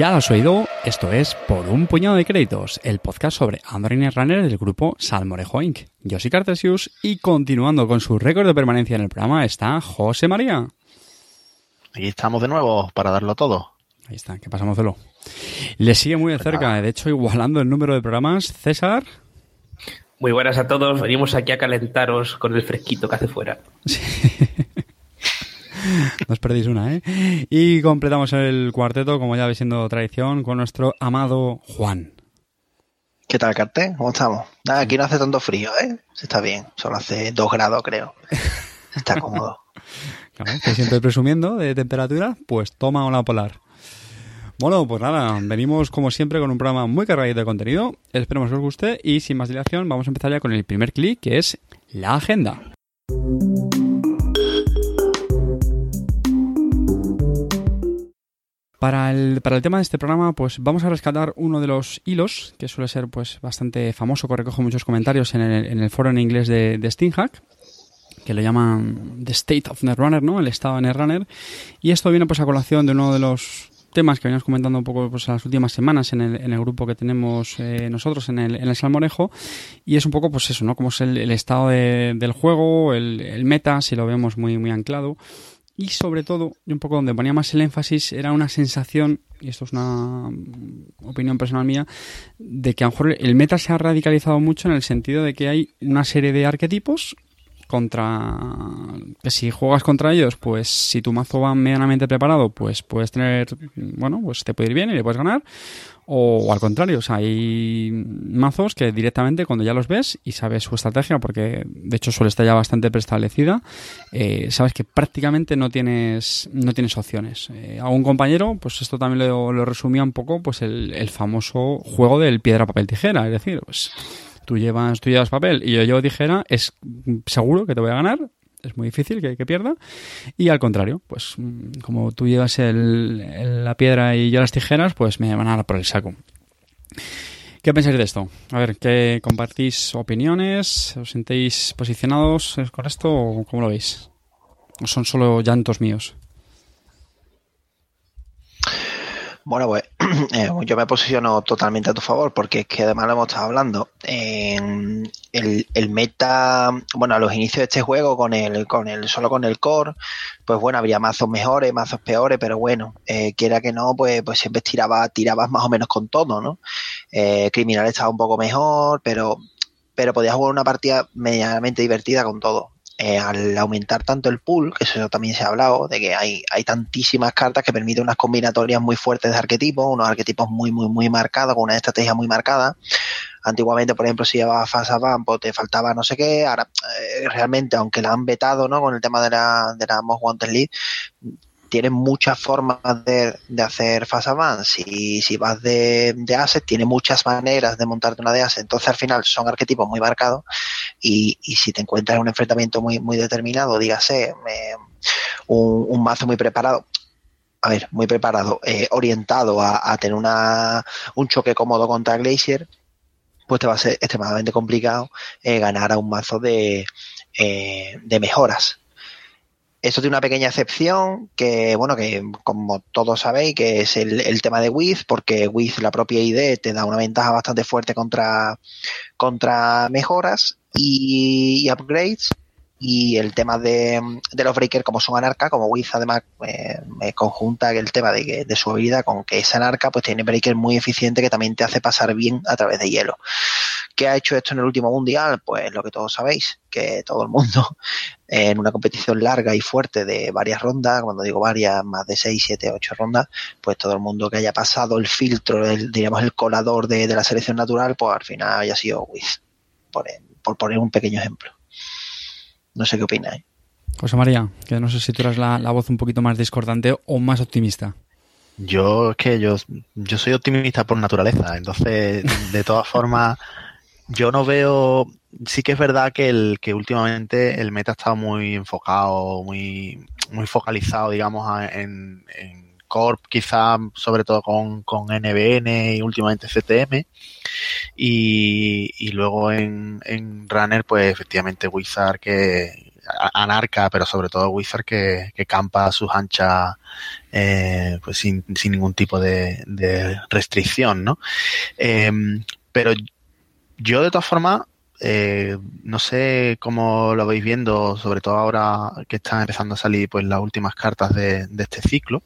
Ya lo has oído, esto es Por un puñado de créditos, el podcast sobre Android Runner del grupo Salmorejo Inc. Yo soy Cartesius y continuando con su récord de permanencia en el programa está José María. Aquí estamos de nuevo para darlo todo. Ahí está, ¿qué pasa, Mocelo? Le sigue muy de cerca, de hecho igualando el número de programas, César. Muy buenas a todos, venimos aquí a calentaros con el fresquito que hace fuera. No os perdéis una, ¿eh? Y completamos el cuarteto, como ya veis siendo tradición, con nuestro amado Juan. ¿Qué tal, Carte? ¿Cómo estamos? Nada, aquí no hace tanto frío, ¿eh? Está bien, solo hace dos grados, creo. Está cómodo. Claro, siempre presumiendo de temperatura, pues toma una polar. Bueno, pues nada, venimos como siempre con un programa muy cargadito de contenido. Esperemos que os guste y sin más dilación vamos a empezar ya con el primer clic que es la agenda. Para el, para el tema de este programa, pues vamos a rescatar uno de los hilos, que suele ser pues bastante famoso, que recoge muchos comentarios en el, en el foro en inglés de, de Steamhack, que lo llaman The State of Netrunner, ¿no? El estado de Netrunner. Y esto viene pues a colación de uno de los temas que venimos comentando un poco pues, las últimas semanas en el, en el grupo que tenemos eh, nosotros en el, en el Salmorejo y es un poco pues eso, ¿no? Como es el, el estado de- del juego, el, el meta, si lo vemos muy, muy anclado y sobre todo, y un poco donde ponía más el énfasis, era una sensación, y esto es una mm, opinión personal mía, de que a lo mejor el meta se ha radicalizado mucho en el sentido de que hay una serie de arquetipos contra que si juegas contra ellos, pues si tu mazo va medianamente preparado, pues puedes tener, bueno, pues te puede ir bien y le puedes ganar. O, al contrario, o sea, hay mazos que directamente cuando ya los ves y sabes su estrategia, porque de hecho suele estar ya bastante preestablecida, eh, sabes que prácticamente no tienes, no tienes opciones. Eh, a un compañero, pues esto también lo, lo resumía un poco, pues el, el famoso juego del piedra, papel, tijera. Es decir, pues tú llevas, tú llevas papel y yo llevo tijera, es seguro que te voy a ganar. Es muy difícil que, que pierda. Y al contrario, pues mm, como tú llevas el- el- la piedra y yo las tijeras, pues me van a dar por el saco. ¿Qué pensáis de esto? A ver, ¿qué compartís opiniones? ¿Os sentéis posicionados con esto o cómo lo veis? ¿O son solo llantos míos? Bueno, pues eh, yo me posiciono totalmente a tu favor porque es que además lo hemos estado hablando. El, el meta, bueno, a los inicios de este juego con el, con el, solo con el core, pues bueno, habría mazos mejores, mazos peores, pero bueno, eh, quiera que no, pues, pues siempre tiraba, tirabas más o menos con todo, ¿no? Eh, Criminal estaba un poco mejor, pero, pero podías jugar una partida medianamente divertida con todo. Eh, al aumentar tanto el pool, que eso también se ha hablado, de que hay, hay tantísimas cartas que permiten unas combinatorias muy fuertes de arquetipos, unos arquetipos muy, muy, muy marcados, con una estrategia muy marcada. Antiguamente, por ejemplo, si llevabas Advance, pues te faltaba no sé qué. Ahora, eh, realmente, aunque la han vetado, ¿no? Con el tema de la, de la Most Wanted League, tienes muchas formas de, de hacer Fast Advance. Si, si vas de, de Asset, tiene muchas maneras de montarte una de Asset. Entonces, al final, son arquetipos muy marcados. Y, y si te encuentras en un enfrentamiento muy, muy determinado, dígase, eh, un, mazo muy preparado, a ver, muy preparado, eh, orientado a, tener una, un choque cómodo contra Glacier, pues te va a ser extremadamente complicado eh, ganar a un mazo de, de mejoras. Esto tiene una pequeña excepción que, bueno, que como todos sabéis, que es el, el tema de Wiz, porque Wiz, la propia ID, te da una ventaja bastante fuerte contra, contra mejoras y, y upgrades. Y el tema de, de los breakers, como son anarca, como Wiz además eh, me conjunta el tema de, que, de su habilidad con que es anarca, pues tiene breaker muy eficiente que también te hace pasar bien a través de hielo. ¿Qué ha hecho esto en el último mundial? Pues lo que todos sabéis, que todo el mundo en una competición larga y fuerte de varias rondas, cuando digo varias, más de 6, 7, 8 rondas, pues todo el mundo que haya pasado el filtro, el, diríamos el colador de, de la selección natural, pues al final haya sido Wiz, por, por poner un pequeño ejemplo. No sé qué opináis. José María, que no sé si tú eres la, la voz un poquito más discordante o más optimista. Yo es que yo, yo soy optimista por naturaleza, entonces de todas formas yo no veo. Sí que es verdad que el que últimamente el meta ha estado muy enfocado, muy, muy focalizado, digamos, en, en Corp, quizá sobre todo con, con NBN y últimamente CTM. Y, y luego en, en Runner, pues efectivamente Wizard que anarca, pero sobre todo Wizard que, que campa sus anchas eh, pues sin, sin ningún tipo de, restricción, ¿no? Eh, pero yo de todas formas, eh, no sé cómo lo vais viendo, sobre todo ahora que están empezando a salir pues las últimas cartas de, de este ciclo,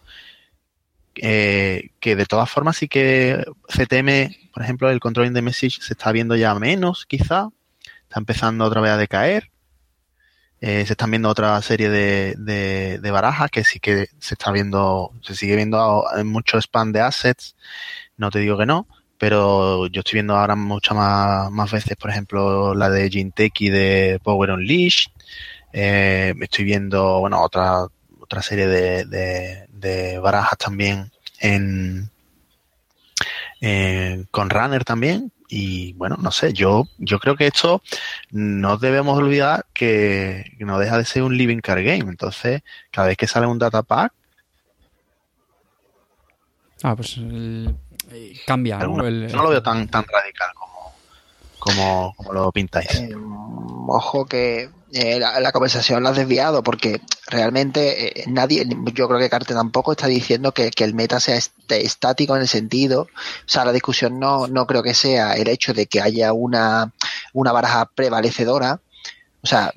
eh, que de todas formas sí que CTM, por ejemplo, el controlling de message se está viendo ya menos, quizá, está empezando otra vez a decaer. Eh, se están viendo otra serie de, de, barajas que sí que se está viendo, se sigue viendo en mucho spam de assets, no te digo que no, pero yo estoy viendo ahora muchas más, más veces, por ejemplo, la de Jinteki de Power Unleashed, eh, estoy viendo, bueno, otra, otra serie de, de, de barajas también en, eh, con Runner también. Y bueno, no sé, yo, yo creo que esto no debemos olvidar que, no deja de ser un living card game. Entonces, cada vez que sale un data pack. Ah, pues el, cambia, alguna, ¿no? El, no lo veo tan, tan radical como, como, como lo pintáis. Eh, ojo que eh, la, la, conversación la has desviado porque realmente eh, nadie, yo creo que Carte tampoco está diciendo que, el meta sea este, estático en el sentido, o sea, la discusión no, no creo que sea el hecho de que haya una, una baraja prevalecedora, o sea,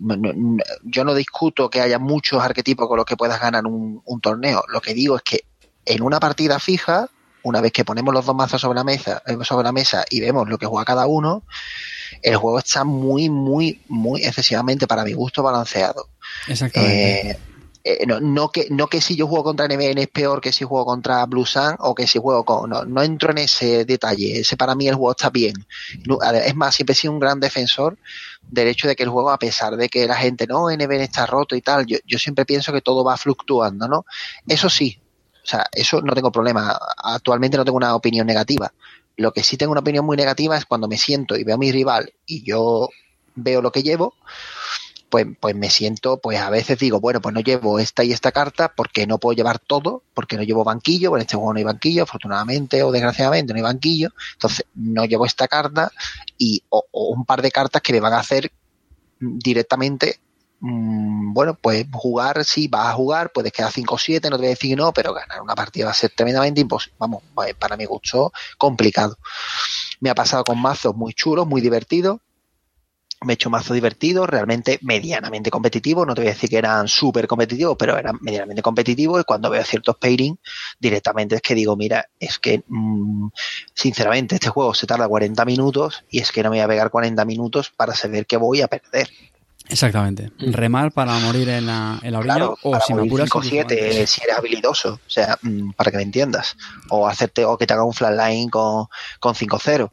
yo no discuto que haya muchos arquetipos con los que puedas ganar un, un, torneo, lo que digo es que en una partida fija, una vez que ponemos los dos mazos sobre la mesa, eh, sobre la mesa y vemos lo que juega cada uno, el juego está muy, muy, muy excesivamente, para mi gusto, balanceado. Exactamente. Eh, eh, no, no, que, no que si yo juego contra NBN es peor que si juego contra Blue Sun o que si juego con. No, no entro en ese detalle. Ese para mí el juego está bien. No, es más, siempre he sido un gran defensor del hecho de que el juego, a pesar de que la gente no, NBN está roto y tal, yo, yo siempre pienso que todo va fluctuando, ¿no? Eso sí, o sea, eso no tengo problema. Actualmente no tengo una opinión negativa. Lo que sí tengo una opinión muy negativa es cuando me siento y veo a mi rival y yo veo lo que llevo, pues, pues me siento, pues a veces digo, bueno, pues no llevo esta y esta carta porque no puedo llevar todo, porque no llevo banquillo, bueno, en este juego no hay banquillo, afortunadamente o desgraciadamente no hay banquillo, entonces no llevo esta carta y o, o un par de cartas que me van a hacer directamente mmm, bueno, pues jugar, sí, vas a jugar, puedes quedar 5 o 7, no te voy a decir no, pero ganar una partida va a ser tremendamente imposible. Vamos, para mi gusto, complicado. Me ha pasado con mazos muy chulos, muy divertidos. Me he hecho mazos divertidos, realmente medianamente competitivos. No te voy a decir que eran súper competitivos, pero eran medianamente competitivos. Y cuando veo ciertos pairing, directamente es que digo, mira, es que mmm, sinceramente este juego se tarda 40 minutos y es que no me voy a pegar 40 minutos para saber que voy a perder. Exactamente. Remar para morir en la, en la orilla claro, o si me apuras 5-7 si eres habilidoso, o sea, mm, para que me entiendas. O hacerte o que te haga un flatline con, con 5-0.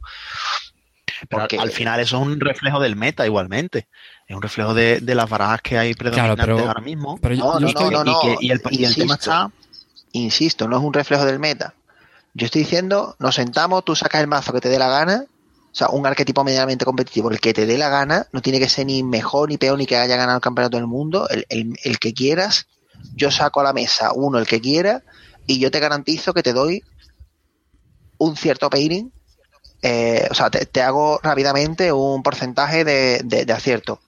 Porque al final eso es un reflejo del meta igualmente. Es un reflejo de, de las barajas que hay predominantes claro, pero, ahora mismo. Pero yo, no, no, estoy, no, no, y, que, y, el, insisto, y el tema está... Insisto, no es un reflejo del meta. Yo estoy diciendo, nos sentamos, tú sacas el mazo que te dé la gana o sea, un arquetipo medianamente competitivo, el que te dé la gana, no tiene que ser ni mejor ni peor ni que haya ganado el campeonato del mundo, el, el, el, que quieras, yo saco a la mesa uno, el que quiera, y yo te garantizo que te doy un cierto pairing, eh, o sea, te, hago rápidamente un porcentaje de, de acierto.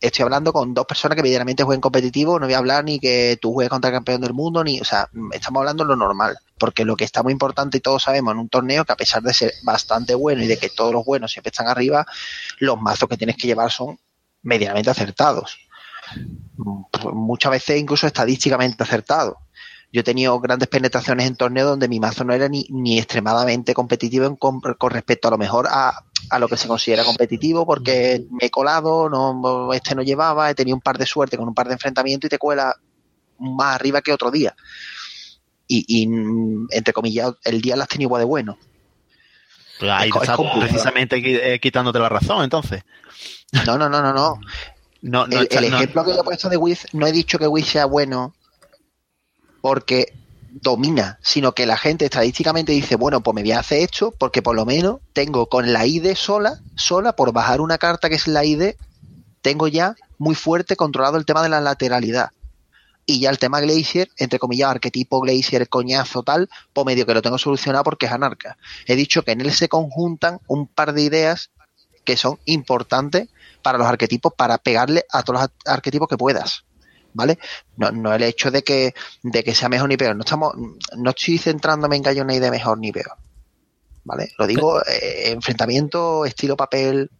Estoy hablando con dos personas que medianamente jueguen competitivo, no voy a hablar ni que tú juegues contra el campeón del mundo, ni, o sea, estamos hablando de lo normal porque lo que está muy importante y todos sabemos en un torneo que a pesar de ser bastante bueno y de que todos los buenos siempre están arriba, los mazos que tienes que llevar son medianamente acertados. Muchas veces incluso estadísticamente acertados. Yo he tenido grandes penetraciones en torneos donde mi mazo no era ni, ni extremadamente competitivo en, con, con, respecto a lo mejor a, a, lo que se considera competitivo porque me he colado, no, este no llevaba, he tenido un par de suerte con un par de enfrentamientos y te cuela más arriba que otro día y, y, entre comillas, el día las tenía igual de bueno. Pues ahí es, es precisamente eh, quitándote la razón, entonces. No, no, no, no, no. no, no el, el no, ejemplo que yo he puesto de Wiz, no he dicho que Wiz sea bueno porque domina, sino que la gente estadísticamente dice, bueno, pues me voy a hacer esto porque por lo menos tengo con la ID sola, sola, por bajar una carta que es la ID, tengo ya muy fuerte controlado el tema de la lateralidad. Y ya el tema Glacier, entre comillas, arquetipo Glacier, coñazo, tal, pues medio que lo tengo solucionado porque es anarca. He dicho que en él se conjuntan un par de ideas que son importantes para los arquetipos, para pegarle a todos los arquetipos que puedas. ¿Vale? No, no el hecho de que, de que sea mejor ni peor. No estamos, no estoy centrándome en que haya una idea mejor ni peor. ¿Vale? Lo digo, eh, enfrentamiento, estilo papel,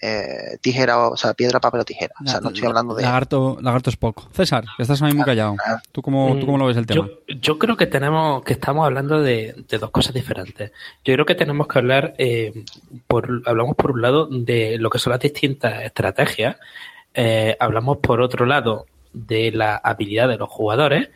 eh, tijera, o sea, piedra, papel o tijera. O sea, no estoy hablando de. Lagarto, lagarto es poco. César, estás ahí muy callado. ¿Tú cómo, ¿Tú cómo lo ves el tema? Yo, yo creo que tenemos, que estamos hablando de, de, dos cosas diferentes. Yo creo que tenemos que hablar, eh, por, hablamos por un lado de lo que son las distintas estrategias, eh, hablamos por otro lado de la habilidad de los jugadores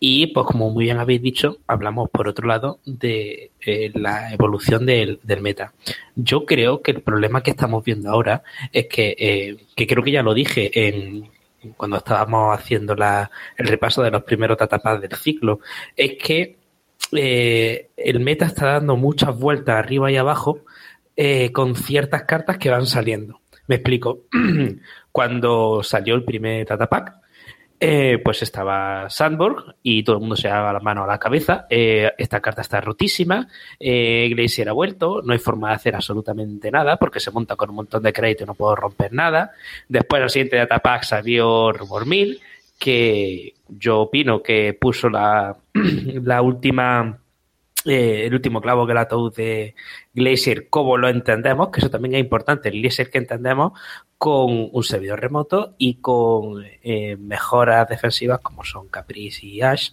y pues como muy bien habéis dicho, hablamos por otro lado de eh, la evolución del, del, meta. Yo creo que el problema que estamos viendo ahora es que, eh, que creo que ya lo dije en, cuando estábamos haciendo la, el repaso de los primeros datapads del ciclo, es que eh, el meta está dando muchas vueltas arriba y abajo con ciertas cartas que van saliendo. Me explico. Cuando salió el primer datapack, eh, pues estaba Sandborg y todo el mundo se daba la mano a la cabeza. Eh, esta carta está rotísima. Eh, Glacier ha vuelto. No hay forma de hacer absolutamente nada porque se monta con un montón de crédito y no puedo romper nada. Después, al siguiente datapack salió Rumor 1000, que yo opino que puso la última. Eh, el último clavo que el ataúd de Glacier, como lo entendemos, que eso también es importante, el Glacier que entendemos, con un servidor remoto y con eh, mejoras defensivas como son Caprice y Ash.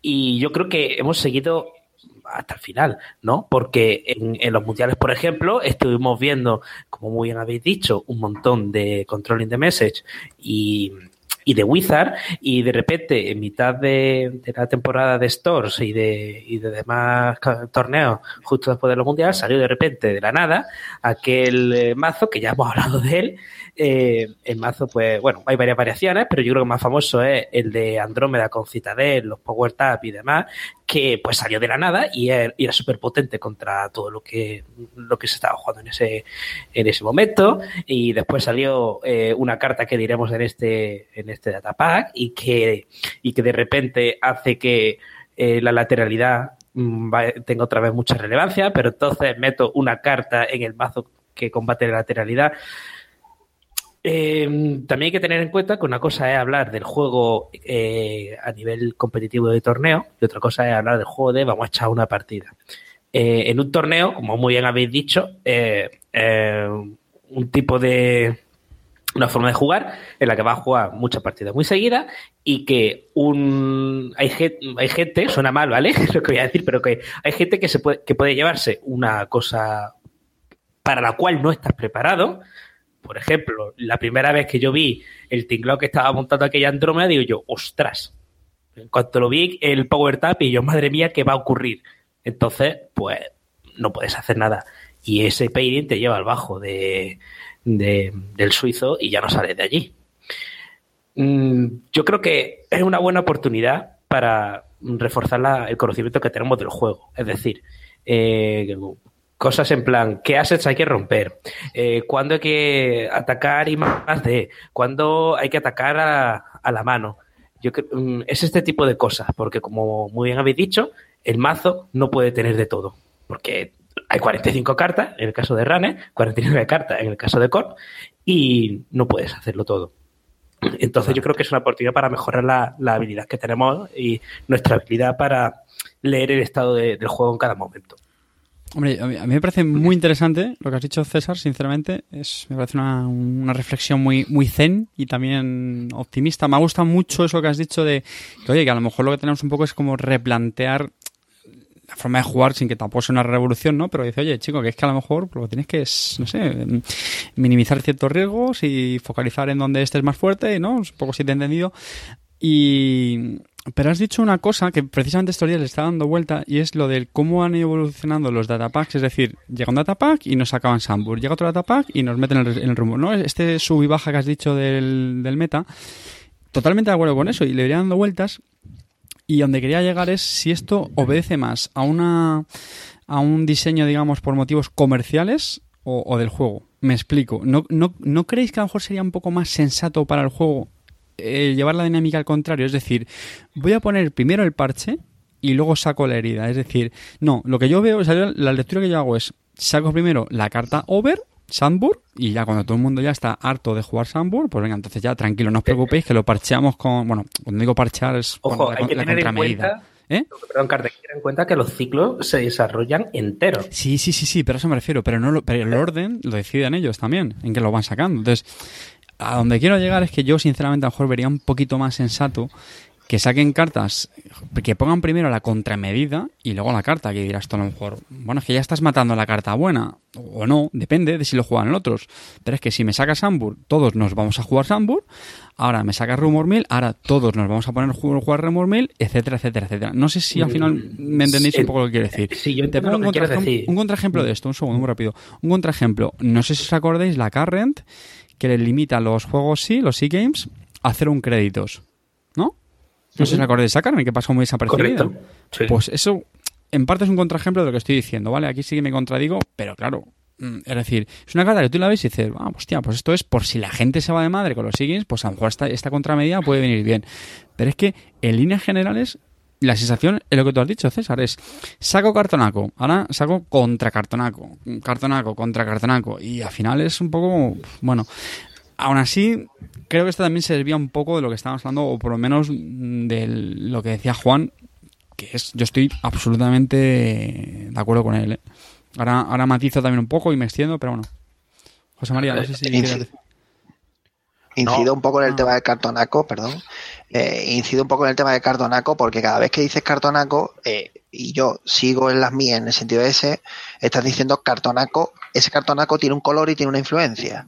Y yo creo que hemos seguido hasta el final, ¿no? Porque en, en, los mundiales, por ejemplo, estuvimos viendo, como muy bien habéis dicho, un montón de controlling the message y, y de Wizard y de repente en mitad de, la temporada de Stores y de, y de demás torneos justo después de los mundiales salió de repente de la nada aquel eh, mazo que ya hemos hablado de él eh, el mazo pues bueno hay varias variaciones pero yo creo que más famoso es el de Andrómeda con Citadel los Power Tap y demás que pues salió de la nada y era, era súper potente contra todo lo que lo que se estaba jugando en ese en ese momento. Y después salió eh, una carta que diremos en este en este datapack y que y que de repente hace que eh, la lateralidad mmm, va, tenga otra vez mucha relevancia pero entonces meto una carta en el mazo que combate la lateralidad eh, también hay que tener en cuenta que una cosa es hablar del juego eh, a nivel competitivo de torneo y otra cosa es hablar del juego de vamos a echar una partida. Eh, en un torneo, como muy bien habéis dicho, eh, un tipo de una forma de jugar en la que va a jugar muchas partidas muy seguidas y que un hay hay gente suena mal, ¿vale? Lo que voy a decir, pero que hay gente que se puede que puede llevarse una cosa para la cual no estás preparado por ejemplo, la primera vez que yo vi el tinglado que estaba montando aquella Andrómeda, digo yo, ostras. En cuanto lo vi, el Power Tap, y yo, madre mía, ¿qué va a ocurrir? Entonces, pues, no puedes hacer nada. Y ese pairing te lleva al bajo de, de, del suizo y ya no sales de allí. Mm, yo creo que es una buena oportunidad para reforzar la, el conocimiento que tenemos del juego. Es decir, eh, cosas en plan, ¿qué assets hay que romper? Eh, ¿Cuándo hay que atacar y más de? ¿Cuándo hay que atacar a, a la mano? Yo, es este tipo de cosas, porque como muy bien habéis dicho, el mazo no puede tener de todo, porque hay 45 cartas en el caso de Rane, 49 cartas en el caso de Corp, y no puedes hacerlo todo. Entonces yo creo que es una oportunidad para mejorar la, la habilidad que tenemos y nuestra habilidad para leer el estado de, del juego en cada momento. Hombre, a mí, a mí, me parece muy interesante lo que has dicho, César, sinceramente. Es, me parece una, una, reflexión muy, muy zen y también optimista. Me ha gustado mucho eso que has dicho de que, oye, que a lo mejor lo que tenemos un poco es como replantear la forma de jugar sin que tampoco sea una revolución, ¿no? Pero dice, oye, chico, que es que a lo mejor lo que tienes que es, no sé, minimizar ciertos riesgos y focalizar en donde estés más fuerte, ¿no? Un poco si te he entendido. Y, pero has dicho una cosa que precisamente estos días le está dando vuelta y es lo del cómo han ido evolucionando los datapacks. Es decir, llega un datapack y nos sacaban Sambur. Llega otro datapack y nos meten en el, rumbo. ¿no? Este sub y baja que has dicho del, del meta, totalmente de acuerdo con eso y le iría dando vueltas. Y donde quería llegar es si esto obedece más a una a un diseño, digamos, por motivos comerciales o, del juego. Me explico. ¿No, no, ¿No creéis que a lo mejor sería un poco más sensato para el juego eh, llevar la dinámica al contrario? Es decir, voy a poner primero el parche y luego saco la herida. Es decir, no, lo que yo veo, la lectura que yo hago es, saco primero la carta over Sandburg y ya cuando todo el mundo ya está harto de jugar Sandburg, pues venga, entonces ya tranquilo, no os preocupéis que lo parcheamos con, bueno, cuando digo parchear es Ojo, hay que tener en cuenta, ¿Eh? Perdón, Carter, en cuenta que los ciclos se desarrollan enteros. Sí, sí, sí, sí, pero a eso me refiero, pero no pero el orden lo deciden ellos también, en que lo van sacando. Entonces, a donde quiero llegar es que yo sinceramente a lo mejor vería un poquito más sensato que saquen cartas, que pongan primero la contramedida y luego la carta, que dirás tú a lo mejor, bueno, es que ya estás matando la carta buena, o no, depende de si lo juegan los otros. Pero es que si me sacas Sambur, todos nos vamos a jugar Sambur, ahora me sacas Rumor Mill, ahora todos nos vamos a poner a jugar Rumor Mill, etcétera, etcétera, etcétera. No sé si al final me entendéis un poco lo que quiero decir. Sí, yo Te pongo un, un contraejemplo de esto, un segundo, muy rápido. Un contraejemplo, no sé si os acordáis, la Current, que le limita los juegos sí, los e-games, a hacer un créditos. ¿No? No sé si os acordáis de esa que pasó muy desapercibida. Pues eso, en parte es un contraejemplo de lo que estoy diciendo, ¿vale? Aquí sí que me contradigo, pero claro, mm, es decir, es una carta que tú la ves y dices, ah, hostia, pues esto es por si la gente se va de madre con los sigins, pues a lo mejor esta, esta contramedida puede venir bien. Pero es que en líneas generales, la sensación es lo que tú has dicho, César, es saco cartonaco, ahora saco contra cartonaco, cartonaco contra cartonaco, y al final es un poco, bueno, aún así, creo que esto también se desvía un poco de lo que estábamos hablando, o por lo menos de lo que decía Juan, que es, yo estoy absolutamente de acuerdo con él. ¿eh? Ahora, ahora matizo también un poco y me extiendo, pero bueno. José María, no sé si incido, un poco en el ah. tema del cartonaco, perdón. Eh, incido un poco en el tema del cartonaco porque cada vez que dices cartonaco, eh, y yo sigo en las mías en el sentido ese, estás diciendo cartonaco, ese cartonaco tiene un color y tiene una influencia.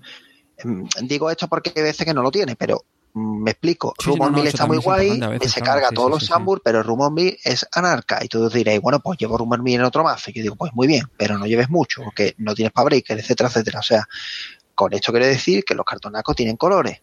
Em, digo esto porque hay veces que no lo tiene, pero mm, me explico. Rumor Mill está muy guay, se carga todos los Sambur, pero Rumor Mill es anarca. Y todos diréis, bueno, pues llevo Rumor Mill en otro mazo. Y yo digo, pues muy bien, pero no lleves mucho, porque no tienes para breaker, etcétera, etcétera. O sea, con esto quiere decir que los cartonacos tienen colores.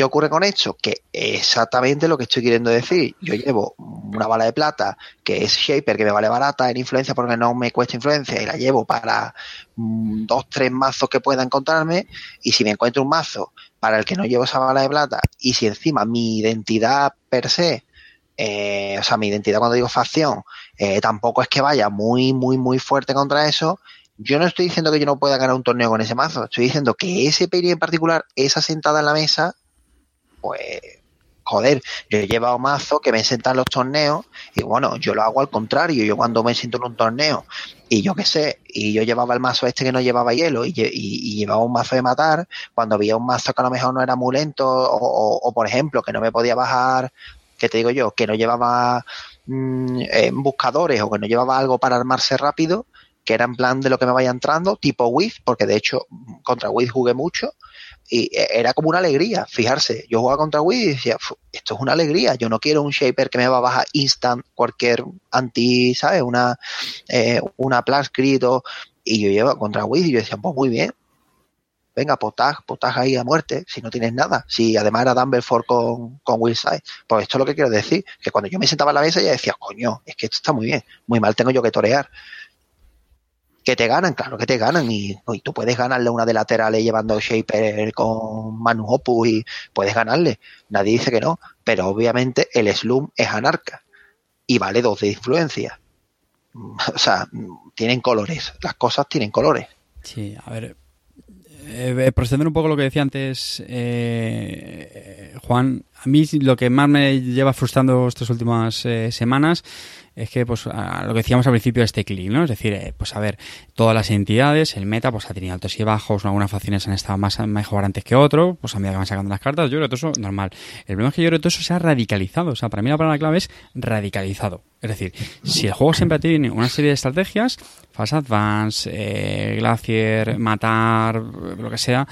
¿Qué ocurre con esto? Que exactamente lo que estoy queriendo decir. Yo llevo una bala de plata que es Shaper, que me vale barata en influencia porque no me cuesta influencia y la llevo para mm, dos, tres mazos que pueda encontrarme. Y si me encuentro un mazo para el que no llevo esa bala de plata y si encima mi identidad per se, eh, o sea, mi identidad cuando digo facción, eh, tampoco es que vaya muy, muy, muy fuerte contra eso, yo no estoy diciendo que yo no pueda ganar un torneo con ese mazo, estoy diciendo que ese peri en particular, esa sentada en la mesa, pues joder, yo he llevado mazo que me sentan los torneos y bueno, yo lo hago al contrario, yo cuando me siento en un torneo y yo qué sé, y yo llevaba el mazo este que no llevaba hielo y, llevaba un mazo de matar, cuando había un mazo que a lo mejor no era muy lento o, por ejemplo que no me podía bajar, que te digo yo, que no llevaba mm, eh, buscadores o que no llevaba algo para armarse rápido, que era en plan de lo que me vaya entrando, tipo Wiz, porque de hecho contra Wiz jugué mucho, y e, era como una alegría, fijarse, yo jugaba contra Wii y decía, esto es una alegría, yo no quiero un shaper que me va a bajar instant cualquier anti, ¿sabes? Una, eh, una y yo llevo contra Wii y yo decía, pues muy bien, venga, potag, potag ahí a muerte, si no tienes nada. Si además era Dumbledore con, con Side. Pues esto es lo que quiero decir, que cuando yo me sentaba a la mesa ya decía, coño, es que esto está muy bien, muy mal tengo yo que torear que te ganan, claro que te ganan y, tú puedes ganarle una de laterales llevando Shaper con Manu Opus y puedes ganarle, nadie dice que no, pero obviamente el Slum es anarca y vale dos de influencia. O sea, tienen colores, las cosas tienen colores. Sí, a ver, eh, eh, proceder un poco lo que decía antes eh, Juan, a mí lo que más me lleva frustrando estas últimas semanas es que, pues, lo que decíamos al principio de este clic, ¿no? Es decir, eh, pues a ver, todas las entidades, el meta, pues ha tenido altos y bajos, algunas facciones han estado más mejor antes que otro, pues a medida que van sacando las cartas, yo creo que todo eso normal. El problema es que yo creo que todo eso se ha radicalizado, o sea, para mí la palabra clave es radicalizado. Es decir, si el juego siempre tiene una serie de estrategias, Fast Advance, eh, Glacier, matar, lo que sea,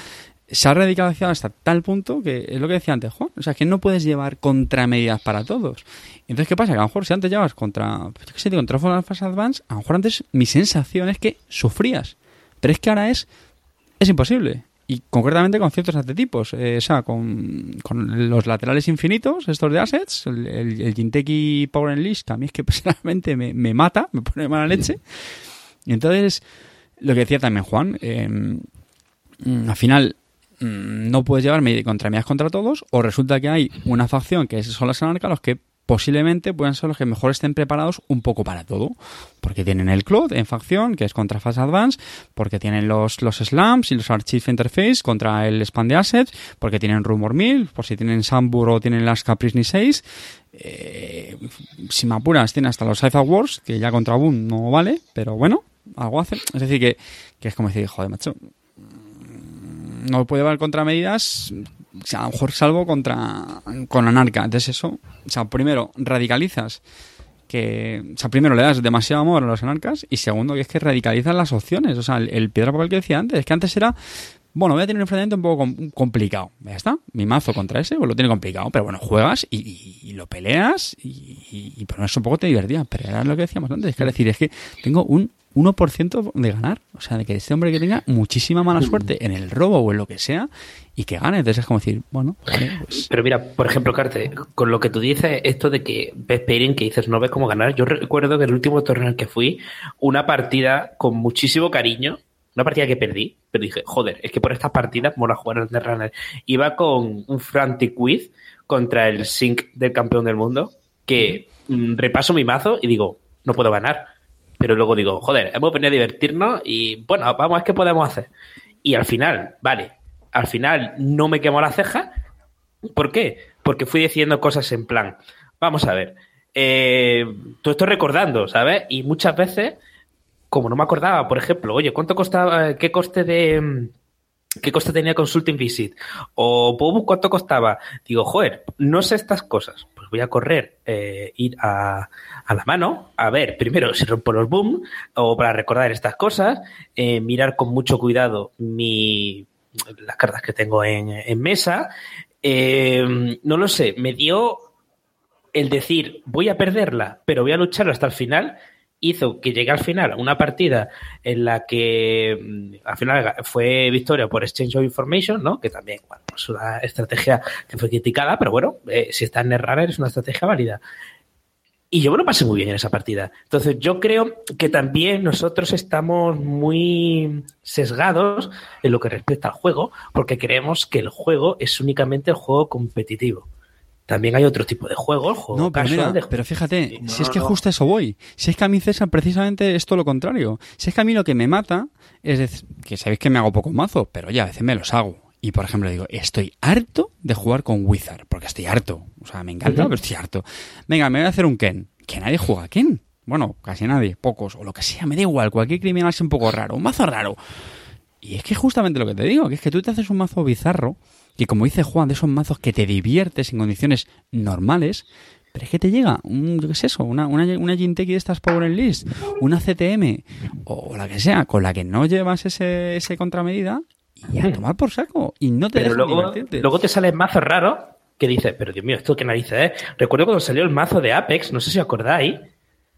se ha radicalizado hasta tal punto que es lo que decía antes Juan, o sea, que no puedes llevar contramedidas para todos. Entonces, ¿qué pasa? Que a lo mejor si antes llevas contra, yo qué sé, contra Fast Advance, a lo mejor antes mi sensación es que sufrías, pero es que ahora es, es imposible. y concretamente con ciertos arquetipos, eh, o sea, con, con, los laterales infinitos, estos de assets, el, el, el Jinteki Power Unleashed, que a mí es que personalmente me, me, mata, me pone mala leche. Y entonces, lo que decía también Juan, eh, al final mm, no puedes llevarme contra mías contra todos, o resulta que hay una facción que son las anarcas los que posiblemente puedan ser los que mejor estén preparados un poco para todo. Porque tienen el Cloud en facción, que es contra Fast Advance, porque tienen los, los Slams y los Archive Interface contra el Spam de Assets, porque tienen Rumor Mill, por si tienen Sambur o tienen las Caprice 6. Eh, si me apuras, tiene hasta los Cypher Wars, que ya contra Boom no vale, pero bueno, algo hace. Es decir, que, que es como decir, joder, macho, no puede haber contramedidas o sea, a lo mejor salvo contra con anarca. Entonces eso, o sea, primero radicalizas que, o sea, primero le das demasiado amor a los anarcas y segundo que es que radicalizas las opciones. O sea, el, piedra papel que decía antes, es que antes era bueno, voy a tener un enfrentamiento un poco com complicado. Ya está. Mi mazo contra ese, pues lo tiene complicado. Pero bueno, juegas y, y, lo peleas y, y, por eso un poco te divertía. Pero era lo que decíamos antes. Es que decir, es que tengo un 1% de ganar. O sea, de que este hombre que tenga muchísima mala suerte en el robo o en lo que sea y que gane. Entonces es como decir, bueno, vale, pues... Pero mira, por ejemplo, Carte, con lo que tú dices, esto de que ves pairing, que dices no ves cómo ganar, yo recuerdo que el último torneo al que fui, una partida con muchísimo cariño, una partida que perdí, pero dije, joder, es que por estas partidas mola jugar en Netrunner. Iba con un Frantic Quiz contra el Sync del campeón del mundo, que mm, repaso mi mazo y digo, no puedo ganar pero luego digo, joder, hemos venido a divertirnos y bueno, vamos a qué podemos hacer. Y al final, vale, al final no me quemó la ceja. ¿Por qué? Porque fui diciendo cosas en plan, vamos a ver, eh, todo estoy recordando, ¿sabes? Y muchas veces, como no me acordaba, por ejemplo, oye, ¿cuánto costaba, qué coste de... ¿Qué coste tenía Consulting Visit? O Bobu, ¿cuánto costaba? Digo, joder, no sé estas cosas. Pues voy a correr, eh, ir a, a la mano, a ver primero si rompo los boom o para recordar estas cosas, eh, mirar con mucho cuidado mi, las cartas que tengo en, mesa. Eh, no lo sé, me dio el decir voy a perderla, pero voy a lucharlo hasta el final. Hizo que llegue al final una partida en la que mm, al final fue victoria por Exchange of Information, ¿no? Que también, bueno, es pues una estrategia que fue criticada, pero bueno, eh, si está en Erraner es una estrategia válida. Y yo me lo pasé muy bien en esa partida. Entonces, yo creo que también nosotros estamos muy sesgados en lo que respecta al juego, porque creemos que el juego es únicamente el juego competitivo. También hay otro tipo de juego, juego no, pero, casual mira, de... pero fíjate, No, si es que no. justo eso voy. Si es que a mí César precisamente es todo lo contrario. Si es que a mí lo que me mata es decir, que sabéis que me hago poco mazo, pero ya a veces me los hago. Y por ejemplo digo, estoy harto de jugar con Wizard, porque estoy harto. O sea, me encanta, pero estoy harto. Venga, me voy a hacer un Ken. Que nadie juega a Ken. Bueno, casi nadie, pocos, o lo que sea, me da igual. Cualquier criminal es un poco raro, un mazo raro. Y es que justamente lo que te digo, que es que tú te haces un mazo bizarro, y como dice Juan, de esos mazos que te diviertes en condiciones normales, pero es que te llega, un, qué es eso, una, una, una Jinteki de estas Power and List, una CTM, o la que sea, con la que no llevas ese, ese contramedida, y a tomar por saco, y no te Pero luego, divertirte. luego te salen mazos raros que dices, pero Dios mío, esto qué narices es. Recuerdo cuando salió el mazo de Apex, no sé si os acordáis,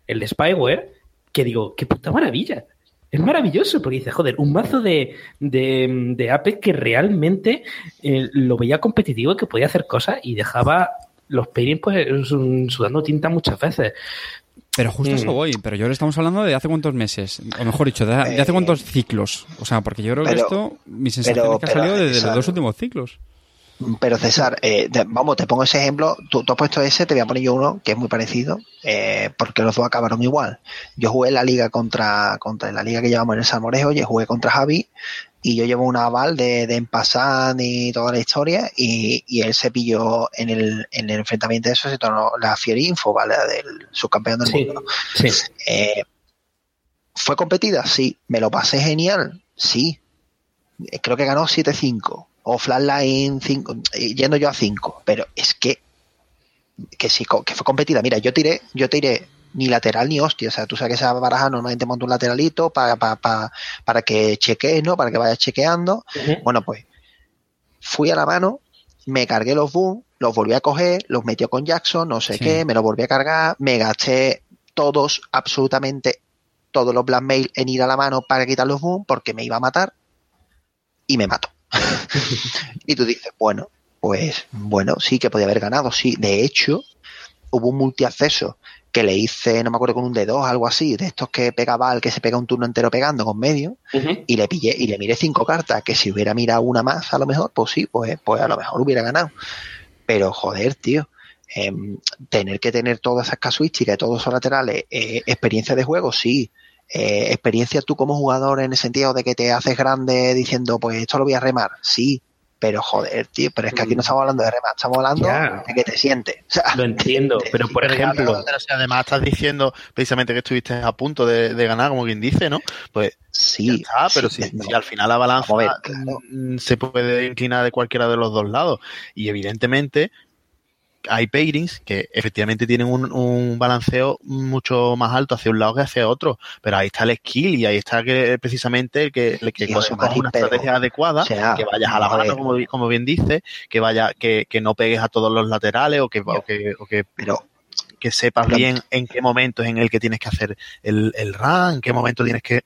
el de Spyware, que digo, qué puta maravilla. Es maravilloso, porque dice, joder, un mazo de, de, de Apex que realmente eh, lo veía competitivo y que podía hacer cosas y dejaba los pairings pues sudando tinta muchas veces. Pero justo a eso Mm. voy, pero yo le estamos hablando de hace cuántos meses, o mejor dicho, de, de hace Eh, cuántos ciclos. O sea, porque yo creo que esto, mi sensación pero- es que ha salido desde los dos últimos ciclos. Pero César, eh, te- vamos, te pongo ese ejemplo. Tú, tú has puesto ese, te voy a poner yo uno que es muy parecido, eh, porque los dos acabaron igual. Yo jugué en la liga contra, contra la liga que llevamos en el Salmorejo, yo jugué contra Javi y yo llevo una aval de, de Empasan y toda la historia y, y él se pilló en el, en el enfrentamiento de eso, se tornó la Fieri Info, ¿vale? Del subcampeón del Sí, mundo. sí. Eh, ¿Fue competida? Sí. ¿Me lo pasé genial? Sí. Eh, Creo que ganó 7-5. O Flatline 5, eh, yendo yo a 5. Pero es que, que sí, que fue competida. Mira, yo tiré, yo tiré ni lateral ni hostia. O sea, tú sabes que esa baraja normalmente monta un lateralito para, para, para, para que chequees, ¿no? Para que vayas chequeando. Bueno, pues fui a la mano, me cargué los boom, los volví a coger, los metió con Jackson, no sé Sí. qué, me los volví a cargar, me gasté todos, absolutamente todos los blackmail en ir a la mano para quitar los boom porque me iba a matar y me mató. y tú dices, bueno, pues bueno, sí que podía haber ganado, sí. De hecho, hubo un multiacceso que le hice, no me acuerdo, con un D2, algo así, de estos que pegaba al que se pega un turno entero pegando con medio, y le pillé, y le miré cinco cartas, que si hubiera mirado una más, a lo mejor, pues sí, pues, pues a lo mejor hubiera ganado. Pero joder, tío, em, tener que tener todas esas casuísticas, todos esos laterales, eh, experiencia de juego, sí. Eh, experiencia tú como jugador en el sentido de que te haces grande diciendo, pues esto lo voy a remar, sí, pero joder, tío, pero es que aquí no estamos hablando de remar, estamos hablando de que te sientes. lo entiendo, pero por ejemplo. además estás diciendo precisamente que estuviste a punto de, ganar, como quien dice, ¿no? Pues sí. pero si, al final la balanza mm, se puede inclinar de cualquiera de los dos lados. Y evidentemente, hay pairings que efectivamente tienen un, balanceo mucho más alto hacia un lado que hacia otro, pero ahí está el skill y ahí está que precisamente el que, el que una estrategia adecuada, que vayas a la mano, como, como, bien dice, que vaya, que, que, no pegues a todos los laterales o que, o que, o que pero que sepas bien en qué momento es en el que tienes que hacer el, el run, en qué momento tienes que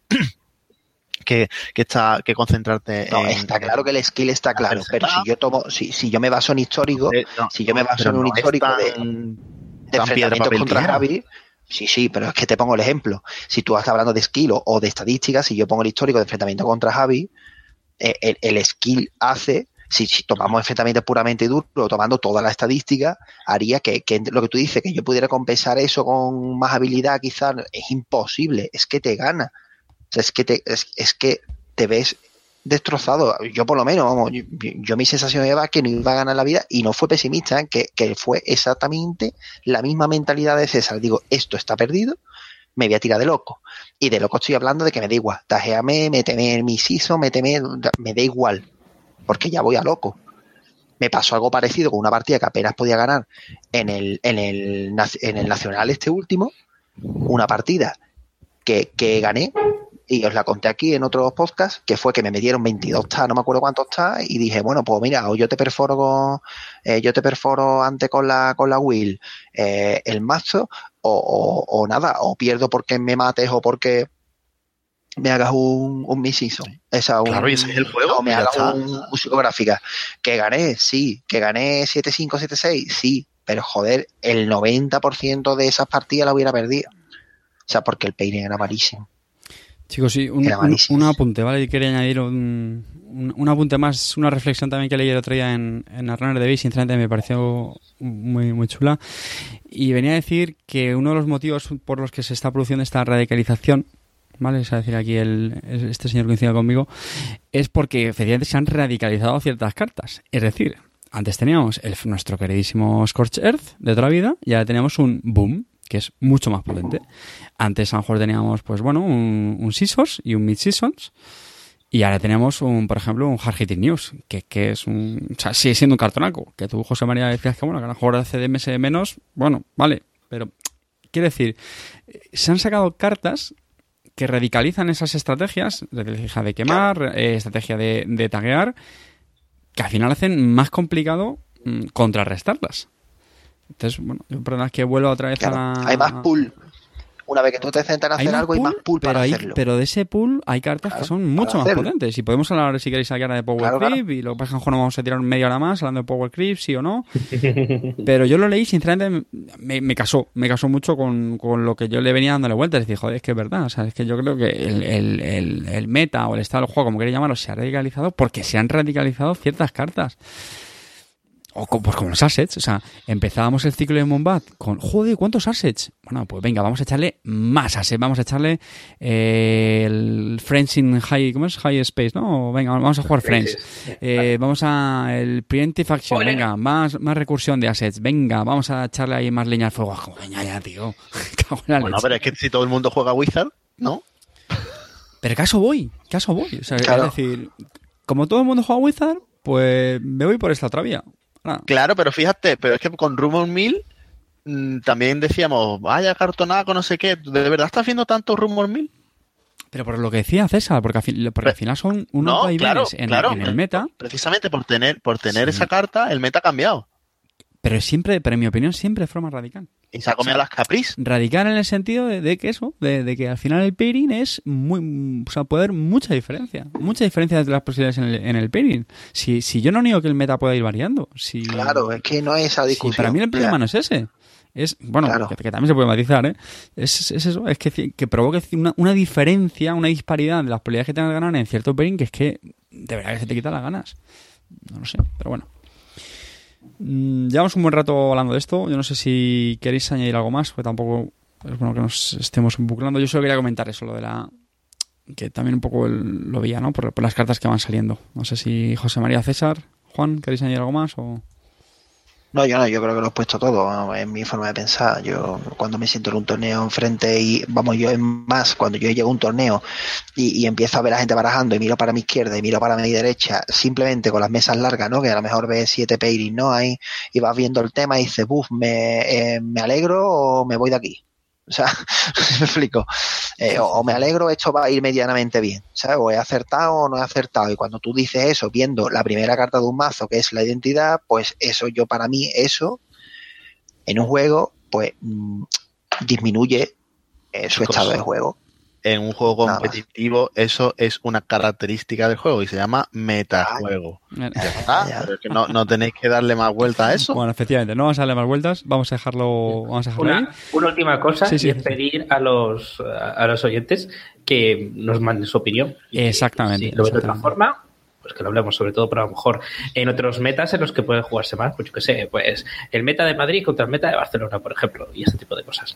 que, que, está, que concentrarte no, está claro que el skill está claro, pero si yo tomo, si, si yo me baso en histórico, si yo me baso en un histórico de, de enfrentamientos contra Javi, sí, sí, pero es que te pongo el ejemplo. Si tú estás hablando de skill o, de estadísticas, si yo pongo el histórico de enfrentamiento contra Javi, eh, el, el, skill hace si, si, tomamos enfrentamientos puramente duros, tomando toda la estadística, haría que, que, lo que tú dices, que yo pudiera compensar eso con más habilidad, quizás es imposible, es que te gana es que te, es, que te ves destrozado. Yo por lo menos, yo, mi sensación era que no iba a ganar la vida y no fue pesimista, ¿eh? que, que, fue exactamente la misma mentalidad de César. Digo, esto está perdido, me voy a tirar de loco. Y de loco estoy hablando de que me da igual. Tajeame, méteme en mi siso, méteme, me da igual. Porque ya voy a loco. Me pasó algo parecido con una partida que apenas podía ganar en el, en el, en el Nacional este último. Una partida que, que gané y os la conté aquí en otros podcasts, que fue que me metieron 22 TA, no me acuerdo cuántos TA, y dije, bueno, pues mira, o yo te perforo con, eh, yo te perforo antes con la, con la Will eh, el mazo, o, o, nada, o pierdo porque me mates o porque me hagas un, un season Esa, un, claro, y ese es el juego. O me hagas un, psicográfica. Que gané, sí. Que gané 7-5, 7-6, sí. Pero joder, el 90% de esas partidas la hubiera perdido. O sea, porque el peine era malísimo. Chicos, sí, un, apunte, ¿vale? Y quería añadir un, un, apunte más, una reflexión también que leí el otro día en, en la Runner de Base, sinceramente me pareció muy, muy chula. Y venía a decir que uno de los motivos por los que se está produciendo esta radicalización, ¿vale? Es decir, aquí el, este señor coincide conmigo, es porque efectivamente se han radicalizado ciertas cartas. Es decir, antes teníamos el, nuestro queridísimo Scorch Earth de la vida y ahora tenemos un Boom, que es mucho más potente. Antes a lo mejor teníamos, pues bueno, un, Seasons y un Mid-Seasons. Y ahora tenemos, un, por ejemplo, un Hard Hitting News, que, es un... O sea, sigue siendo un cartonaco. Que tú, José María, decías que, bueno, que a lo mejor de CDMS menos, bueno, vale. Pero, quiere decir, se han sacado cartas que radicalizan esas estrategias, estrategia de quemar, eh, estrategia de, de taguear, que al final hacen más complicado mm, contrarrestarlas. Entonces, bueno, es que vuelvo otra vez a la... Hay más pool. Una vez que tú te centras en hacer algo, hay más pool para hacerlo. Pero de ese pool hay cartas que son mucho más potentes. Y podemos hablar, si queréis, ahora de Power Creep. Y lo que pasa es que no vamos a tirar media hora más hablando de Power Creep, sí o no. pero yo lo leí, sinceramente, me, me casó. Me casó mucho con, con, lo que yo le venía dándole vueltas. Y dije, joder, es que es verdad. O sea, es que yo creo que el, el, el, el meta o el estado del juego, como queréis llamarlo, se ha radicalizado porque se han radicalizado ciertas cartas o pues como los assets, o sea, empezábamos el ciclo de Mombat con, joder, ¿cuántos assets? Bueno, pues venga, vamos a echarle más assets, vamos a echarle eh, el Friends in High, ¿cómo es? High Space, ¿no? Venga, vamos a jugar Friends. Eh, vamos a el Preemptive Action, venga, más, más recursión de assets, venga, vamos a echarle ahí más leña al fuego. Venga, ya, tío. bueno, pero es que si todo el mundo juega Wizard, ¿no? Pero ¿caso voy? ¿Caso voy? O sea, es decir, como todo el mundo juega Wizard, pues me voy por esta otra vía. Ah. Claro, pero fíjate, pero es que con Rumor 1000 mm, también decíamos, vaya cartonada con no sé qué. ¿De verdad estás viendo tanto Rumor 1000? Pero por lo que decía César, porque, al final son unos no, en, el meta. Precisamente por tener, por tener esa carta, el meta ha cambiado. Pero siempre, pero en mi opinión, siempre de forma radical. Y se ha comido las Caprice. Radical en el sentido de, de que eso, de, de que al final el pairing es muy, o sea, puede haber mucha diferencia, mucha diferencia entre las posibilidades en el, en el pairing. Si, si yo no niego que el meta pueda ir variando, si, Claro, es que no es esa si discusión. para mí el problema Ya. no es ese. Es, bueno, Claro. que, que también se puede matizar, ¿eh? Es, es eso, es que, que provoque una, una diferencia, una disparidad de las probabilidades que tengas de ganar en cierto pairing que es que de verdad que se te quitan las ganas. No lo sé, pero bueno. Mm, Llevamos un buen rato hablando de esto. Yo no sé si queréis añadir algo más, porque tampoco es bueno que nos estemos buclando. Yo solo quería comentar eso, lo de la. que también un poco lo veía, ¿no? Por, por las cartas que van saliendo. No sé si José María César, Juan, ¿queréis añadir algo más? O... No, yo no, yo creo que lo he puesto todo, es mi forma de pensar. Yo cuando me siento en un torneo enfrente y, vamos, yo es más, cuando yo llego a un torneo y, empiezo a ver a la gente barajando y miro para mi izquierda y miro para mi derecha, simplemente con las mesas largas, ¿no? Que a lo mejor ves siete pairing, ¿no? Ahí, y vas viendo el tema y dices, buf, ¿me, eh, ¿me alegro o me voy de aquí? O sea, me explico. Eh, o, o me alegro, esto va a ir medianamente bien, ¿sabes? O he acertado o no he acertado. Y cuando tú dices eso, viendo la primera carta de un mazo, que es la identidad, pues eso, yo para mí, eso, en un juego, pues mm, disminuye eh, su estado de juego. En un juego competitivo, eso es una característica del juego y se llama metajuego. Ya está, ya. pero es que no, no tenéis que darle más vuelta a eso. Bueno, efectivamente, no vamos a darle más vueltas, vamos a dejarlo, vamos a dejarlo ahí. Una, última cosa Sí, sí. y es pedir a los, a los oyentes que nos manden su opinión. Exactamente, Si lo ven de otra exactamente. forma, pues que lo hablemos, sobre todo, pero a lo mejor en otros metas en los que pueden jugarse más, pues yo que sé, pues el meta de Madrid contra el meta de Barcelona, por ejemplo, y ese tipo de cosas.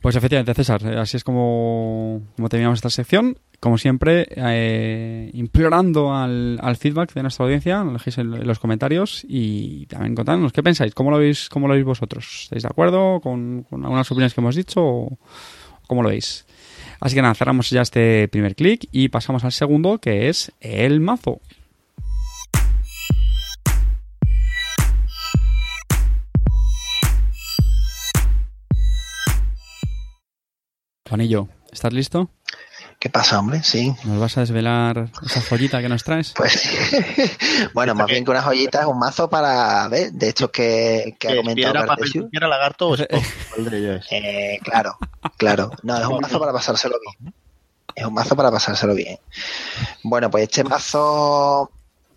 Pues efectivamente, César, eh, así es como, como terminamos esta sección. Como siempre, eh, implorando al, al feedback de nuestra audiencia, lo dejéis en, en los comentarios y también contadnos qué pensáis, cómo lo veis, cómo lo veis vosotros. ¿Estáis de acuerdo con, con algunas opiniones que hemos dicho o cómo lo veis? Así que nada, cerramos ya este primer clic y pasamos al segundo, que es el mazo. Juanillo, ¿estás listo? ¿Qué pasa, hombre? Sí. ¿Nos vas a desvelar esa joyita que nos traes? Pues, bueno, más bien que una joyita es un mazo para, ver, de estos que, que ha Eh, comentado piedra, papel, tijera, lagarto o. Eh, claro, claro. No, es un mazo para pasárselo bien. Es un mazo para pasárselo bien. Bueno, pues este mazo.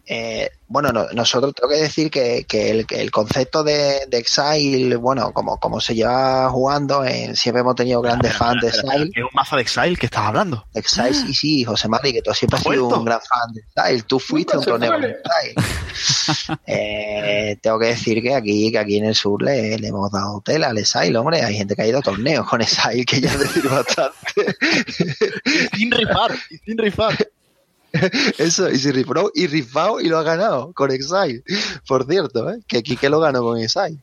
Eh, bueno, no- nosotros tengo que decir que, que el, que el concepto de, de Exile, bueno, como, como se lleva jugando, en- siempre hemos tenido grandes fans de Exile. ¿qué es un mazo de Exile que estás hablando? Exile, sí, sí, José Mari, que tú siempre has ¿Ha sido un gran fan de Exile. Tú fuiste a un torneo con sale. Exile. Eh, tengo que decir que aquí, que aquí en el sur le, le hemos dado tela al Exile, hombre. Hay gente que ha ido a torneos con Exile, que ya es decir bastante. Y sin rifar, y sin rifar. Eso, y si rifó y rifado y lo ha ganado con Exile. Por cierto, ¿eh? que Kike lo ganó con Exile.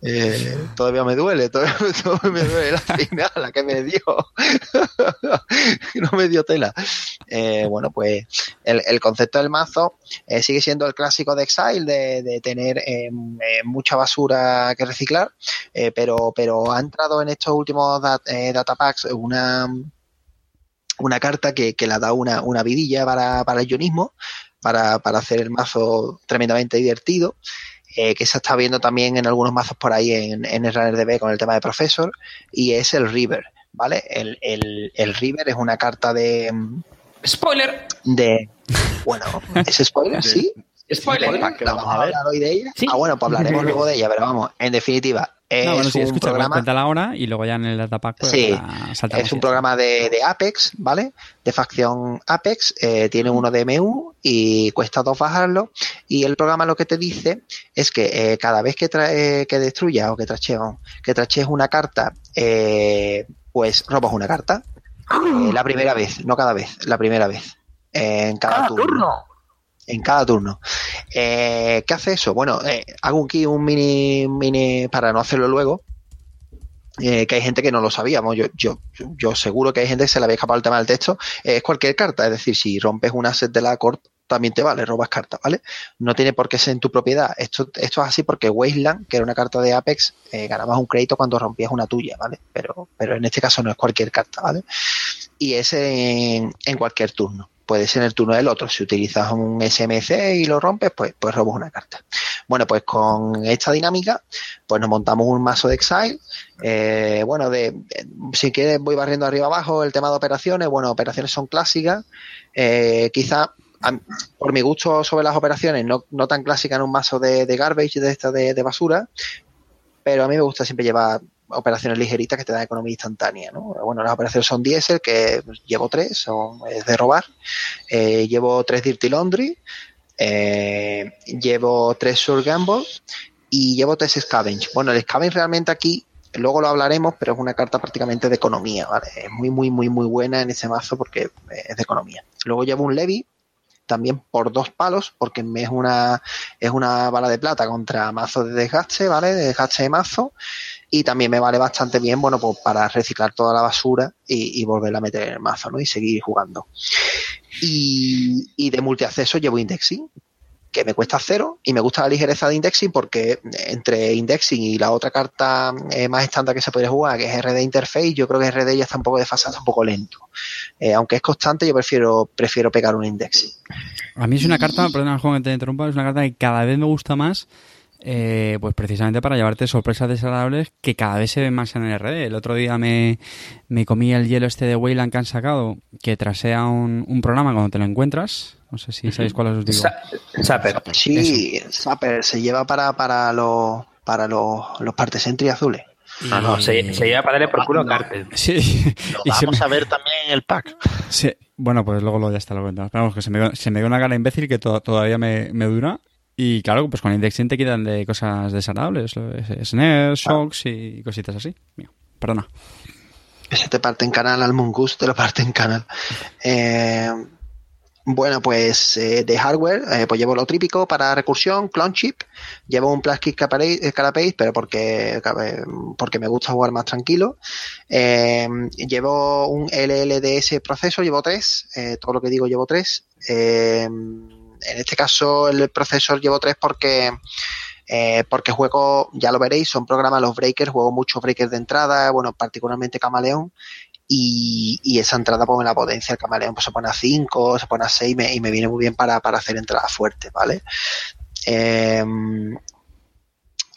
Eh, todavía me duele, todavía, todavía me duele la final, la que me dio. no me dio tela. Eh, bueno, pues el, concepto del mazo eh, sigue siendo el clásico de Exile, de, de tener eh, eh, mucha basura que reciclar, eh, pero, pero ha entrado en estos últimos dat- datapacks una, una carta que, que le da una, una vidilla para, para el guionismo, para, para hacer el mazo tremendamente divertido, eh, que se está viendo también en algunos mazos por ahí en, en el Runner DB con el tema de Professor, y es el River, ¿vale? El, el, el River es una carta de... ¡Spoiler! de bueno, ¿es spoiler? Sí. ¡Spoiler! Spoiler. ¿Qué ¿La vamos a hablar hoy de ella? Sí. Ah, bueno, pues hablaremos luego de ella, pero vamos, en definitiva, es no, bueno, sí, un escucha, programa... cuéntala ahora y luego ya en el datapack pues, Sí, Es un programa de, de Apex, ¿vale? De facción Apex, eh, tiene uno de MU y cuesta dos bajarlo. Y el programa lo que te dice es que eh, cada vez que, trae, que destruyas o que trachees, que trachees una carta, eh, pues robas una carta. Eh, la primera vez, no cada vez, la primera vez. En cada, turno. En cada turno. Eh, ¿Qué hace eso? Bueno, eh, hago aquí un mini, mini, para no hacerlo luego, eh, que hay gente que no lo sabíamos. Yo, yo, yo seguro que hay gente que se le había escapado el tema del texto. Es cualquier carta, es decir, si rompes un asset de la corp, también te vale, robas cartas, ¿vale? No tiene por qué ser en tu propiedad. Esto, esto es así porque Wasteland, que era una carta de Apex, eh, ganabas un crédito cuando rompías una tuya, ¿vale? Pero, pero en este caso no es cualquier carta, ¿vale? y es en, cualquier turno. Puede ser en el turno del otro. Si utilizas un SMC y lo rompes, pues, pues robas una carta. Bueno, pues con esta dinámica, pues nos montamos un mazo de Exile. Eh, bueno, de, si quieres voy barriendo arriba abajo el tema de operaciones. Bueno, operaciones son clásicas. Eh, quizá por mi gusto sobre las operaciones, no, no tan clásicas en un mazo de, garbage, de esta de, basura, pero a mí me gusta siempre llevar operaciones ligeritas que te dan economía instantánea. ¿no? Bueno, las operaciones son diésel, que llevo tres, son de robar. Eh, llevo tres Dirty Laundry, eh, llevo tres Sur Gamble y llevo tres Scavenge. Bueno, el Scavenge realmente aquí luego lo hablaremos, pero es una carta prácticamente de economía, ¿vale? Es muy, muy, muy, muy buena en ese mazo porque es de economía. Luego llevo un Levy, también por dos palos, porque es una, es una bala de plata contra mazo de desgaste, ¿vale? De desgaste de mazo. Y también me vale bastante bien, bueno, pues para reciclar toda la basura y, y volverla a meter en el mazo, ¿no? Y seguir jugando. Y, y de multiacceso llevo indexing, que me cuesta cero y me gusta la ligereza de indexing porque entre indexing y la otra carta eh, más estándar que se puede jugar, que es RD Interface, yo creo que RD ya está un poco desfasado, está un poco lento. Eh, aunque es constante, yo prefiero, prefiero pegar un indexing. A mí es una carta, perdón, juego que te interrumpa, es una carta que cada vez me gusta más. Eh, pues precisamente para llevarte sorpresas desagradables que cada vez se ven más en el RD. El otro día me, me comí el hielo este de Wayland que han sacado, que trasea un, un programa cuando te lo encuentras, no sé si sabéis cuál os digo. Zapper. Sí, Zapper se lleva para, para los para los, los partes entry azules. No, no, se, lleva para darle por culo a Carter. Sí. y vamos a ver también el pack. Sí. Bueno, pues luego lo ya está lo cuento. Vamos, que se me, se me dio una cara imbécil que todavía me, me, dura. Y claro, pues con indexing te quitan de cosas desagradables. Snares, ah. shocks y cositas así. Mira, perdona. Ese te parte en canal, al Mongoose te lo parte en canal. Eh, bueno, pues eh, de hardware, eh, pues llevo lo típico para recursión, clone chip, llevo un plastic carapace, pero porque, porque me gusta jugar más tranquilo. Eh, llevo un LLDS proceso, llevo tres, todo lo que digo llevo tres. En este caso el procesor llevo tres porque porque juego, ya lo veréis, son programas los breakers, juego muchos breakers de entrada, bueno, particularmente Camaleón, y, esa entrada pues la potencia el camaleón pues se pone a 5, se pone a 6 y me, viene muy bien para, hacer entradas fuertes, ¿vale? Em,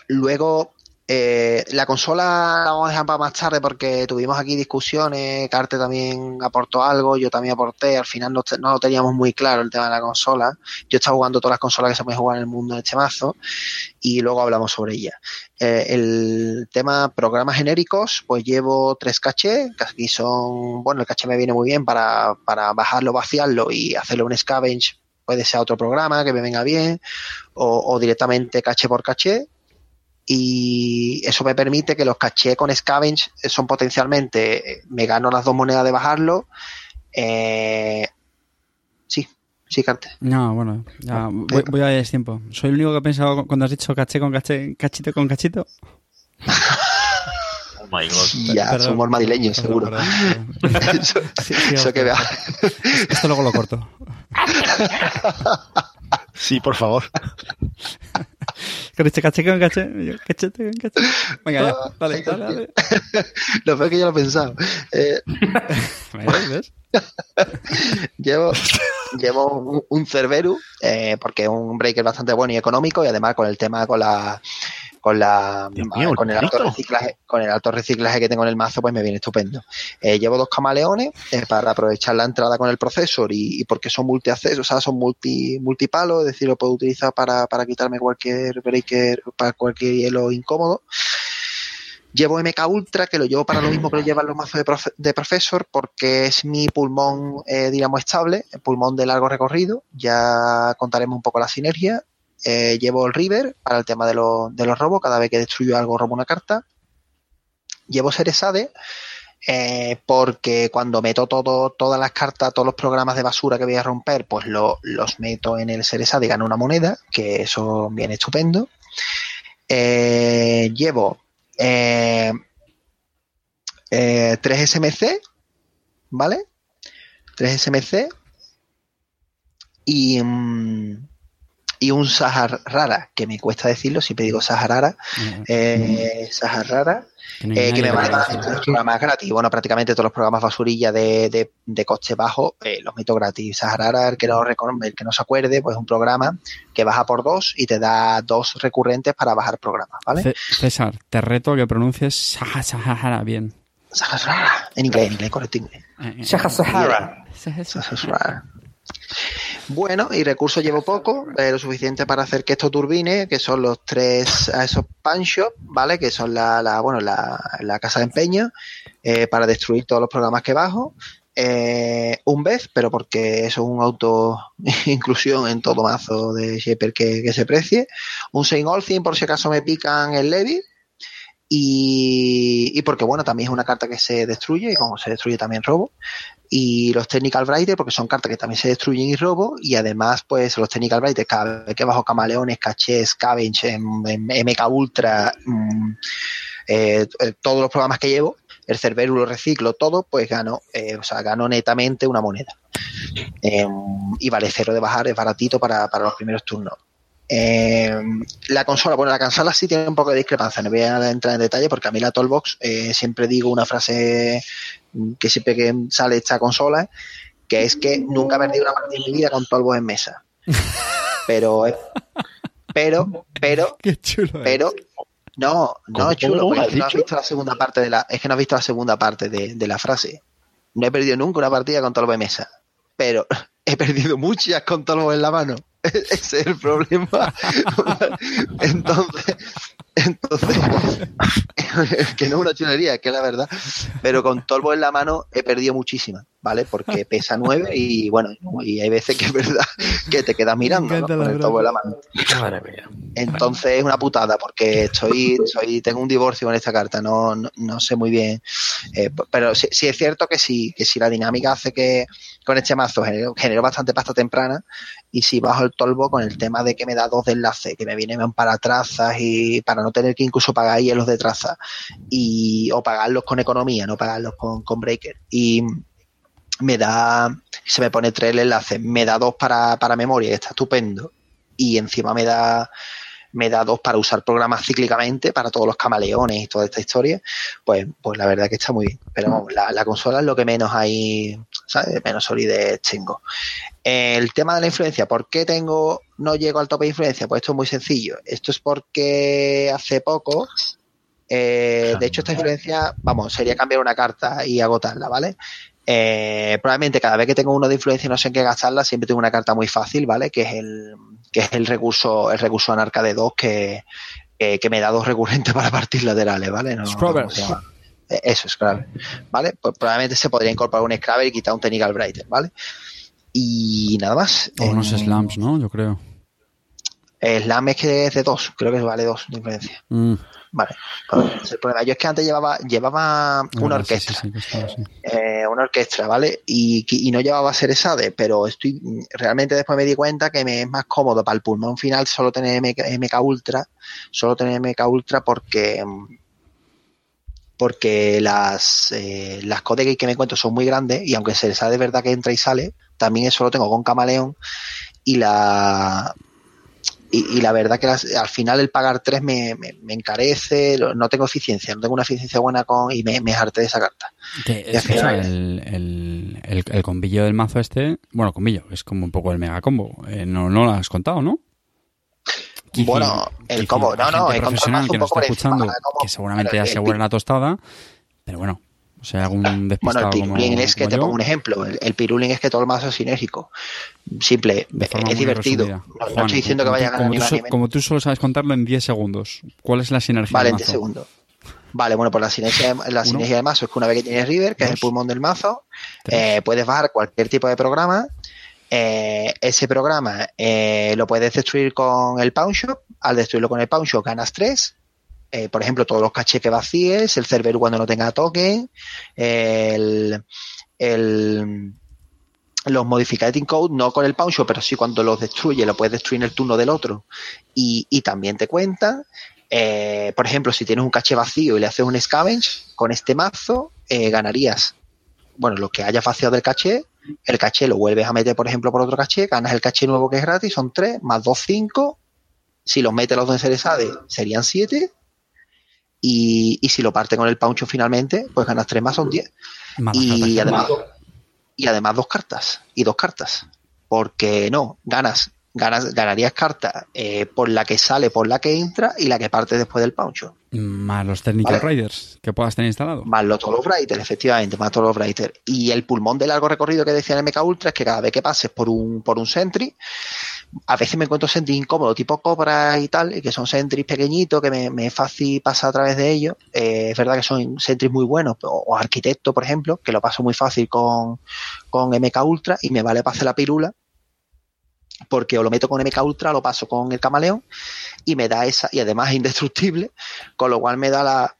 luego, eh, la consola la vamos a dejar para más tarde porque tuvimos aquí discusiones, Carte también aportó algo, yo también aporté, al final no, lo teníamos muy claro el tema de la consola. Yo estaba jugando todas las consolas que se pueden jugar en el mundo en este mazo y luego hablamos sobre ella. Eh, el tema programas genéricos, pues llevo tres cachés, que aquí son, bueno, el caché me viene muy bien para, para bajarlo, vaciarlo y hacerlo un scavenge puede ser otro programa que me venga bien o, o, directamente caché por caché y eso me permite que los caché con Scavenge son potencialmente, eh, me gano las dos monedas de bajarlo. Eh, sí, sí, Carte. No, bueno, ya voy, voy a tiempo. Soy el único que ha pensado cuando has dicho caché con caché, cachito con cachito. oh my God. Ya, somos madrileños, seguro. eso, que vea. Esto luego lo corto. Sí, por favor. Con este caché caché. Cachete con caché. Venga, ya. Dale, dale, dale. Lo peor que yo lo he pensado. Eh, ¿Ves? llevo llevo un, Cerberus, eh, porque es un breaker bastante bueno y económico, y además con el tema con la con la con el alto reciclaje con el alto reciclaje que tengo en el mazo pues me viene estupendo eh, llevo dos camaleones eh, para aprovechar la entrada con el procesor y, porque son multiaccesos o sea son multi multipalos es decir lo puedo utilizar para, para quitarme cualquier breaker para cualquier hielo incómodo Llevo MK Ultra, que lo llevo para lo mismo que lo llevan los mazos de, de profesor, porque es mi pulmón, eh, digamos, estable, el pulmón de largo recorrido. Ya contaremos un poco la sinergia. Eh, llevo el River para el tema de, los robos. Cada vez que destruyo algo, robo una carta. Llevo Seresade. Eh, porque cuando meto todo, todas las cartas, todos los programas de basura que voy a romper, pues lo, los meto en el Seresade y gano una moneda, que eso viene estupendo. Eh, llevo 3 SMC, ¿vale? 3 SMC y, mm, y un Sahara, que me cuesta decirlo, siempre digo Sahara, eh, Sahara, eh, que me vale más los programas gratis. Bueno, prácticamente todos los programas basurilla de, de, coste bajo eh, los meto gratis. Sahara, el que, no, el que no se acuerde, pues es un programa que baja por dos y te da dos recurrentes para bajar programas, ¿vale? César, te reto a que pronuncies Sahara bien. Sahara, en inglés, en inglés, correcto inglés. Sahara. Sahara. Bueno, y recursos llevo poco, lo suficiente para hacer que esto turbine, que son los tres a esos pan ¿vale? Que son la, la bueno, la, casa de empeño, eh, para destruir todos los programas que bajo. Eh, un vez, pero porque eso es un auto inclusión en todo mazo de Shaper que, se precie. Un Saint Olfin por si acaso me pican el Levi. Y, y, porque bueno, también es una carta que se destruye y como se destruye también robo y los Technical Brighter, porque son cartas que también se destruyen y robo, y además, pues los Technical Brighter, cada vez que bajo camaleones, caché, scavenge, MK Ultra, mm, eh, eh, todos los programas que llevo, el Cerberus lo reciclo, todo, pues gano, eh, o sea, gano netamente una moneda. y vale cero de bajar, es baratito para, para los primeros turnos. la consola, bueno, la consola sí tiene un poco de discrepancia, no voy a entrar en detalle porque a mí la Tollbox siempre digo una frase que siempre que sale esta consola, que es que nunca he perdido una partida en mi vida con polvos en mesa. Pero, pero, pero, pero, no, no es chulo, porque no has visto la segunda parte de la, es que no has visto la segunda parte de, de la frase. No he perdido nunca una partida con polvo en mesa, pero he perdido muchas con polvo en la mano. Ese es el problema. Entonces, entonces, que no es una chulería, que es la verdad, pero con Tolbo en la mano he perdido muchísimas, ¿vale? Porque pesa 9 y bueno, y hay veces que es verdad que te quedas mirando ¿no? con el Tolbo en la mano. Entonces es una putada porque estoy, soy, tengo un divorcio con esta carta, no, no, sé muy bien, eh, pero sí, sí, es cierto que sí, que si la dinámica hace que con este mazo genero bastante pasta temprana y si bajo el tolvo con el tema de que me da dos de enlace, que me vienen para trazas y para no tener que incluso pagar hielos de traza y o pagarlos con economía, no pagarlos con, con breaker. Y me da, se me pone tres enlaces, me da dos para, para memoria, está estupendo. Y encima me da me da dos para usar programas cíclicamente para todos los camaleones y toda esta historia, pues, pues la verdad que está muy bien. Pero la, la consola es lo que menos hay, ¿sabes? Menos solidez tengo. El tema de la influencia, ¿por qué tengo, no llego al tope de influencia? Pues esto es muy sencillo. Esto es porque hace poco, eh, de hecho esta influencia, vamos, sería cambiar una carta y agotarla, ¿vale? Eh, probablemente cada vez que tengo uno de influencia y no sé en qué gastarla, siempre tengo una carta muy fácil, ¿vale? Que es el, que es el recurso, el recurso anarca de dos que, que, me da dos recurrentes para partir laterales, ¿vale? No, Eso, es Scrabble. ¿Vale? Pues probablemente se podría incorporar un Scrabble y quitar un Technical Brighter, ¿vale? Y nada más. O unos slams, ¿no? Yo creo. Slam es que es de dos, creo que vale dos de influencia. Mm. Vale. el problema, yo es que antes llevaba, llevaba una orquesta. Eh, una orquesta, ¿vale? Y, y, no llevaba Seresade, pero estoy realmente después me di cuenta que me es más cómodo para el pulmón final solo tener MK, Ultra, solo tener MK Ultra porque porque las, eh, las codecs que me encuentro son muy grandes y aunque se sabe de verdad que entra y sale, también eso lo tengo con Camaleón y la y, la verdad que al final el pagar tres me, me, encarece, no tengo eficiencia, no tengo una eficiencia buena con y me, me harté de esa carta. el, el, el, combillo del mazo este, bueno, combillo, es como un poco el mega combo, eh, no, no lo has contado, ¿no? Bueno, el combo, no, no, el profesional que nos está escuchando, que seguramente ya asegura la tostada, pero bueno, o sea, algún Bueno, el pirulín es que te pongo un ejemplo. El, el es que todo el mazo es sinérgico. Simple, es divertido. No, estoy diciendo que vaya a ganar como, tú, como tú solo sabes contarlo en 10 segundos, ¿cuál es la sinergia? Vale, en 10 segundos. Vale, bueno, pues la sinergia, la sinergia de mazo es que una vez que tienes River, que es el pulmón del mazo, eh, puedes bajar cualquier tipo de programa. Eh, ese programa eh, lo puedes destruir con el Pawn Shop. Al destruirlo con el Pawn Shop ganas 3 eh, por ejemplo, todos los cachés que vacíes, el Cerberus cuando no tenga token, el, los modificating code, no con el Punch, pero sí cuando los destruye, lo puedes destruir en el turno del otro y, también te cuenta. Por ejemplo, si tienes un caché vacío y le haces un scavenge, con este mazo ganarías, bueno, lo que haya vaciado del caché, el caché lo vuelves a meter, por ejemplo, por otro caché, ganas el caché nuevo que es gratis, son 3, más 2, 5. Si los metes los dos en Ceresade, serían 7. Y, y, si lo parte con el Pauncho finalmente, pues ganas 3 más, son 10. Y además, y además dos cartas. Y dos cartas. Porque no, ganas ganas, ganarías cartas eh, por la que sale, por la que entra y la que parte después del Pauncho. Más los Technical ¿Vale? Riders que puedas tener instalado. Más los todos los Riders, efectivamente, más todos los Riders. Y el pulmón de largo recorrido que decía en el MK Ultra es que cada vez que pases por un, por un Sentry, a veces me encuentro Sentry incómodo, tipo Cobra y tal, y que son Sentries pequeñitos, que me, me, es fácil pasar a través de ellos. Eh, es verdad que son Sentries muy buenos, o, o Arquitecto, por ejemplo, que lo paso muy fácil con, con MK Ultra y me vale para hacer la pirula porque o lo meto con MK Ultra, lo paso con el camaleón y me da esa, y además es indestructible, con lo cual me da la,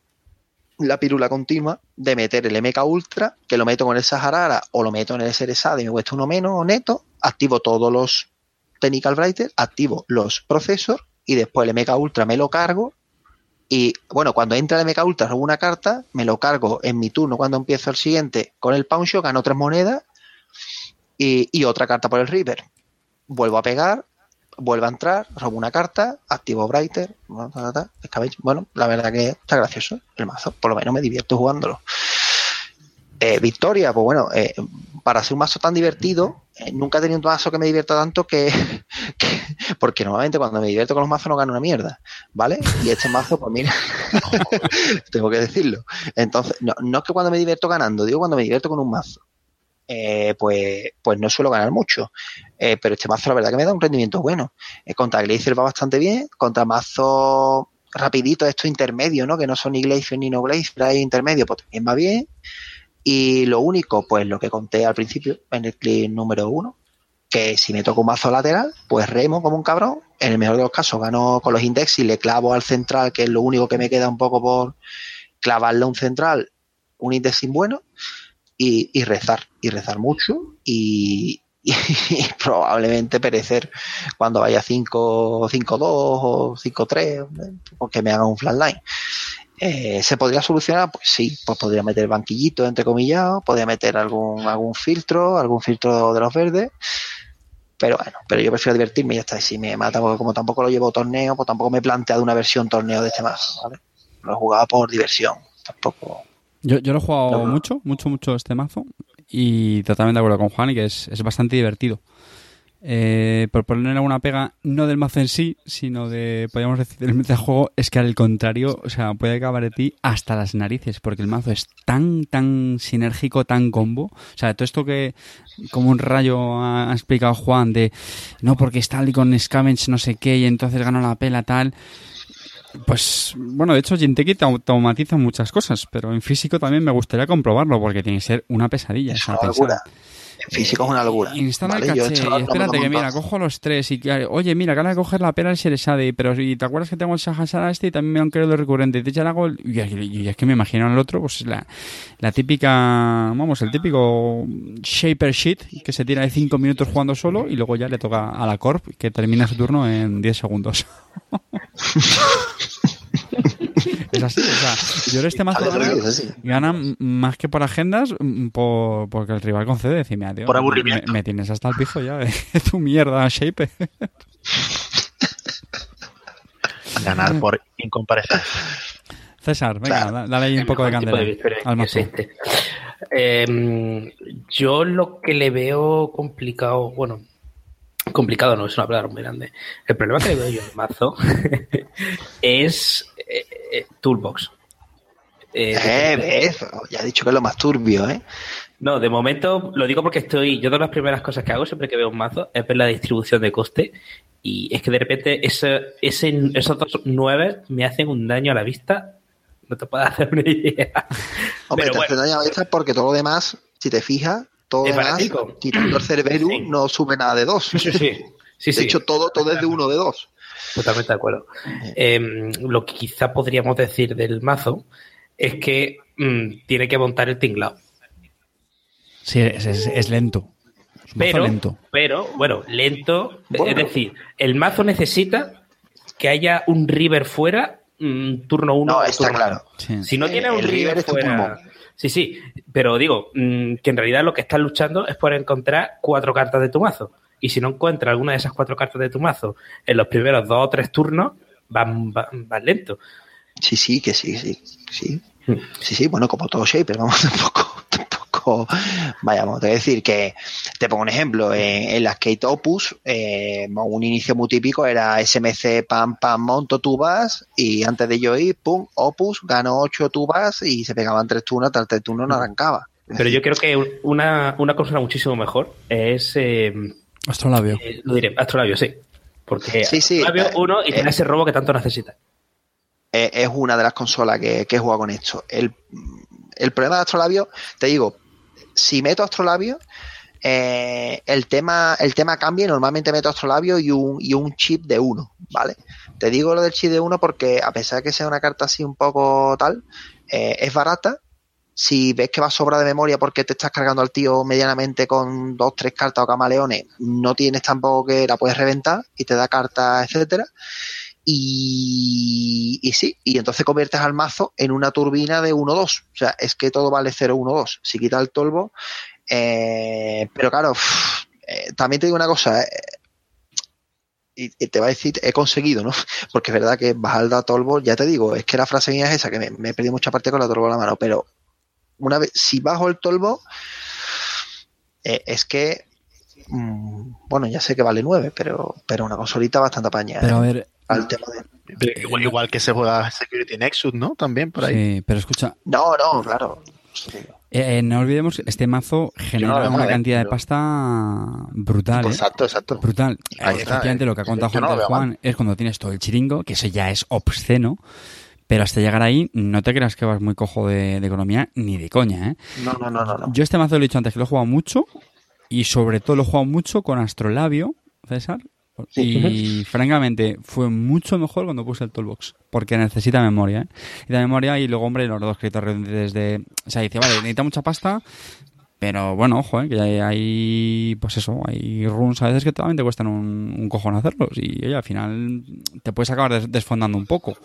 la pirula continua de meter el MK Ultra, que lo meto con el Sahara o lo meto en el SRSA y me cuesta uno menos neto, activo todos los Technical Writer, activo los Processor y después el MK Ultra me lo cargo y bueno, cuando entra el MK Ultra robo una carta, me lo cargo en mi turno cuando empiezo el siguiente con el Pauncho, gano tres monedas y, y otra carta por el River vuelvo a pegar, vuelvo a entrar, robo una carta, activo Brighter, bueno, la verdad que está gracioso el mazo, por lo menos me divierto jugándolo. Eh, victoria, pues bueno, eh, para ser un mazo tan divertido, eh, nunca he tenido un mazo que me divierta tanto que, que, porque normalmente cuando me divierto con los mazos no gano una mierda, ¿vale? Y este mazo, pues mira, tengo que decirlo. Entonces, no, no es que cuando me divierto ganando, digo cuando me divierto con un mazo eh, pues, pues no suelo ganar mucho. Eh, pero este mazo la verdad que me da un rendimiento bueno. Eh, contra Glacier va bastante bien, contra mazo rapidito, esto intermedio, ¿no? Que no son ni Glacier ni no Glacier, hay intermedio, pues también va bien. Y lo único, pues lo que conté al principio en el clip número uno, que si me toca un mazo lateral, pues remo como un cabrón. En el mejor de los casos gano con los index y le clavo al central, que es lo único que me queda un poco por clavarle a un central, un indexing bueno y, rezar, y rezar mucho y, probablemente perecer cuando vaya 5-2 o 5-3 porque me haga un flatline. Eh, ¿Se podría solucionar? Pues sí, pues podría meter banquillito entre comillas, podría meter algún, algún filtro, algún filtro de los verdes, pero bueno, pero yo prefiero divertirme y ya está. Y si me mata, porque como tampoco lo llevo torneo, pues tampoco me he planteado una versión torneo de este mazo, ¿vale? Lo he jugado por diversión, tampoco yo, yo lo he jugado no, mucho, mucho, mucho este mazo y totalmente de acuerdo con Juan y que es, es bastante divertido. Eh, por poner alguna pega, no del mazo en sí, sino de, podríamos decir, del metajuego, es que al contrario, o sea, puede acabar de ti hasta las narices, porque el mazo es tan, tan sinérgico, tan combo. O sea, todo esto que, como un rayo ha, explicado Juan, de no, porque está con Scavenge no sé qué, y entonces gana la pela, tal. Pues bueno, de hecho Jinteki te automatiza muchas cosas, pero en físico también me gustaría comprobarlo porque tiene que ser una pesadilla. Es una locura. Físico es una locura. Instala ¿vale? el caché, y espérate que mira, cojo los tres y oye, mira, acabo de coger la pera el Shereshade, pero y te acuerdas que tengo el Sahasara este y también me han querido recurrente, y te echa hago y, y, y, es que me imagino al otro, pues la, la típica, vamos, el típico Shaper Sheet que se tira de 5 minutos jugando solo y luego ya le toca a la Corp que termina su turno en 10 segundos. es así, o sea, yo en este mazo gana, más que por agendas, por, porque el rival concede. Decir, mira, tío, por aburrimiento. Me, me, tienes hasta el pijo ya, de tu mierda, Shape. Ganar por incomparecencia. César, venga, claro. dale ahí un poco de candela de al mazo. Eh, yo lo que le veo complicado, bueno, complicado no es una palabra muy grande. El problema que le veo yo al mazo es eh, eh, Toolbox. Eh, ves, ya he dicho que es lo más turbio, ¿eh? No, de momento lo digo porque estoy. Yo de las primeras cosas que hago siempre que veo un mazo es ver la distribución de coste. Y es que de repente ese, ese, esos dos nueve me hacen un daño a la vista. No te puedo hacer una idea. Hombre, Pero te bueno. daño a la vista porque todo lo demás, si te fijas, todo lo demás, quitando el Cerberus, sí. no sube nada de dos. Sí, sí. sí, de sí. hecho, todo, todo es de uno de dos. Totalmente de acuerdo. Eh, lo que quizá podríamos decir del mazo es que mmm, tiene que montar el tinglado. Sí, es, es, es lento. Es pero, lento. pero, bueno, lento. Bueno. Es decir, el mazo necesita que haya un river fuera mmm, turno 1 no, está turno claro. Sí. Si no tiene un river, river fuera... Sí, sí, pero digo mm, que en realidad lo que estás luchando es por encontrar cuatro cartas de tu mazo. Y si no encuentras alguna de esas cuatro cartas de tu mazo en los primeros dos o tres turnos, vas, vas, vas lento. Sí, sí, que sí, sí, sí. Sí, sí, bueno, como todo Shaper, vamos, tampoco, tampoco, vayamos, te voy a decir que, te pongo un ejemplo, en, en las Kate Opus, eh, un inicio muy típico era SMC, pam, pam, monto tubas, y antes de yo ir, pum, Opus, ganó ocho tubas y se pegaban tres turnos, tal tres turnos no arrancaba. Pero yo creo que una, una consola muchísimo mejor es, eh, Astrolabio. eh, lo diré, Astrolabio, sí. Porque Sí, sí, Astrolabio eh, uno y eh. tiene ese robo que tanto necesita. es, es una de las consolas que, que he jugado con esto. El, el problema de Astrolabio, te digo, si meto Astrolabio, eh, el tema el tema cambia y normalmente meto Astrolabio y un, y un chip de uno, ¿vale? Te digo lo del chip de uno porque a pesar de que sea una carta así un poco tal, eh, es barata. Si ves que va sobra de memoria porque te estás cargando al tío medianamente con dos, tres cartas o camaleones, no tienes tampoco que la puedes reventar y te da cartas, etcétera. Y, y sí, y entonces conviertes al mazo en una turbina de 1-2. O sea, es que todo vale 0-1-2. Si quita el tolvo, eh, pero claro, eh, también te digo una cosa, eh, y, y te va a decir, he conseguido, ¿no? Porque es verdad que bajar la tolvo, ya te digo, es que la frase mía es esa, que me, me he perdido mucha parte con la tolvo en la mano, pero una vez, si bajo el tolvo, eh, es que, mm, bueno, ya sé que vale 9, pero, pero una consolita bastante apañada. Pero a ¿eh? ver, al tema de... Igual, igual que se juega Security Nexus, ¿no? También por ahí. sí, pero escucha, No, no, claro. eh, eh, no olvidemos que este mazo genera veo una ¿eh? cantidad de Pero- pasta brutal, ¿eh? Exacto, exacto. Brutal. Ahí Eh, está, Efectivamente, eh. lo que ha contado no Juan, veo Juan es cuando tienes todo el chiringo, que eso ya es obsceno. Pero hasta llegar ahí, no te creas que vas muy cojo de, de economía, ni de coña, ¿eh? No, no, no, no. no. Yo este mazo lo he dicho antes que lo he jugado mucho y sobre todo lo he jugado mucho con Astrolabio, César. Y francamente fue mucho mejor cuando puse el Toolbox, porque necesita memoria. ¿eh? Necesita memoria y luego, hombre, los dos créditos redundantes de... O sea, dice, vale, necesita mucha pasta, pero bueno, ojo, ¿eh? que hay, hay, pues eso, hay runs a veces que también te cuestan un, un cojón hacerlos y oye, al final te puedes acabar des- desfondando un poco.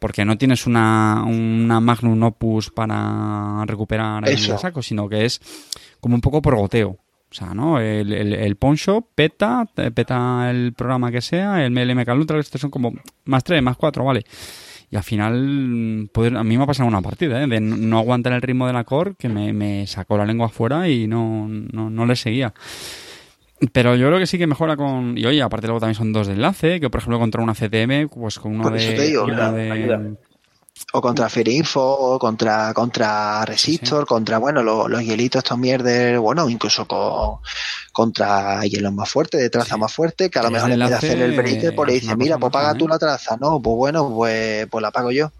Porque no tienes una, una magnum opus para recuperar a saco, sino que es como un poco por goteo. O sea, ¿no? El, el, el pawn shop peta, peta el programa que sea, el MLM Ultra, estos son como más 3, más 4, vale. Y al final, puede- a mí me ha pasado una partida, ¿eh? De no no aguantar el ritmo de la core, que me, me sacó la lengua afuera y no, no, no le seguía. Pero yo creo que sí que mejora con... Y oye, aparte luego también son dos de enlace, que por ejemplo contra una CTM, pues con uno Por de... eso te digo, uno ayuda, de- ayuda. O contra Ferinfo, o contra, contra Resistor, contra, bueno, los, los hielitos estos mierdes, bueno, incluso con, contra hielos más fuertes, de traza Sí. más fuerte, que a lo El mejor en vez de hacer el breaker, pues le dice, una mira, pues paga tú ¿eh? la traza, no, pues bueno, pues, pues la pago yo.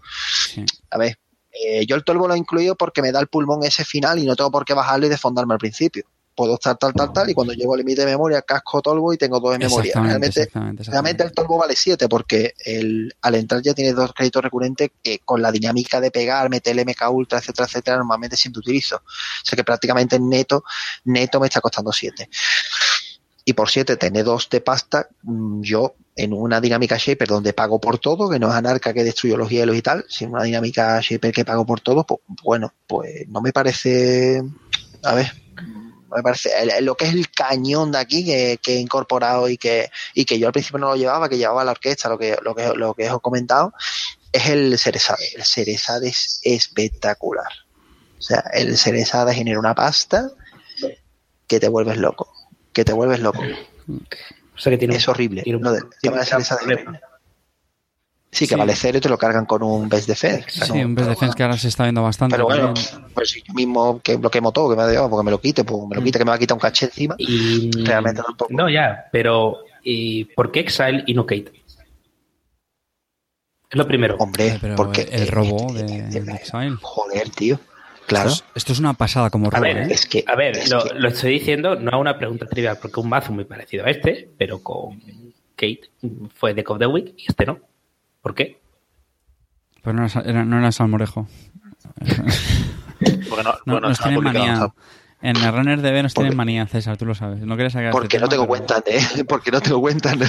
Sí. A ver, eh, yo el tolvo lo he incluido porque me da el pulmón ese final y no tengo por qué bajarlo y desfondarme al principio. Puedo estar tal, tal, tal, y cuando llego al límite de memoria, casco tolvo y tengo dos de memoria. Exactamente, Realmente, exactamente, Realmente el Tolvo vale 7 porque el, al entrar ya tiene dos créditos recurrentes que con la dinámica de pegar, meter el MK Ultra, etcétera, etcétera, normalmente siempre utilizo. O sea que prácticamente neto, neto me está costando 7. Y por 7 tener dos de pasta, mm, yo en una dinámica shaper donde pago por todo, que no es anarca que destruyo los hielos y tal, sino una dinámica shaper que pago por todo, pues bueno, pues no me parece, a ver, me parece, lo que es el cañón de aquí que, que he incorporado y que, y que yo al principio no lo llevaba, que llevaba la orquesta, lo que, lo que, lo que os he comentado, es el Cerezade. El Cerezade es espectacular. O sea, el Cerezade genera una pasta que te vuelves loco. Que te vuelves loco. O sea que tiene Es un- horrible. tiene un- un de. Sí, que Sí. vale cero y te lo cargan con un best defense. Sí, un best defense que ahora se está viendo bastante. Pero bueno, también. pues si yo mismo que bloqueemos todo, que me ha dado, porque me lo quite, pues me lo quite, que me va a quitar un caché encima. Y, Realmente tampoco. No, ya, pero ¿y por qué Exile y no Kate? Es lo primero. Hombre, Eh, pero porque el robo eh, de, de Exile. Joder, tío. Claro. Esto es, esto es una pasada como A robo, ver, ¿eh? Es que, A ver, es lo, que- lo estoy diciendo, no es una pregunta trivial, porque un mazo muy parecido a este, pero con Kate fue de of the Week y este no. ¿Por qué? Pues no era, era- no era Salmorejo. Porque no, No, bueno, nos tienen manía. En el Runner DB nos tienen manía, César, tú lo sabes. No quieres sacar Porque este no tengo tema, cuenta de, porque no tengo cuenta de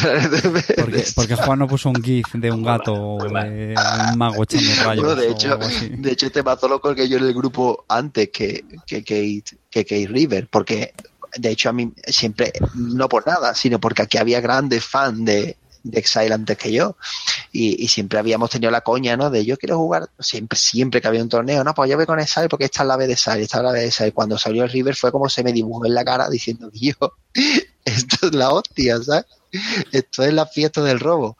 Porque, porque Juan no puso un GIF de un gato o de un mago echando rayos. Bueno, de hecho, de hecho este mazo lo colgué yo en el grupo antes que, que, Kate, que Kate River, porque de hecho a mí siempre, no por nada, sino porque aquí había grandes fans de, de Exile antes que yo. Y, y siempre habíamos tenido la coña, ¿no? De yo quiero jugar, siempre, siempre que había un torneo, no, pues yo voy con Exile porque esta es la B de Exile, esta es la B de Exile. Cuando salió el River fue como se me dibujó en la cara diciendo, yo, esto es la hostia, ¿sabes? Esto es la fiesta del robo.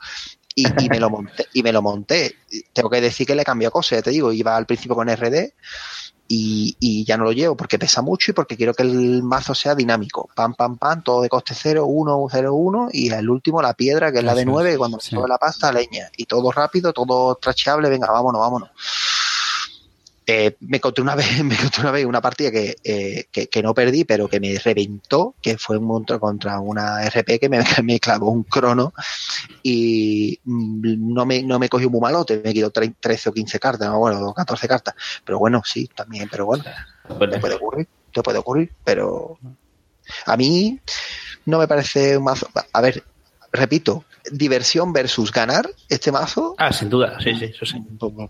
Y, y me lo monté, y me lo monté. Tengo que decir que le cambió cosas, ya te digo, iba al principio con RD y, y ya no lo llevo porque pesa mucho y porque quiero que el mazo sea dinámico. Pam, pam, pam, todo de coste 0, 1, 0, 1 y el último la piedra que es la de Eso es, 9 cuando sí. se sube la pasta, leña. Y todo rápido, todo tracheable, venga, vámonos, vámonos. Eh, me encontré una vez, me encontré una vez una partida que, eh, que, que no perdí, pero que me reventó, que fue un monstruo contra una RP que me, que me clavó un crono y mm, no me, no me cogió muy malote, me tre- 13 o 15 cartas, no, bueno, 14 cartas, pero bueno, sí, también, pero bueno, te puede ocurrir, te puede ocurrir, pero a mí no me parece un mazo, a ver, repito, diversión versus ganar este mazo, Ah, sin duda, sí, sí, eso sí.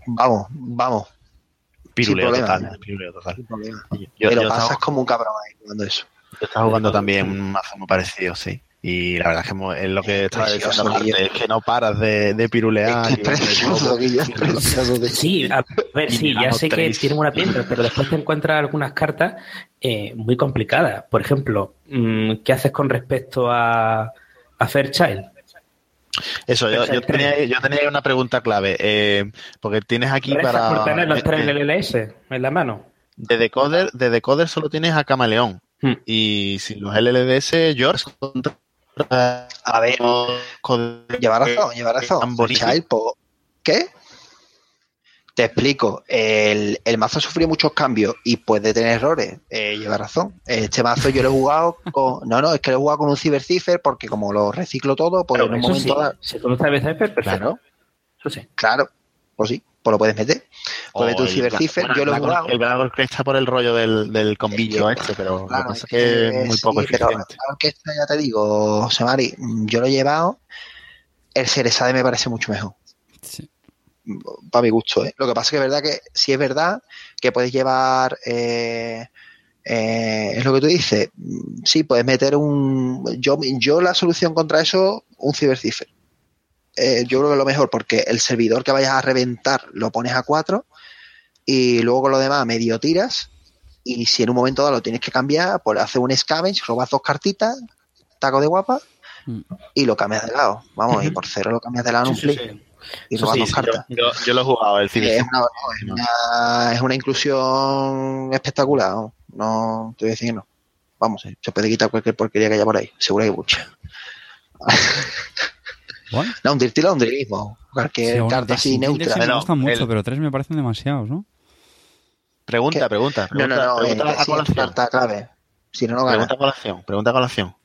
vamos, vamos, Piruleo problema. total, piruleo total. Yo, yo pasas estaba, como un cabrón ahí jugando eso. yo estaba jugando también un mazo muy parecido, sí. Y la verdad es que es lo que estaba diciendo. Marte, es que no paras de, de pirulear. Es que es y- precioso, Guillo, es precioso. de- Sí, a ver, sí, ya sé que tres. tienen una piedra, pero después te encuentras algunas cartas eh, muy complicadas. Por ejemplo, mm, ¿qué haces con respecto a, a Fairchild? Eso, yo, yo tenía, yo tenía una pregunta clave. eh, porque tienes aquí para. por tener los tres eh, LLS en la mano. de decoder, de decoder solo tienes a Camaleón. Hmm. Y sin los LLDS, George contra. A ver, lleva razón, lleva razón. ¿Qué? Te explico. El, el mazo sufrió muchos cambios y puede tener errores. Eh, lleva razón. Este mazo yo lo he jugado con. No, no, es que lo he jugado con un Cyber Cipher porque como lo reciclo todo, pues Pero en un eso momento sí, dado- si tú no sabes perfecto. Claro, Eso sí. claro. Pues sí, pues lo puedes meter. Pues o el Cyber Cipher, bueno, yo lo he jugado. El Black que está por el rollo del, del combillo Eh, este, pero Claro, lo que pasa es que es muy sí, poco pero eficiente. la orquesta, ya te digo, Semari, yo lo he llevado. El Cerezade me parece mucho mejor. Sí. Para mi gusto. ¿eh? Lo que pasa es que es verdad que sí es verdad que puedes llevar, eh, eh, es lo que tú dices, mm, sí, puedes meter un... Yo, yo la solución contra eso, un cibercipher. Eh, yo creo que es lo mejor porque el servidor que vayas a reventar lo pones a 4 y luego con lo demás medio tiras y si en un momento dado lo tienes que cambiar, pues haces un scavenge, robas dos cartitas, taco de guapa Mm. y lo cambias de lado. Vamos, y por cero lo cambias de lado en un sí, sí. Y robas sí, cartas. Yo, yo lo he jugado, el Civic. es, una, no, es, una, es una inclusión espectacular. No, no te voy a decir que no. Vamos, se puede quitar cualquier porquería que haya por ahí. Seguro que hay mucha. Bueno, No, un Dirty Laundry mismo. Cualquier sí, bueno, carta así neutra. Me gustan mucho, el- pero tres me parecen demasiados, ¿no? Pregunta, ¿Qué? pregunta, No, no, pregunta, no. pregunta eh, a sí, colación. carta clave. Si no, no gana. Pregunta colación, pregunta a colación.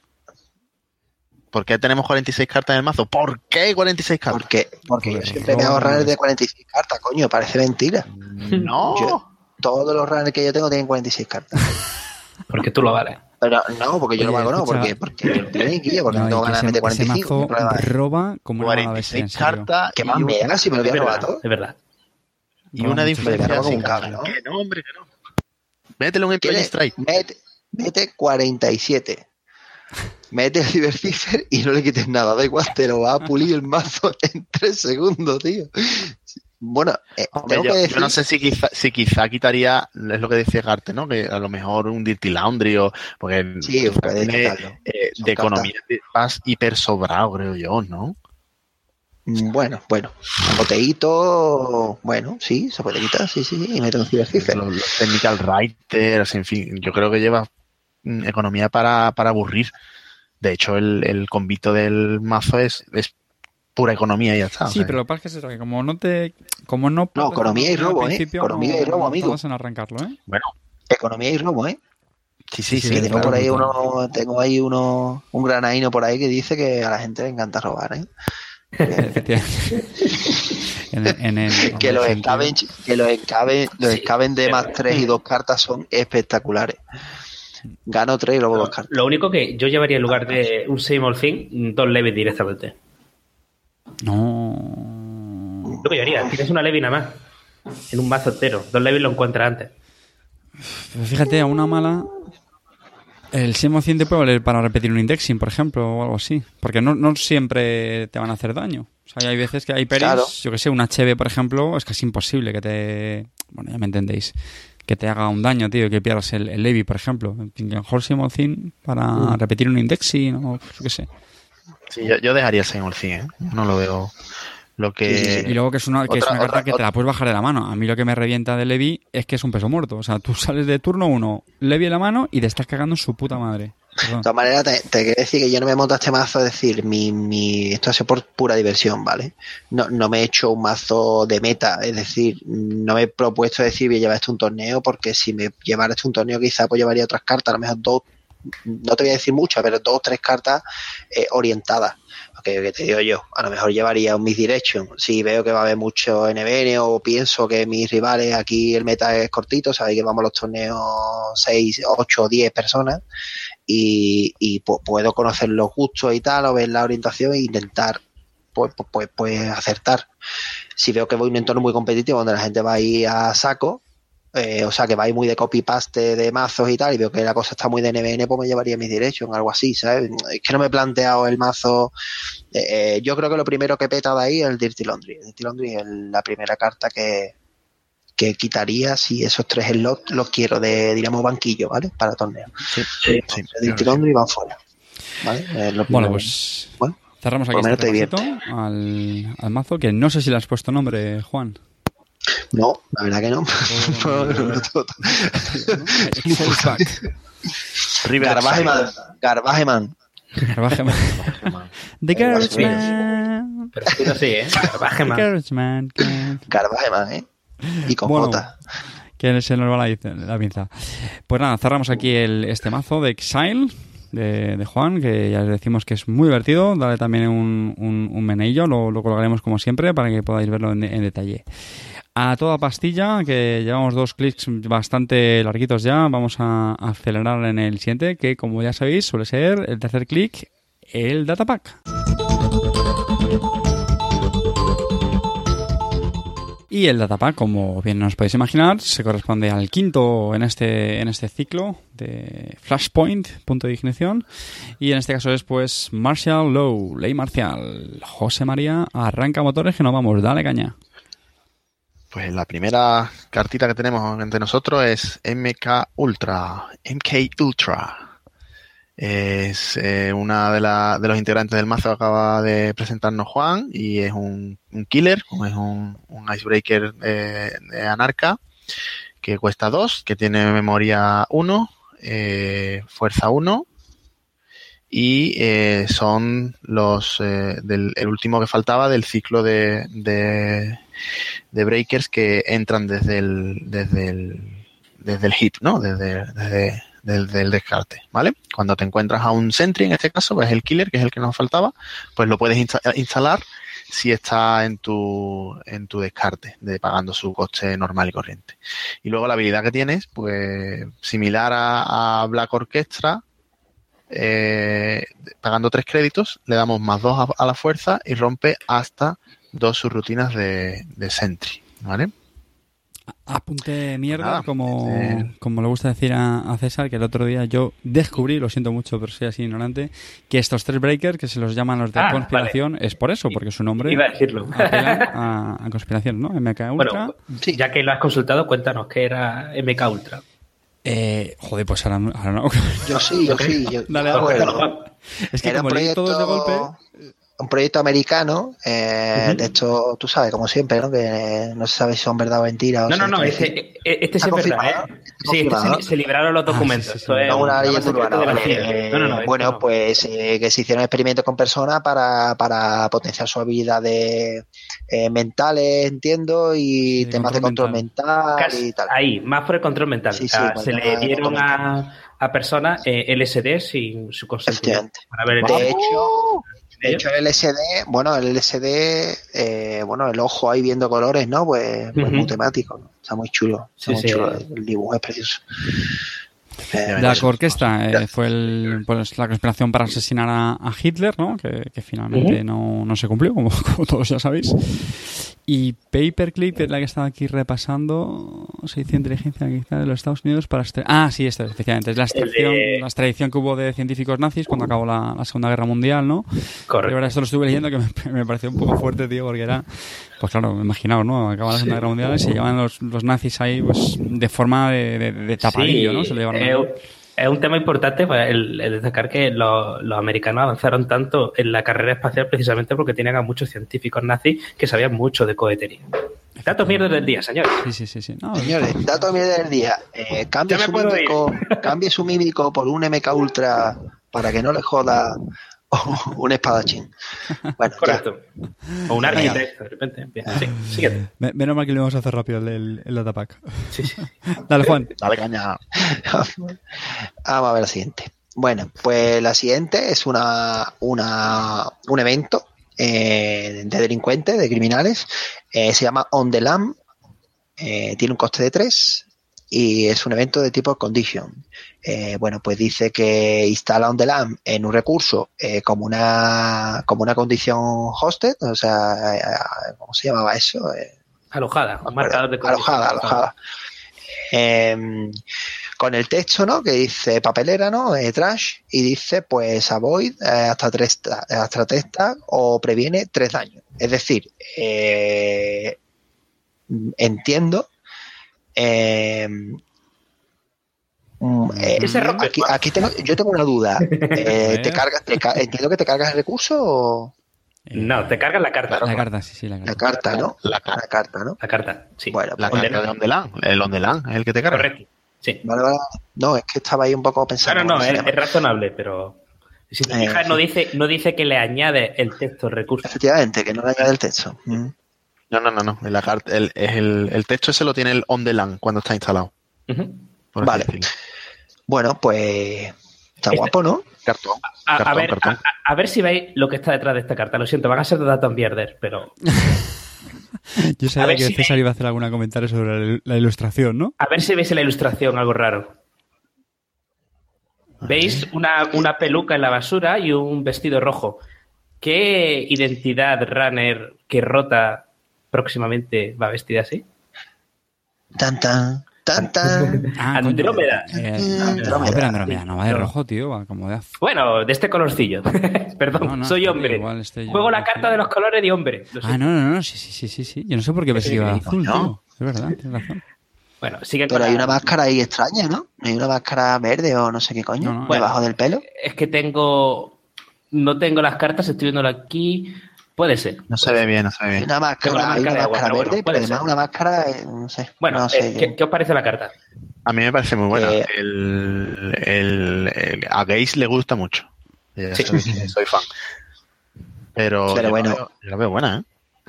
¿Por qué tenemos 46 cartas en el mazo? ¿Por qué 46 cartas? Porque, porque yo siempre me hago runners de 46 cartas, coño, parece mentira. No. Yo- Todos los runners que yo tengo tienen 46 cartas. Porque tú lo vales. Pero no, porque yo Oye, no valgo, no, porque, porque yo no tengo ni guía, porque no, No, tengo que ganas de meter ese, ese 45. mazo roba como una mala bestia, en 46 serio. cartas ¿Qué más un- me da si me lo voy a Es robar verdad, todo? es verdad. y una cago como un cable, ¿no? Que no, hombre, que no. Mételo en el Play Tiene- Strike. Mete, mete 47. Mete el Cybercipher y no le quites nada. Da igual, te lo va a pulir el mazo en 3 segundos, tío. Bueno, eh, Hombre, tengo yo, que yo decir. no sé si quizá, si quizá quitaría, es lo que decía Garte, ¿no? Que a lo mejor un Dirty Laundry o. Porque Sí, tiene, eh, de economía te- vas hiper sobrado, creo yo, ¿no? Mm, Bueno, bueno. Boteíto, bueno, sí, se puede quitar, sí, sí, y mete un. Los, los technical writers, en fin, yo creo que lleva economía para, para aburrir. De hecho, el, el convito del mazo es, es pura economía y ya está. o Sí, sea, pero lo que pasa es que es eso, que como no te... Como no, No, economía y robo, ¿eh? principio, Economía y no- robo, no amigo. tardas en arrancarlo, ¿eh? Bueno, Economía y robo, ¿eh? sí, sí, Sí, sí. que tengo claro, por ahí claro. uno, tengo ahí uno, un granaíno por ahí que dice que a la gente le encanta robar, ¿eh? Efectivamente. en, el- en el, que los en el sentido- scavenge, que los scavenge, los Sí, scavenge de más tres y dos cartas son espectaculares. Gano tres y luego dos cartas. Lo único que yo llevaría en lugar de un Same Old Thing, dos leves directamente. No. Lo que yo haría, tienes una leve nada más. En un mazo entero. Dos leves lo encuentras antes. Pero fíjate, a una mala. El Simo 100 te puede valer para repetir un indexing, por ejemplo, o algo así. Porque no, no siempre te van a hacer daño. O sea, hay veces que hay peris, Claro. yo que sé, un HB, por ejemplo, es casi imposible que te. Bueno, ya me entendéis. Que te haga un daño, tío, que pierdas el, el Levi, por ejemplo. En 100 para Mm. repetir un indexing o yo qué sé. Sí, yo, yo dejaría el 100, ¿eh? No lo veo. Lo que. Sí, sí, sí. Y luego que es una, que es una carta otra- que te la puedes bajar de la mano. A mí lo que me revienta de Levi es que es un peso muerto. O sea, tú sales de turno uno, Levi en la mano y te estás cagando en su puta madre. De todas maneras, te, quiero decir que yo no me monto este mazo, es decir, mi, mi, esto hace por pura diversión, ¿vale? No, no me he hecho un mazo de meta, es decir, no me he propuesto decir voy a llevar esto un torneo, porque si me llevara esto un torneo quizá pues llevaría otras cartas, a lo mejor dos, no te voy a decir muchas, pero dos o tres cartas eh, orientadas. Que te digo yo, a lo mejor llevaría un misdirection. Si veo que va a haber mucho NBN o pienso que mis rivales aquí el meta es cortito, sabéis que vamos a los torneos 6, 8 o 10 personas y, y pu- puedo conocer los gustos y tal, o ver la orientación e intentar pues, pues, pues, pues acertar. Si veo que voy a un entorno muy competitivo donde la gente va a ir a saco, eh, o sea que va a ir muy de copy-paste de mazos y tal, y veo que la cosa está muy de NBN, pues me llevaría mis directions, algo así, ¿sabes? Es que no me he planteado el mazo. eh, eh, yo creo que lo primero que peta de ahí es el Dirty Laundry. El Dirty Laundry es la primera carta que, que quitaría si esos tres slots los quiero de, diríamos, banquillo, ¿vale? Para torneo. Sí, El sí, Dirty Laundry van fuera. ¿Vale? Bueno, pues Bueno, cerramos aquí este al, al mazo, que no sé si le has puesto nombre, Juan. No, la verdad que no. Garbajeman. Garbajeman. Garbajeman. The Garbage Man. Pero sí, así, ¿eh? Baje The más. Garbage Man. que- Garbajeman, ¿eh? Y con Bueno. J. Que se nos va la, la pinza. Pues nada, cerramos aquí el, este mazo de Exile de, de Juan, que ya les decimos que es muy divertido. Dale también un, un, un lo, lo colgaremos como siempre para que podáis verlo en, en detalle. A toda pastilla, que llevamos dos clics bastante larguitos ya, vamos a acelerar en el siguiente, que como ya sabéis suele ser el tercer clic, el datapack. Y el datapack, como bien nos podéis imaginar, se corresponde al quinto en este, en este ciclo de Flashpoint, punto de ignición. Y en este caso es pues Martial Low, ley marcial. José María, arranca motores que nos vamos, dale caña. Pues la primera cartita que tenemos entre nosotros es MK Ultra. MK Ultra. Es eh, una de, la- de los integrantes del mazo que acaba de presentarnos Juan y es un, un killer, es un, un icebreaker eh, de Anarca que cuesta 2, que tiene memoria 1, eh, fuerza 1 y eh, son los del el último que faltaba del ciclo de, de, de breakers que entran desde el desde el desde el hit, ¿no? Desde, desde el descarte, ¿vale? Cuando te encuentras a un sentry, en este caso, pues el killer, que es el que nos faltaba, pues lo puedes insta- instalar si está en tu en tu descarte, de pagando su coste normal y corriente. Y luego la habilidad que tienes, pues similar a, Black Orchestra, eh, pagando tres créditos, le damos más dos a, a la fuerza y rompe hasta dos subrutinas de, de Sentry, ¿vale? Apunte mierda, Nada, como, eh. como le gusta decir a, a César, que el otro día yo descubrí, lo siento mucho, pero soy así ignorante, que estos tres breakers, que se los llaman los de Ah, conspiración, es por eso, porque su nombre Iba a decirlo. apelan a, a conspiración, ¿no? MK Ultra. Bueno, ya que lo has consultado, cuéntanos qué era MK Ultra. Eh, joder, pues ahora, no- ahora no. Yo sí, yo sí. Yo, Dale, yo es que Era como leí proyecto, todos de golpe. Un proyecto americano, eh, de esto, tú sabes, como siempre, ¿no? Que no se sabe si son verdad o mentira. o No, no, no, este sí Está es verdad, ¿eh? Sí, este se, se libraron los documentos. Ah, sí, sí, sí. Esto es No, una un leyenda urbana. de vale. Eh, No, no, no, esto bueno, no. pues eh, que se hicieron experimentos con personas para, para potenciar sus habilidades eh, mentales, entiendo, y Sí, temas de control mental, y tal. Ahí, más por el control mental. O sea, se le de dieron a, a personas eh, LSD sin su consentimiento. Para ver el De hecho, de ¿Eh? hecho, el LSD, bueno, el LSD, eh, bueno, el ojo ahí viendo colores, ¿no? Pues, pues muy temático, ¿no? Está muy chulo. Está Sí, muy sí. chulo. El dibujo es precioso. de la orquesta eh, fue el, pues, la conspiración para asesinar a, a Hitler, ¿no? Que, que finalmente no, no, se cumplió, como, como, todos ya sabéis. Y Paperclip es la que estaba aquí repasando. Se dice inteligencia de los Estados Unidos para... Ah, sí, esto, efectivamente. Es la extracción, de... la extradición que hubo de científicos nazis cuando acabó la, la Segunda Guerra Mundial, ¿no? Correcto. Y ahora esto lo estuve leyendo que me, me, pareció un poco fuerte, tío, porque era... Pues claro, me imaginaos, ¿no? Acaba la Segunda. Guerra Mundial y se llevan los, los nazis ahí, pues, de forma de, de, de tapadillo, sí, ¿no? Se lo llevaron eh, es un tema importante pues, el, el destacar que los, los, americanos avanzaron tanto en la carrera espacial precisamente porque tenían a muchos científicos nazis que sabían mucho de cohetería. Datos mierdas del día, señores. Sí, sí, sí. sí. No, señores, datos mierdas del día. Eh, cambie, su mímico, cambie su mímico por un MK Ultra para que no le joda un espadachín. Bueno, Correcto. Ya. O un arquitecto, de repente. Bien. Sí, síguete. Menos mal que lo vamos a hacer rápido el, el, datapack. Sí, sí. Dale, Juan. Dale, caña. Vamos a ver la siguiente. Bueno, pues la siguiente es una, una un evento eh, de delincuentes, de criminales. Eh, se llama On the Lam. Eh, tiene un coste de 3 y es un evento de tipo condition. Eh, bueno, pues dice que instala on the lamp en un recurso eh, como una como una condición hosted, o sea, eh, ¿cómo se llamaba eso? alojada, un marcador de alojada, alojada. Em, con el texto, ¿no? Que dice papelera, ¿no? trash y dice pues avoid hasta tres hasta tres o previene tres daños. Es decir, entiendo eh, eh, aquí, aquí tengo, yo tengo una duda. Eh, ¿te cargas, te, entiendo que te cargas el recurso o... No, te cargas la carta. La carta, sí, sí, la carta. La carta, ¿no? La, la carta, ¿no? La carta, sí. Bueno, la pues, carta de Ondelan, el Ondelan es el que te carga. Correcto. Sí. Vale, vale. No, es que estaba ahí un poco pensando. No, no, no, es, es, razonable, pero si te fijas, eh, no, dice, no dice que le añade el texto recurso. Efectivamente, que no le añade el texto. Mm. No, no, no, no. La carta, el, el, el, texto ese lo tiene el on the LAN cuando está instalado. Uh -huh. Vale. Bueno, pues está guapo, ¿no? Cartón. A, cartón, a ver, cartón. A, a, ver si veis lo que está detrás de esta carta. Lo siento, van a ser de Data Bierder, pero. Yo sabía que si César veis... iba a hacer algún comentario sobre la ilustración, ¿no? A ver si veis en la ilustración algo raro. ¿Veis una, una peluca en la basura y un vestido rojo? ¿Qué identidad runner que rota próximamente va vestida así? Tan tan. Tan, tan. Ah, Andrómeda. Eh, Andrómeda. Pero Andrómeda no va de rojo, tío, va como de azul. Bueno, de este colorcillo. Perdón, no, no, soy hombre. Igual este Juego la carta de los colores de hombre. Ah, no, no, no, sí, sí, sí, sí, sí. Yo no sé por qué pensé que iba de azul, tío. Es verdad, tienes razón. Bueno, sigue Pero hay una máscara ahí extraña, ¿no? Hay una máscara verde o no sé qué coño, no, no, debajo bueno, del pelo. Es que tengo. No tengo las cartas, estoy viéndolo aquí. Puede ser. No se ve bien, no se ve bien. Una máscara, una máscara, una máscara verde, bueno, pero además ser. una máscara, eh, no sé. Bueno, no sé eh, ¿qué, ¿qué, os parece la carta? A mí me parece muy buena. Eh, el, el, el, a Gaze le gusta mucho. Sí. Soy, soy, fan. Pero, pero yo bueno. La veo, yo la veo buena, ¿eh?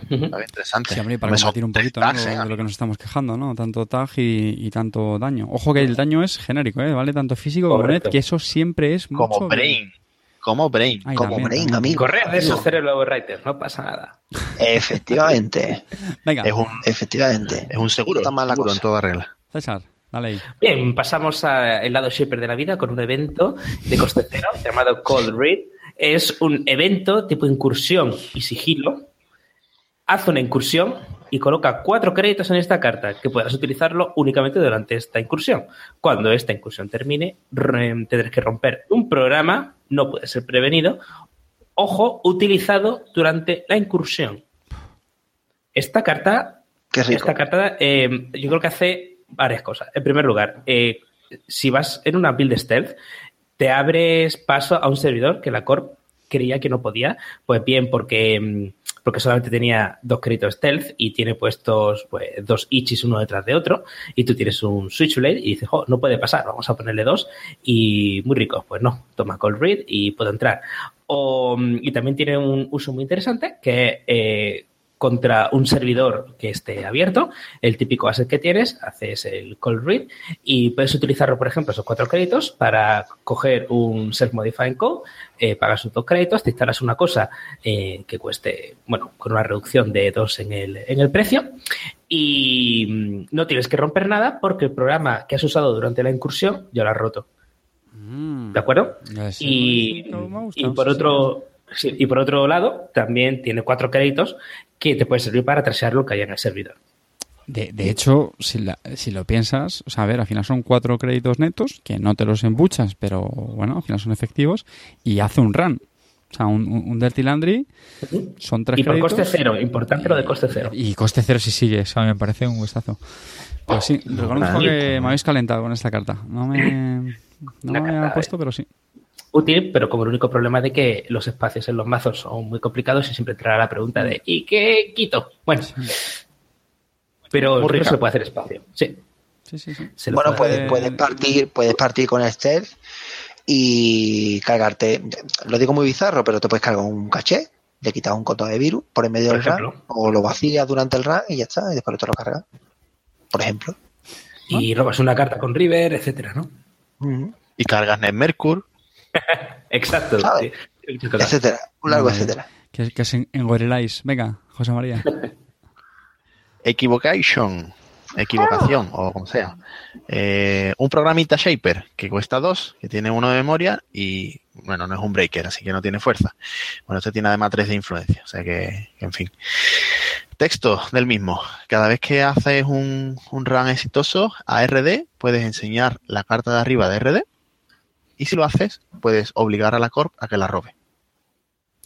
Uh -huh. interesante. Sí, hombre, para combatir un poquito tags, ¿no? de lo que nos estamos quejando, ¿no? Tanto tag y, y, tanto daño. Ojo que el daño es genérico, ¿eh? Vale tanto físico como net, que eso siempre es como mucho... brain. Como Brain. Ay, como también, Brain, amigo. Correr de esos cerebros writers, no pasa nada. Efectivamente. Venga. Es un, Efectivamente. Es un seguro, no seguro cosa. en toda regla. César, dale ahí. Bien, pasamos al lado shaper de la vida con un evento de coste cero llamado Cold Read. Es un evento tipo incursión y sigilo. Haz una incursión y coloca cuatro créditos en esta carta que puedas utilizarlo únicamente durante esta incursión. Cuando esta incursión termine, tendrás que romper un programa, no puede ser prevenido, ojo, utilizado durante la incursión. Esta carta, esta carta eh, yo creo que hace varias cosas. En primer lugar, eh, si vas en una build stealth, te abres paso a un servidor que la Corp creía que no podía, pues bien porque porque solamente tenía dos créditos stealth y tiene puestos pues, dos ichis uno detrás de otro y tú tienes un switchblade y dices, oh, no puede pasar, vamos a ponerle dos y muy rico, pues no, toma cold read y puedo entrar. O, y también tiene un uso muy interesante que eh, contra un servidor que esté abierto, el típico asset que tienes, haces el cold read y puedes utilizarlo, por ejemplo, esos cuatro créditos para coger un self-modifying code, eh, pagas sus dos créditos, te instalas una cosa eh, que cueste, bueno, con una reducción de dos en el, en el precio y mm, no tienes que romper nada porque el programa que has usado durante la incursión ya lo has roto. Mm. ¿De acuerdo? Y, por sí, otro sí, y por otro lado, también tiene cuatro créditos que te pueden servir para trasear lo que hay en el servidor. De, de hecho, si, la- si lo piensas, o sea, a ver, al final son cuatro créditos netos, que no te los embuchas, pero bueno, al final son efectivos, y hace un run. O sea, un, un- Dirty Landry son tres Y por créditos. coste cero, importante lo de coste cero. Y coste cero si sigue, o sea, me parece un gustazo. Pues sí, reconozco que me habéis calentado con esta carta. No me, no me había puesto, pero sí. Útil, pero como el único problema de que los espacios en los mazos son muy complicados y siempre entrará la pregunta de ¿y qué quito? Bueno, pero rica. se le puede hacer espacio. Sí, Sí, sí, Bueno, puede puedes, puedes partir, puedes partir con el stealth y cargarte, lo digo muy bizarro, pero te puedes cargar un caché, le quitas un coto de virus por en medio Por del RAM, ejemplo. o lo vacías durante el RAM y ya está, y después te lo cargas. Por ejemplo. Y robas una carta con River, etcétera, ¿no? Y cargas NetMercur. Exacto. Etcétera. Un largo Vale. etcétera. Que, que se engoriláis. Venga, José María. Equivocation. Equivocación, o como sea. Eh, un programita Shaper que cuesta dos, que tiene uno de memoria y, bueno, no es un breaker, así que no tiene fuerza. Bueno, este tiene además tres de influencia, o sea que, que, en fin. Texto del mismo. Cada vez que haces un, un run exitoso a RD, puedes enseñar la carta de arriba de RD y si lo haces, puedes obligar a la Corp a que la robe.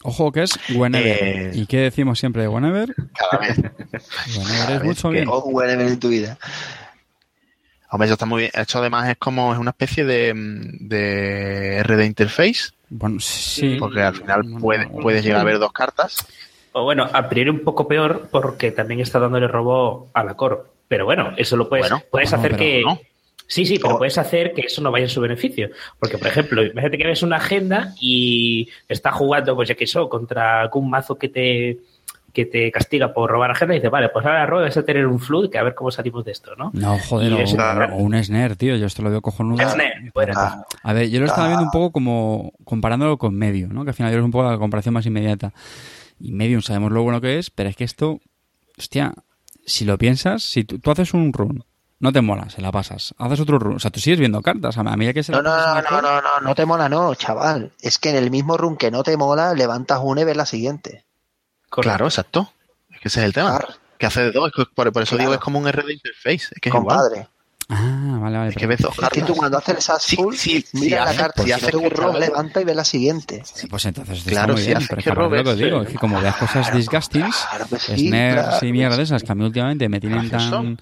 Ojo que es whenever. Eh. ¿Y qué decimos siempre de whenever? Cada vez. Whenever es vez mucho que- bien. O un buen evento en tu vida. Hombre, eso está muy bien. Esto además es como es una especie de, mm, de RD interface, Bueno, sí. porque al final Bueno, puede- puedes llegar a ver dos cartas. O bueno, a priori un poco peor porque también está dándole robo a la Corp. Pero bueno, eso lo puedes, Bueno, puedes bueno, hacer que... no. Sí, sí, pero O- puedes hacer que eso no vaya en su beneficio. Porque, por ejemplo, imagínate que ves una agenda y está jugando, pues ya que eso, contra algún mazo que te que te castiga por robar agenda y dices, vale, pues ahora robo, vas a tener un flood que a ver cómo salimos de esto, ¿no? No, joder, o, un snare, tío. Yo esto lo veo cojonudo. Snare. Ah, A ver, yo lo estaba Ah. viendo un poco como comparándolo con Medium, ¿no? Que al final es un poco la comparación más inmediata. Y Medium sabemos lo bueno que es, pero es que esto, hostia, si lo piensas, si tú, tú haces un run, no te mola, se la pasas. Haces otro run, o sea, tú sigues viendo cartas. A medida que se No, la no, pasas no, no, no, no, no te mola, no, chaval. Es que en el mismo run que no te mola, levantas una y ves la siguiente. Claro, exacto. Es que ese es el tema. Claro. Que hace de dos. es que Por, por eso Claro. digo, es como un RD interface. Es que es igual. Compadre. Ah, vale, vale. Es que ves dos Es que cartas. tú cuando haces el full, mira la carta, si si haces gusta, robes. levanta y ve la siguiente. Sí, Pues entonces está Claro, muy si bien, haces pero es que lo digo, es que como veas cosas disgustings, snares y mierdas esas que a mí últimamente me tienen tan,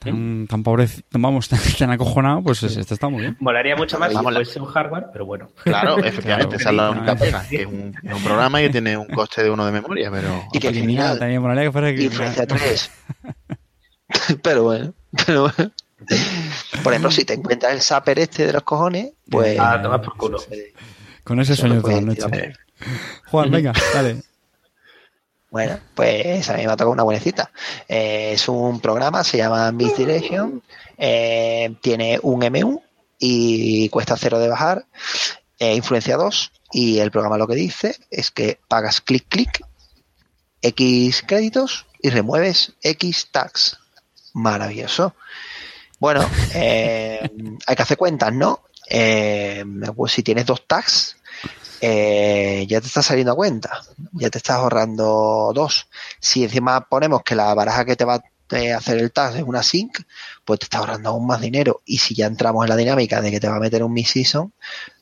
tan, tan pobrecido, vamos, tan, tan acojonado, pues es- esto está muy bien. Molaría mucho más si Vamos, la- fuese un hardware, pero bueno. Claro, efectivamente, esa es la única Claro. pega. Que es un, es un programa y que tiene un coste de uno de memoria, pero. Y que mira, también molaría que fuera que- Influencia 3. pero bueno, pero bueno. Por ejemplo, si te encuentras el Zapper este de los cojones, pues. Ah, toma por culo. Con ese sueño toda la noche. Juan, venga, dale. Bueno, pues a mí me ha tocado una buenecita. Eh, es un programa, se llama Miss Direction. eh, tiene un MU y cuesta cero de bajar. eh, influencia 2. Y el programa lo que dice es que pagas clic, clic, X créditos y remueves X tags. Maravilloso. Bueno, eh, hay que hacer cuentas, ¿no? Eh, pues si tienes dos tags, eh, ya te está saliendo a cuenta, ya te estás ahorrando dos. Si encima ponemos que la baraja que te va a hacer el tag es una sync, pues te está ahorrando aún más dinero. Y si ya entramos en la dinámica de que te va a meter un mid-season,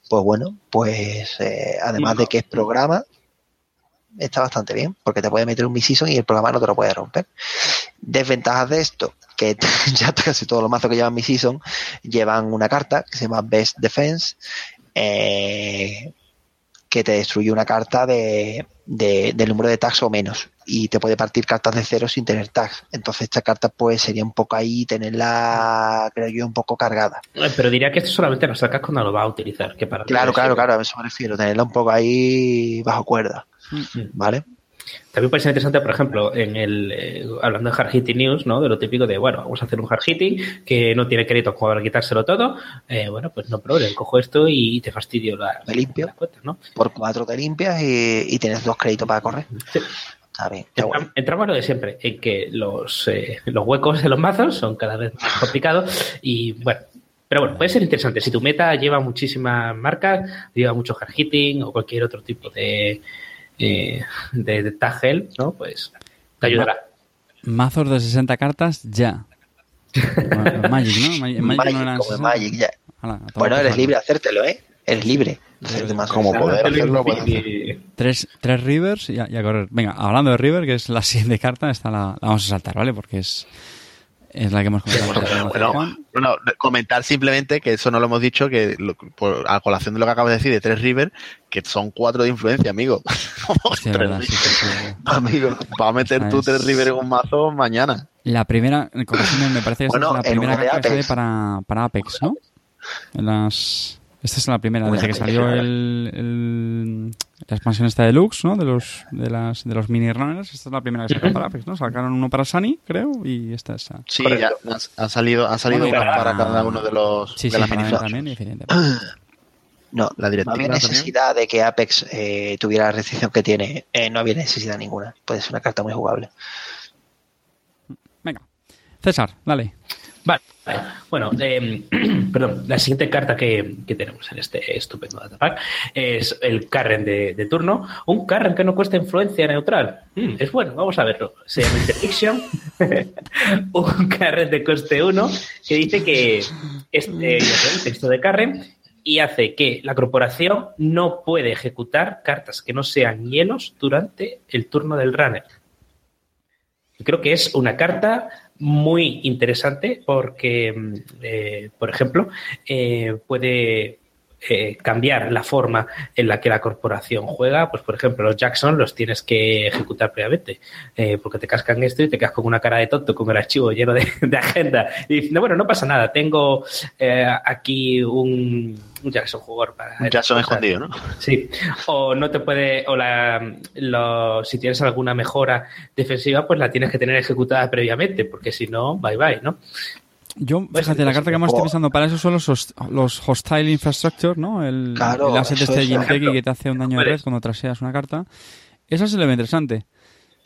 pues bueno, pues eh, además de que es programa, está bastante bien, porque te puede meter un mid-season y el programa no te lo puede romper. Desventajas de esto, que ya casi todos los mazos que llevan mid-season llevan una carta que se llama Best Defense, eh, que te destruye una carta de, de- del número de tags o menos y te puede partir cartas de cero sin tener tags. Entonces esta carta pues sería un poco ahí tenerla, creo yo, un poco cargada. Eh, Pero diría que esto solamente lo sacas cuando lo va a utilizar. Que para Claro, claro, claro, a eso me refiero, tenerla un poco ahí bajo cuerda, ¿vale? También puede ser interesante, por ejemplo, en el eh, hablando de hard hitting news, ¿no? De lo típico de, bueno, vamos a hacer un hard hitting que no tiene crédito como para quitárselo todo. Eh, bueno, pues no problema, cojo esto y te fastidio la, Me limpio. las cuentas, ¿no? Por cuatro te limpias y, y tienes dos créditos para correr. Sí. está bien. está bueno. Entramos a lo de siempre, en que los, eh, los huecos de los mazos son cada vez más complicados y bueno, pero bueno, puede ser interesante. Si tu meta lleva muchísimas marcas, lleva mucho hard hitting o cualquier otro tipo de, eh, de, de tag help, ¿no? Pues te ayudará. Mazos de 60 cartas ya. Bueno, Magic, ¿no? Magic, Magic Magic, no eran como en 60. Magic, ya. Ala, Bueno, eres libre de hacértelo, ¿eh? Eres libre más Como poder hacerlo, hacer. Tres, tres rivers y a, y a correr. Venga, hablando de river, que es la siguiente carta, esta la, la vamos a saltar, ¿vale? Porque es, es la que hemos comentado. Bueno, comentar simplemente que eso no lo hemos dicho, que lo- por, a colación de lo que acabas de decir de tres River, que son cuatro de influencia, amigo. Verdad, sí, sí. Amigo. Vas a meter Esta tú es- tres River en un mazo mañana. La primera, me parece que Bueno, es la primera carta que sale para, para Apex, ¿no? En las... Esta es la primera, desde que salió el, el- la expansión esta deluxe, ¿no? De los, de las, de los mini runners. Esta es la primera que sacaron para Apex, ¿no? Sacaron uno para Sunny, creo, y esta es... a- Sí, ya ha, salido, ha salido Bueno, para, para- cada uno de los Sí, de sí, las mini también. No, La no directiva había también. necesidad de que Apex eh, tuviera la restricción que tiene. Eh, no había necesidad ninguna. Puede ser una carta muy jugable. Venga. César, dale. Vale, bueno, eh, perdón, la siguiente carta que, que tenemos en este estupendo datapack es el Carren de, turno. Un Carren que no cuesta influencia neutral. Mm, es bueno, vamos a verlo. Se llama Interdiction. un Carren de coste 1 que dice que este es el texto de Carren y hace que la corporación no puede ejecutar cartas que no sean hielos durante el turno del runner. Creo que es una carta muy interesante porque, mm, eh, por ejemplo, eh, puede eh, cambiar la forma en la que la corporación juega. Pues, por ejemplo, los Jackson los tienes que ejecutar previamente eh, porque te cascan esto y te quedas con una cara de tonto, con el archivo lleno de, de agenda y diciendo, bueno, no pasa nada, tengo eh, aquí un, un Jackson jugador para... Un Jackson ejecutar". escondido, ¿no? Sí, o no te puede, o la, lo- si tienes alguna mejora defensiva, pues la tienes que tener ejecutada previamente, porque si no, bye bye, ¿no? Yo, Pues fíjate, la entonces, carta que más estoy pensando para eso son los, host- los hostile infrastructure, ¿no? El, Claro, el asset eso este ejemplo. que te hace un daño de red cuando traseas una carta. Esa se le ve interesante.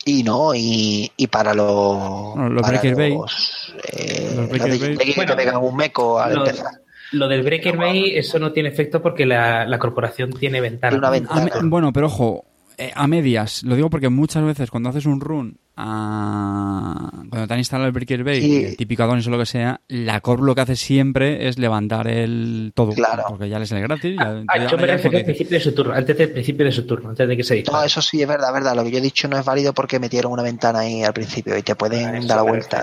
Y no, y, y para los. Bueno, los para Breaker Bay. los, eh, Los Breaker los de Bay. Que Bueno, te pegan un meco al lo- empezar. Lo del Breaker Bay, eso no tiene efecto porque la, la corporación tiene ventana. Tiene una A ventana. me- Claro. bueno, pero ojo, eh, a medias. Lo digo porque muchas veces cuando haces un run, a- cuando te han instalado el Breaker Bay, Sí. el típico Adonis o lo que sea, la Corp lo que hace siempre es levantar el todo. Claro. Porque ya les sale gratis. ya- Ah, yo me refiero al principio de su turno, antes del principio de su turno, antes de que se No, dispare. eso sí es verdad, verdad. Lo que yo he dicho no es válido porque metieron una ventana ahí al principio y te pueden Ah, eso dar la vuelta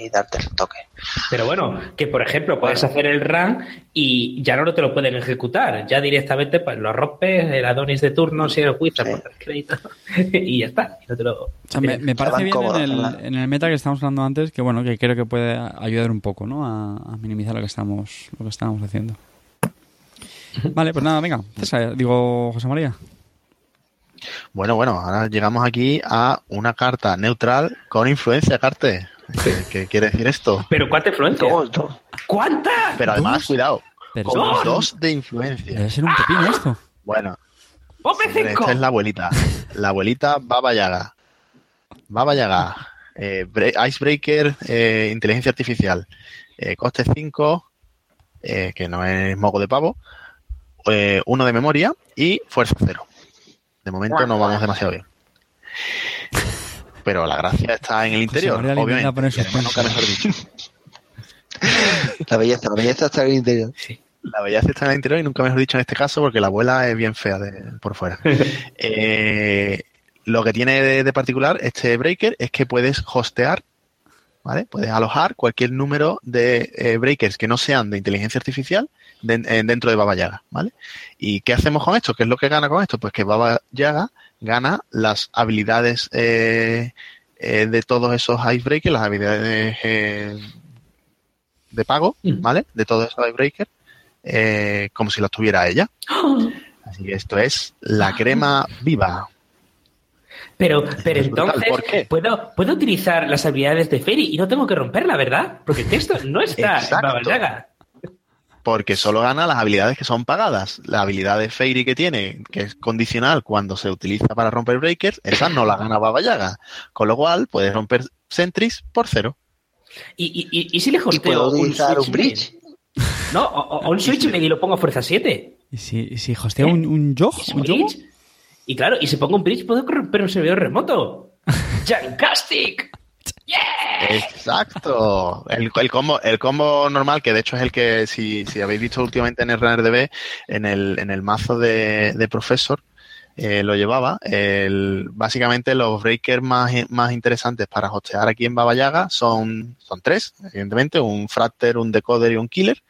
y darte el toque. Pero bueno, que por ejemplo puedes hacer el run y ya no te lo pueden ejecutar. Ya directamente pues lo rompes, el Adonis de turno, si el Wizard Sí. por tres créditos y ya está. Y no te lo, O sea, me, me parece bien en el, en el meta que estamos hablando antes, que bueno, que creo que puede ayudar un poco, ¿no? A, a minimizar lo que estamos, lo que estamos haciendo. Vale, pues nada, venga, César, digo José María. Bueno, bueno, ahora llegamos aquí a una carta neutral con influencia, Carte. ¿Qué, qué quiere decir esto? Pero ¿cuánta influencia? Dos, dos. ¿Cuánta? Pero además, ¿Dos? cuidado, Pero con ¡Dos! dos de influencia. debe ser un pepino esto. Bueno, ¡Ponme señores, cinco! esta es la abuelita. La abuelita Baba Yaga. Baba Yaga. Eh, Bre- Icebreaker, eh, inteligencia artificial. Eh, coste 5, eh, que no es moco de pavo. eh, uno de memoria y fuerza 0. De momento no vamos demasiado bien. Pero la gracia está en el interior, María le intenta obviamente. poner nunca mejor dicho. La belleza, la belleza está en el interior. La belleza está en el interior y nunca mejor dicho en este caso porque la abuela es bien fea de- por fuera. Eh, lo que tiene de, de particular este breaker es que puedes hostear, ¿vale? Puedes alojar cualquier número de eh, breakers que no sean de inteligencia artificial de- eh, dentro de Baba Yaga, ¿vale? ¿Y qué hacemos con esto? ¿Qué es lo que gana con esto? Pues que Baba Yaga gana las habilidades eh, eh, de todos esos icebreakers, las habilidades eh, de pago, Mm. ¿vale? De todos esos icebreakers, como si los tuviera ella. Así que esto es la crema viva. Pero, pero entonces, ¿por qué? ¿puedo, puedo utilizar las habilidades de Ferry y no tengo que romperla, ¿verdad? Porque el texto no está en. Baba Yaga. Porque solo gana las habilidades que son pagadas. La habilidad de Fairy que tiene, que es condicional cuando se utiliza para romper breakers, esa no la gana Baba Yaga. Con lo cual, puedes romper Sentries por cero. ¿Y, y, y si le ¿Y puedo hosteo un utilizar un bridge? No, o, o un Switch Mail y lo pongo a fuerza 7. ¿Y si, y si hostea un, un? ¿Es ¿Un un Yogo? bridge? Y claro, y si pongo un bridge puedo romper un servidor remoto. Exacto. El, el combo, el combo normal, que de hecho es el que, si, si habéis visto últimamente en el RunnerDB, en el, en el mazo de, de Professor, eh, lo llevaba. El, básicamente los breakers más, más interesantes para hostear aquí en Baba Yaga son, son tres, evidentemente, un Fracter, un Decoder y un Killer.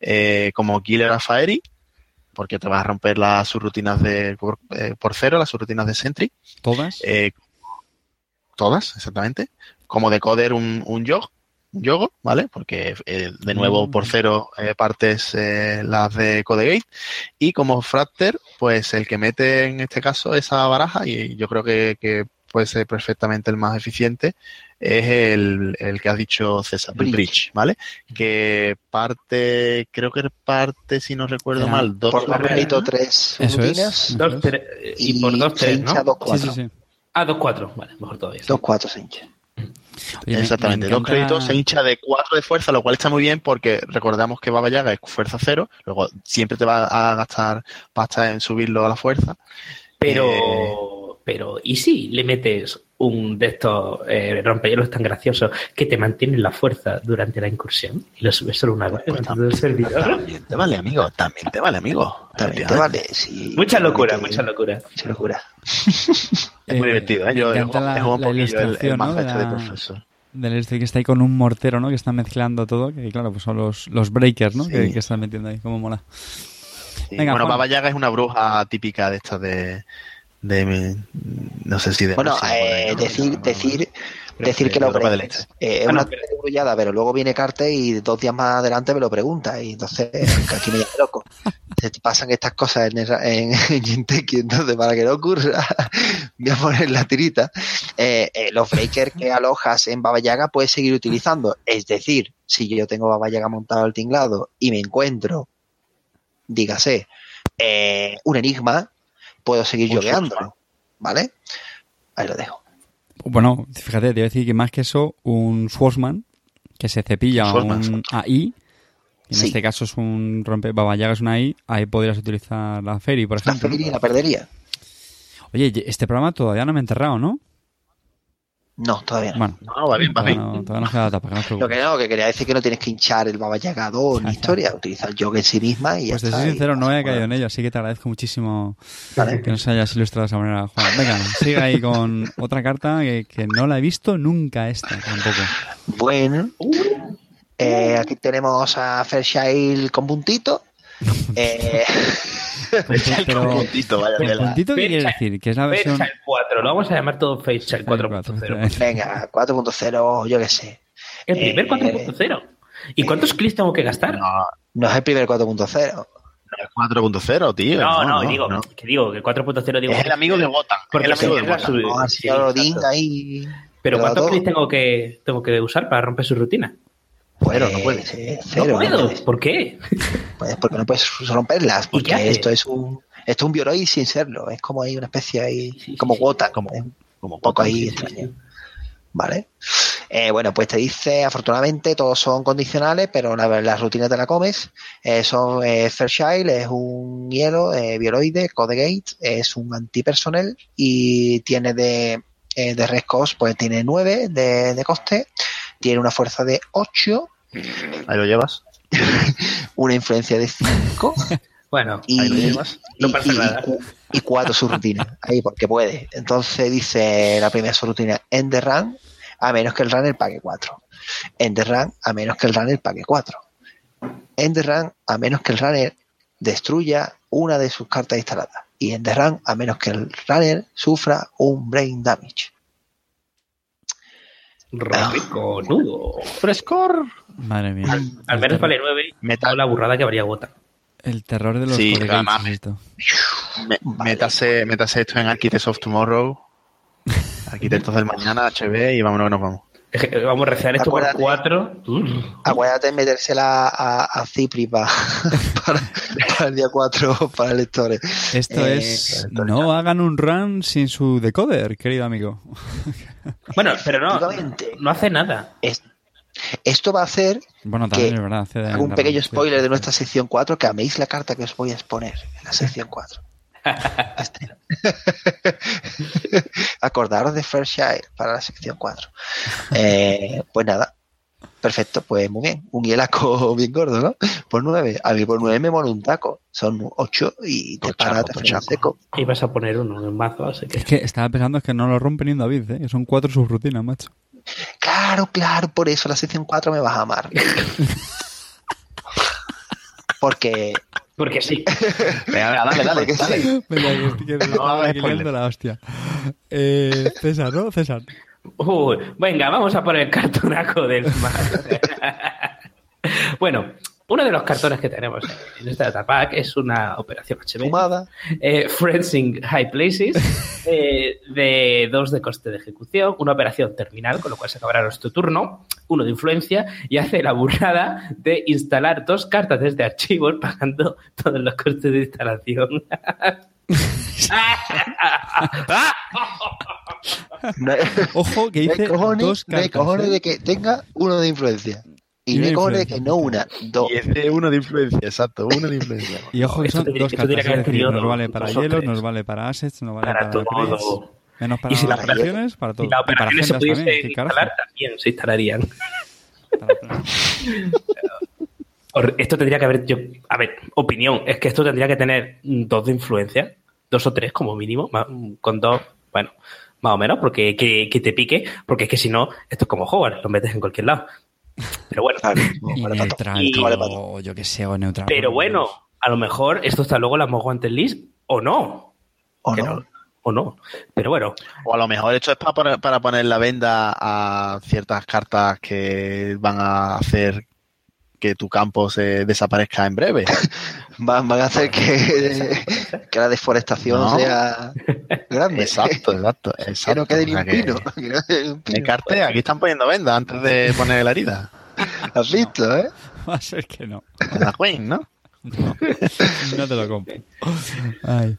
Eh, como Killer a Faeri, porque te vas a romper las subrutinas de, por, eh, por cero, las subrutinas de Sentry. ¿Todas? Eh, todas, exactamente. Como decoder un, un yog, un yogo, ¿vale? Porque eh, de nuevo Mm. por cero eh, partes eh, las de Codegate. Y como Fracter, pues el que mete en este caso esa baraja, y yo creo que, que puede ser perfectamente el más eficiente, es el, el que has dicho César, el Bridge. Bridge, ¿vale? Que parte, creo que parte, si no recuerdo Era mal, dos Por mérito, ¿no? tres Eso rutinas es. Dos, tres, y, por dos, se tres, hincha ¿no? dos Sí, cuatro. sí, sí. Ah, dos, cuatro. Vale, mejor todavía. Dos cuatro se hincha. Oye, Exactamente, me dos créditos se hincha de 4 de fuerza, lo cual está muy bien porque recordamos que Baba Yaga es fuerza cero, luego siempre te va a gastar pasta en subirlo a la fuerza. Pero, Eh, pero, ¿y si le metes un de estos eh, rompehielos tan graciosos que te mantienen la fuerza durante la incursión y lo subes solo una vez Pues servidor? También te vale, amigo, también te vale, amigo. También te vale. Sí, Mucha locura, Mucha mucha locura. Mucha locura. Es muy Eh, divertido, ¿eh? me Yo he encanta la- jugado un la poquillo el, el ¿no? este de la- profesor. Del este que está ahí con un mortero, ¿no? Que está mezclando todo. Que claro, pues son los, los breakers, ¿no? Sí. Que, que están metiendo ahí, como mola. Sí, Venga, bueno, Juan. Baba Yaga es una bruja típica de estas de, de. No sé si de. Bueno, Rusia de- eh, no, decir, no, no, decir, no, decir de que breakers, Este. eh, es Ah, no, una pero- trullada, pero luego viene Carte y dos días más adelante me lo pregunta y entonces aquí me llama loco. Se te pasan estas cosas en, el- en, en Genteki, entonces para que no ocurra voy a poner la tirita. Eh, eh, los breakers que alojas en Baba Yaga puedes seguir utilizando. Es decir, si yo tengo Baba Yaga montado al tinglado y me encuentro, dígase, eh, un enigma, puedo seguir Un yogueándolo. ¿Vale? Ahí lo dejo. Bueno, fíjate, te voy a decir que más que eso, un Swordsman que se cepilla Un Swordsman. un AI, en Sí. este caso es un rompe babayaga, es una AI, ahí podrías utilizar la Fairy, por La ejemplo. ¿no? Fairy la perdería. Oye, este programa todavía no me he enterrado, ¿no? No, todavía no. Bueno, No, va bien, va bien. no, todavía no queda tapa, que no Lo que no, que quería decir que no tienes que hinchar el Baba Yaga 2 ni historia, utiliza el yoga en sí misma y ya Pues te soy sincero, no había caído en ello, así que te agradezco muchísimo Vale. que nos hayas ilustrado de esa manera, Juan. Venga, sigue ahí con otra carta que, que no la he visto nunca esta tampoco. Bueno, eh, aquí tenemos a Fairchild con puntito. Eh, Pero, Puntito, vaya ¿el puntito qué quiere decir? Que es la versión... Fairchild 4, lo vamos a llamar todo Fairchild 4.0. venga, 4.0, yo qué sé. El primer Eh, 4.0. ¿Y cuántos clics tengo que gastar? No, No es el primer 4.0. no es 4.0 tío. No, no, no, digo, no. que digo, que 4.0 digo. Es el amigo de Gotham. Es Porque el amigo de Gotham. No, sí, ahí. Pero Pero ¿cuántos clics tengo que, tengo que usar para romper su rutina? Cero, no puedes. eh, No cero, puedo. puedes. ¿Por qué? Pues porque no puedes romperlas, ¿Y qué porque esto es un esto es un bioroid sin serlo, es como ahí una especie ahí, Sí, como sí. Wotan, Como- es un Como poco ahí extraño. Vale. Eh, bueno, pues te dice, afortunadamente, todos son condicionales, pero la- las rutinas te la comes. Eh, son eh, Fairchild, es un hielo, eh, bioroide, Codegate, es un antipersonal y tiene de, eh, de red cost, pues tiene 9 de, de coste, tiene una fuerza de 8, Ahí lo llevas. una influencia de 5 Bueno, y, Ahí lo llevas. No pasa y- nada. y cuatro subrutinas, ahí porque puede. Entonces dice la primera subrutina, end the run, a menos que el runner pague 4. End the run, a menos que el runner pague 4. End the run, a menos que el runner destruya una de sus cartas instaladas. Y the run, a menos que el runner sufra un brain damage. Rico, nudo. Frescor. Madre mía. Al, al menos vale 9 y Meta- la burrada que habría Gota. El terror de los Sí, además- esto. Me- métase, métase esto en Architects of Tomorrow. Arquitectos del mañana, HB y vámonos que nos vamos. Vamos a rezar esto por Acuérdate. cuatro. Acuérdate de metérsela a, a Cipri pa- para, para el día 4 para lectores. Esto Eh, es... No hagan un run sin su decoder, querido amigo. Bueno, pero no, no hace nada. Es- esto va a hacer Bueno, también Que es verdad. hace de- hago un de- pequeño spoiler de nuestra sección 4 que améis la carta que os voy a exponer en la sección 4. Este. Acordaros de Fairshire para la sección 4. Eh, pues nada, perfecto, pues muy bien. Un hielaco bien gordo, ¿no? Por 9. A mí por 9 me mola un taco. Son 8 y te Tochaco, para, te frena tochaco. seco. Y vas a poner uno en el mazo, así que. Es que estaba pensando que no lo rompe ni un David, ¿eh? que son cuatro subrutinas, macho. Claro, claro, por eso la sección 4 me vas a amar. Porque Porque sí. Venga, venga, dale, dale, Porque sí. dale. Venga, que estoy- spoiler. la hostia. Eh, César, ¿no? César. Venga, vamos a poner el cartonaco del mazo. bueno, uno de los cartones que tenemos en este datapack es una operación HB. fumada. eh, Friends in High Places, eh, de dos de coste de ejecución, una operación terminal, con lo cual se acabará nuestro turno, uno de influencia, y hace la burrada de instalar dos cartas desde archivos pagando todos los costes de instalación. Ojo, que dice cojones, dos cartas. cojones ¿eh? de que tenga uno de influencia. Y de que influencia. no una, dos. Y ese uno de influencia, exacto, uno de influencia. Y ojo que Esto son tendría- dos cartas. que Es decir, tenido nos vale para dos o hielos, tres. nos vale para assets, nos vale Para para, todo. menos para Y si las operaciones, para todo. Si las operaciones se carajo. instalar, también se instalarían. Esto tendría que haber, yo, a ver, opinión, es que esto tendría que tener dos de influencia, dos o tres como mínimo, con dos, bueno, más o menos, porque que, que te pique, porque es que si no, esto es como Hogwarts, lo metes en cualquier lado. Pero bueno, Y vale neutral, Y- vale o yo que sé, o neutral. pero bueno, a lo mejor esto está luego en la Wanted List, o no, ¿O no? no, o no. Pero bueno, O a lo mejor esto es para poner, para poner la venda a ciertas cartas que van a hacer que tu campo se desaparezca en breve. Van, van a hacer que, que la deforestación No. sea grande. Exacto, exacto, Que exacto. no quede ni O sea un que- pino. Que no quede ni un Me pino. carte, aquí están poniendo venda antes de poner la herida. ¿Has visto, eh? Va a ser que no. La Queen, ¿no? No, no te lo compro. Ay.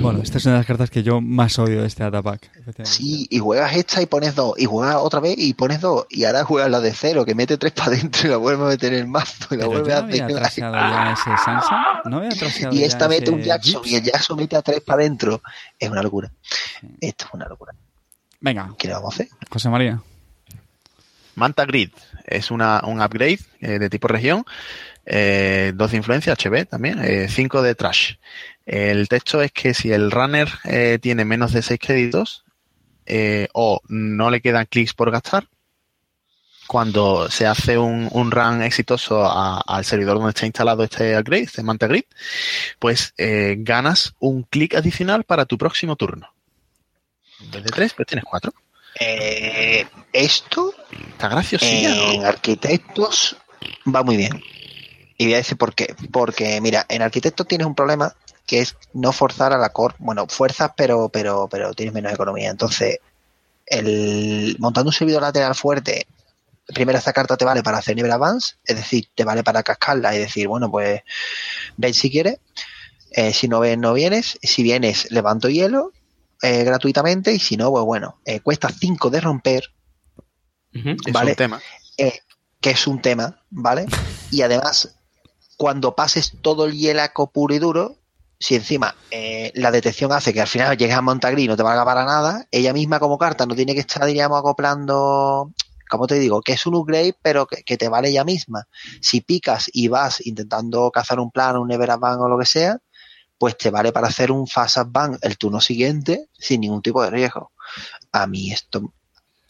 Bueno, esta es una de las cartas que yo más odio de este efectivamente. Sí, y juegas esta y pones dos, y juegas otra vez y pones dos, y ahora juegas la de cero, que mete tres para adentro y la vuelve a meter en el mazo y la Pero vuelve yo a no había hacer. traseado ya ese Sansa. No había traseado Y ya esta mete ese un Jackson y el Jackson mete a tres para adentro. Es una locura. Esto es una locura. Venga, ¿Qué le vamos a hacer? José María. Manta Grid es una, un upgrade eh, de tipo región, eh, 2 de influencia, HB también, 5 de trash. El texto es que si el runner eh, tiene menos de 6 créditos eh, o no le quedan clics por gastar, cuando se hace un, un run exitoso a- al servidor donde está instalado este upgrade, este Manta Grid, pues eh, ganas un clic adicional para tu próximo turno. En vez de 3, pues tienes 4. Eh, esto Está graciosilla, ¿no? en arquitectos va muy bien. Y voy a decir por qué. Porque, mira, en arquitectos tienes un problema que es no forzar a la core. Bueno, fuerzas, pero, pero, pero tienes menos economía. Entonces, el montando un servidor lateral fuerte, primero esta carta te vale para hacer nivel avance, es decir, te vale para cascarla y decir, bueno, pues ven si quieres. Eh, si no ves, no vienes. Si vienes, levanto hielo eh, gratuitamente. Y si no, pues bueno, eh, cuesta 5 de romper Ujú. Es vale. un tema. eh, que es un tema, ¿vale? Y además, cuando pases todo el hielaco puro y duro, si encima eh, la detección hace que al final llegues a Montagri y no te valga para nada, ella misma como carta no tiene que estar, diríamos, acoplando, como te digo, que es un upgrade, pero que, te vale ella misma. Si picas y vas intentando cazar un plan, un Never o lo que sea, pues te vale para hacer un Fast Advance el turno siguiente sin ningún tipo de riesgo. A mí esto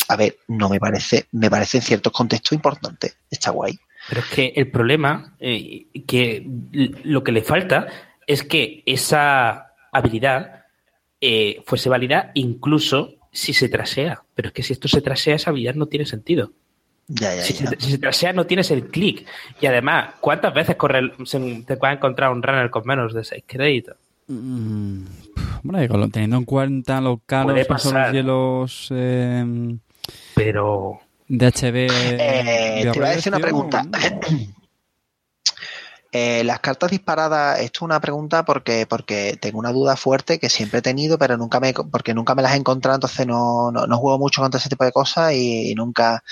a ver, no me parece, me parece en ciertos contextos importante. Está guay. Pero es que el problema, eh, que lo que le falta es que esa habilidad eh, fuese válida incluso si se trasea. Pero es que si esto se trasea, esa habilidad no tiene sentido. Ya, ya, Si, ya. se- si se trasea, no tienes el clic. Y además, ¿cuántas veces corre el- se- te puede encontrar un runner con menos de 6 créditos? Mm, Bueno, teniendo en cuenta lo caros Puede que son pasar. los hielos. eh, Pero DHB. Eh, te voy a decir una pregunta. Eh, las cartas disparadas, esto es una pregunta porque, porque tengo una duda fuerte que siempre he tenido, pero nunca me, porque nunca me las he encontrado, entonces no, no, no juego mucho contra ese tipo de cosas y, nunca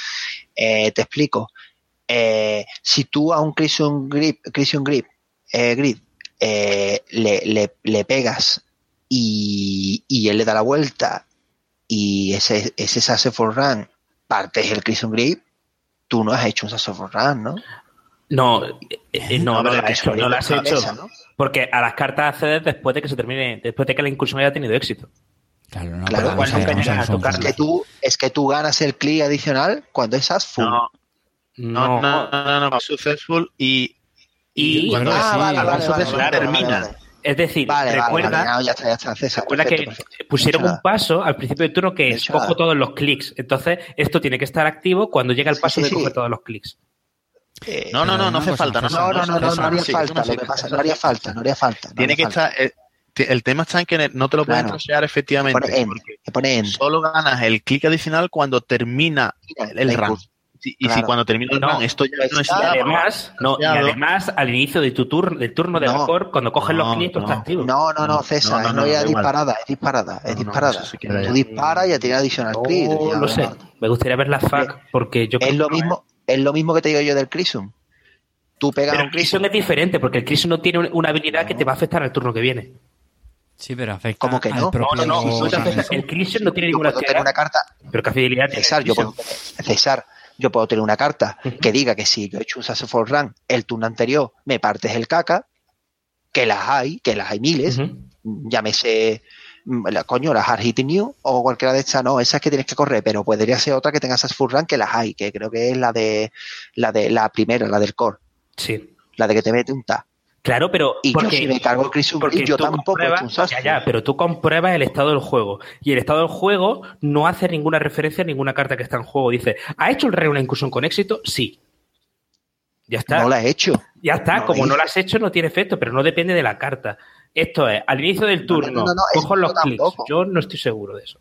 eh, te explico. Eh, si tú a un Crisium Grip, Crisium Grip, Grid, eh, le, le, le pegas y, y él le da la vuelta y ese, ese Sassafras Run partes el Crisium Grip, tú no has hecho un Sassafras Run, ¿no? No, eh, eh, no, no, pero lo has que hecho, no lo has hecho. ¿no? Porque a las cartas accedes después de que se termine, después de que la incursión haya tenido éxito. Claro, no, Claro, nunca llegas a son- Es que tú, es que tú ganas el clic adicional cuando es full. No, No, no, no, no, no, successful y, Y- cuando Ah, sí, vale, vale, vale, termina. Vale, Es decir, Vale, vale, recuerda, vale, no, ya está, ya está, César. recuerda perfecto, que perfecto. pusieron un paso al principio del turno No que he es hecho cojo nada. todos los clics. Entonces, esto tiene que estar activo cuando llega el Sí, paso sí, de sí. coger todos los clics. Eh, No, no, no, no hace falta. No, no, no, no, no, no haría falta. sí, Lo que pasa, no haría falta, no haría falta. no Tiene que estar. eh, el tema está en que no te lo Claro. trocear efectivamente. Pone end. solo ganas el clic adicional cuando termina Mira, el la Y si cuando termina el No, run, esto ya pues no. Y además, no, y además, al inicio de tu turno, del turno de No. la core, cuando coges los No, clics, esto no. está activo. No, no, no, César, no, no, no, es disparada, es disparada, es No, no, disparada. sí ya. Tú disparas y ya tiene adicional clic. Oh, lo sé. Me gustaría ver la FAQ porque yo Es creo lo que mismo, es lo mismo que te digo yo del Crisum. Tú pegas Pero un el Crisum es diferente porque el Crisum no tiene una habilidad que te va a afectar al turno que viene. Sí, pero afecta ¿Cómo que al no? propio No, no, no. El Crisum no tiene Yo ninguna puedo tener una actividad, carta, pero ¿qué fidelidad tiene? César, yo puedo, César, yo puedo tener una carta que diga que si yo he hecho un Sassafras Run el turno anterior, me partes el caca, que las hay, que las hay miles, llámese mm, la coño, las Hard Hitting New o cualquiera de estas, no, esas que tienes que correr, pero podría ser otra que tenga esas full run que las hay, que creo que es la de la de la primera, la del core, Sí. la de que te mete un ta. Claro, pero Y porque, yo si me cargo porque yo tampoco he hecho un ya, ya, pero tú compruebas el estado del juego. Y el estado del juego no hace ninguna referencia a ninguna carta que está en juego. Dice, ¿ha hecho el rey una incursión con éxito? Sí. Ya está. No la he hecho. Ya está, No como no hice. has hecho, no tiene efecto, pero no depende de la carta. Esto es, al inicio del No, no, turno, no, cojo los yo clics. Yo no estoy seguro de eso.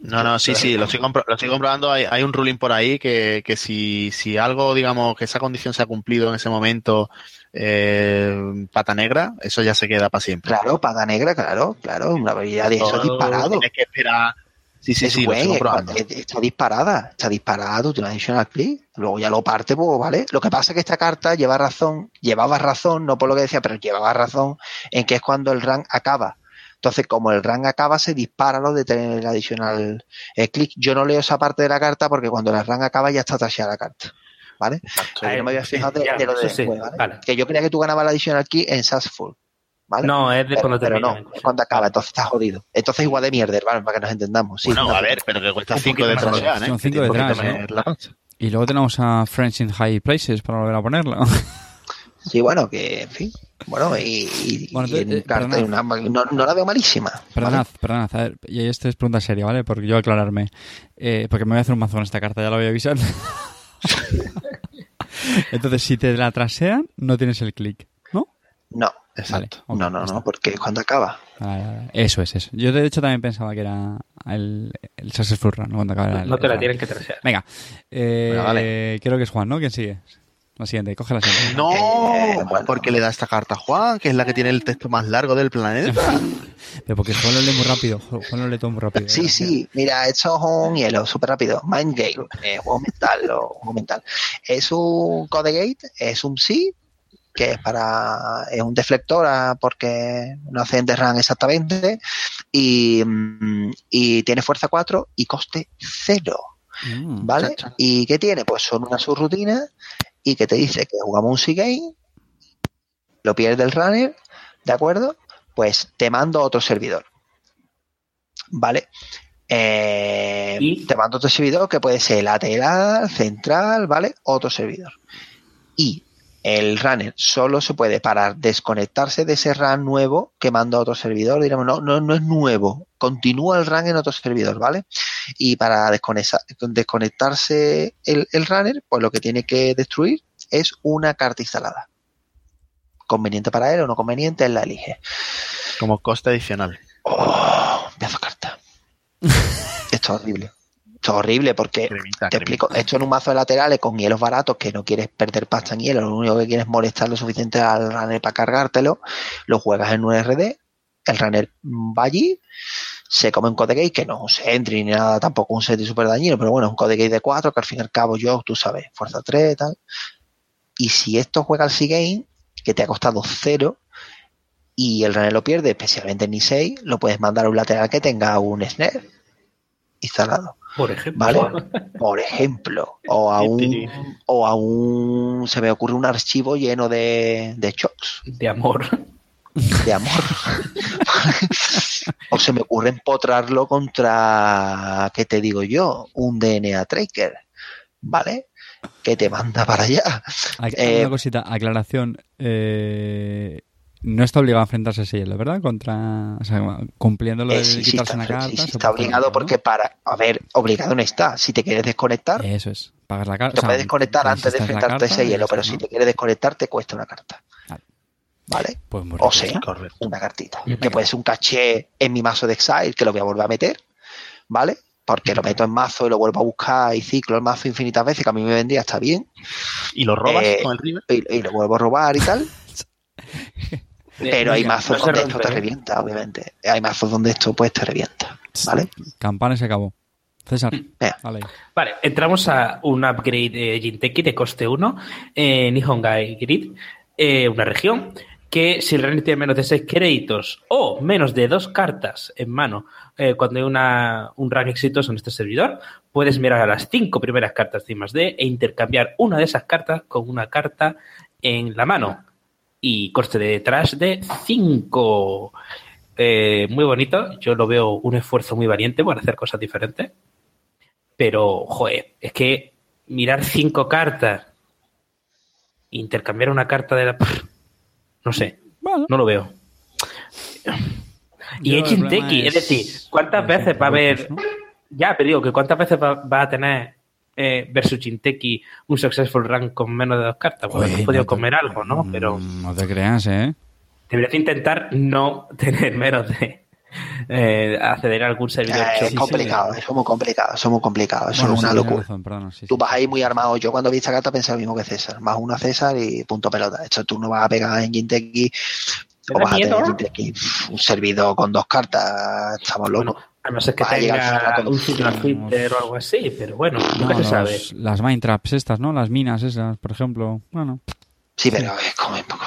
No, no, sí, sí, lo estoy, compro- lo estoy comprobando. Hay, hay un ruling por ahí que, que si, si algo, digamos, que esa condición se ha cumplido en ese momento, eh, pata negra, eso ya se queda para siempre. Claro, paga negra, claro, claro, una habilidad de eso disparado. Tienes que esperar. Sí, sí, es sí, buen, es- está disparada, está disparado, tiene un additional click, luego ya lo parte, pues vale. Lo que pasa es que esta carta lleva razón, llevaba razón, no por lo que decía, pero llevaba razón en que es cuando el rank acaba. Entonces, como el rank acaba, se dispara lo de tener el additional eh, click. Yo no leo esa parte de la carta porque cuando el rank acaba ya está tachada la carta. ¿Vale? Pero yo me había Sí, fijado de, ya, de lo de sí, después, ¿vale? vale. Que yo creía que tú ganabas el additional key en Sassful. ¿Vale? No, es de pero, cuando pero termina. no, la es cuando acaba, entonces está jodido. Entonces igual de mierda, ¿vale? Para que nos entendamos. Sí, bueno, no, a ver, pero que cuesta Un 5 poquito de trocear, ¿eh? Son cinco Que tiene detrás, poquito ¿eh? la. Y luego tenemos a Friends in High Places para volver a ponerla. Sí, bueno, que, en fin. Bueno, y, y- Bueno, y en eh, carta una- no, no la veo malísima. Perdonad, perdonad, a ver, y esto es pregunta seria, ¿vale? Porque yo voy a aclararme. Eh, porque me voy a hacer un mazo con esta carta, ya lo voy a avisar. Entonces, si te la trasean, no tienes el clic, ¿no? No, Exacto. Vale, no, no, no, porque cuando acaba. Vale, vale, vale. Eso es, eso. Yo de hecho también pensaba que era el, el Successful Run, ¿no? Cuando acaba el- No te la el- tienen que trasear. Venga, eh, vale. creo que es Juan, ¿no? ¿Quién sigue? La siguiente, coge la siguiente. No, Eh, bueno. porque le da esta carta a Juan, que es la que tiene el texto más largo del planeta. Pero porque Juan lo lee muy rápido, Juan lo lee todo muy rápido. Sí, sí, mira, esto es un hielo, súper rápido. Mind Game, eh, juego mental, o juego mental. Es un Code Gate, es un sí, que es para, es un deflector ah, porque no hace enderran exactamente, y, mm, y tiene fuerza 4 y coste 0. Mm. ¿Vale? ¿Y qué tiene? Pues son una subrutina y que te dice que jugamos un C-Game, lo pierde el runner, ¿de acuerdo? Pues te mando a otro servidor. ¿Vale? Eh, ¿Y? Te mando otro servidor que puede ser lateral, central, ¿vale? Otro servidor. Y el runner solo se puede para desconectarse de ese run nuevo que manda a otro servidor. Diremos, no, no, no es nuevo. Continúa el run en otro servidor, ¿vale? y para desconecta- desconectarse el, el runner, pues lo que tiene que destruir es una carta instalada. Conveniente para él o no conveniente, él la elige. Como coste adicional. ¡Oh! Pedazo de carta. Esto es horrible. Esto es horrible porque Cremita, te cremita. explico, esto en un mazo de laterales con hielos baratos que no quieres perder pasta en hielo, lo único que quieres es molestar lo suficiente al runner para cargártelo, lo juegas en un RD, el runner va allí, se come un code gate que no es un sentry ni nada, tampoco un sentry súper dañino, pero bueno, es un code gate de 4 que al fin y al cabo yo, tú sabes, fuerza 3 y tal. Y si esto juega al C-Game, que te ha costado 0, y el runner lo pierde, especialmente en I6, lo puedes mandar a un lateral que tenga un snare instalado. Por ejemplo. ¿Vale? Por ejemplo, o a un, o a un, se me ocurre un archivo lleno de, de shocks, De amor. de amor. o se me ocurre empotrarlo contra, ¿qué te digo yo? Un DNA tracker, ¿vale? Que te manda para allá. Aquí, Eh, una cosita, aclaración. eh, no está obligado a enfrentarse a ese hielo, ¿verdad? Contra, o sea, cumpliendo lo Eh, de sí, sí quitarse está, una carta. sí, está obligado porque para, a ver, obligado no está. Si te quieres desconectar, Eso es, pagas la carta. te puedes desconectar antes de enfrentarte a ese hielo, pero si si te quieres desconectar te cuesta una carta. Vale. ¿Vale? Pues O sea, Correcto. una cartita. Venga. Que puede ser un caché en mi mazo de Exile, que lo voy a volver a meter, ¿vale? Porque lo meto en mazo y lo vuelvo a buscar y ciclo el mazo infinitas veces, que a mí me vendría, está bien, Y lo robas Eh, con el River. y, y lo vuelvo a robar y tal. Pero hay mazos no donde esto te ¿eh? revienta, obviamente. Hay mazos donde esto pues te revienta, ¿vale? Campana se acabó. César, Venga. vale. Vale, entramos a un upgrade de Jinteki de coste 1 en Nihongai Grid, eh, una región que si el runner tiene menos de 6 créditos o menos de dos cartas en mano eh, cuando hay una, un rank exitoso en este servidor, puedes mirar a las cinco primeras cartas de I más D e intercambiar una de esas cartas con una carta en la mano. Y coste de trash de 5. muy bonito. Yo lo veo un esfuerzo muy valiente por hacer cosas diferentes. Pero, joder, es que mirar cinco cartas, intercambiar una carta de la. No sé, Bueno, no lo veo. Y Yo es es, decir, ¿cuántas veces va a haber. Ya, pero digo que ¿cuántas veces va, va a tener eh, versus Jinteki un successful rank con menos de dos cartas? Bueno, he podido no te- comer algo, ¿no? Pero Mm, No te creas, ¿eh? deberías intentar no tener menos de eh, acceder a algún servidor. Eh, es complicado, eso es muy complicado, eso es muy complicado, Bueno, es sí, una locura. razón, sí, Tú sí, vas sí. ahí muy armado. Yo cuando vi esta carta pensé lo mismo que César. Más una César y punto pelota. Esto tú no vas a pegar en Jinteki ¿Me o vas a tener miedo? Jinteki un servidor con dos cartas. Estamos locos. Bueno, a no ser que tenga un ciclo Vamos. Twitter o algo así, pero bueno, No, nunca se sabe. Las mine traps estas, ¿no? Las minas esas, por ejemplo. Bueno, Sí, pero es como un poco.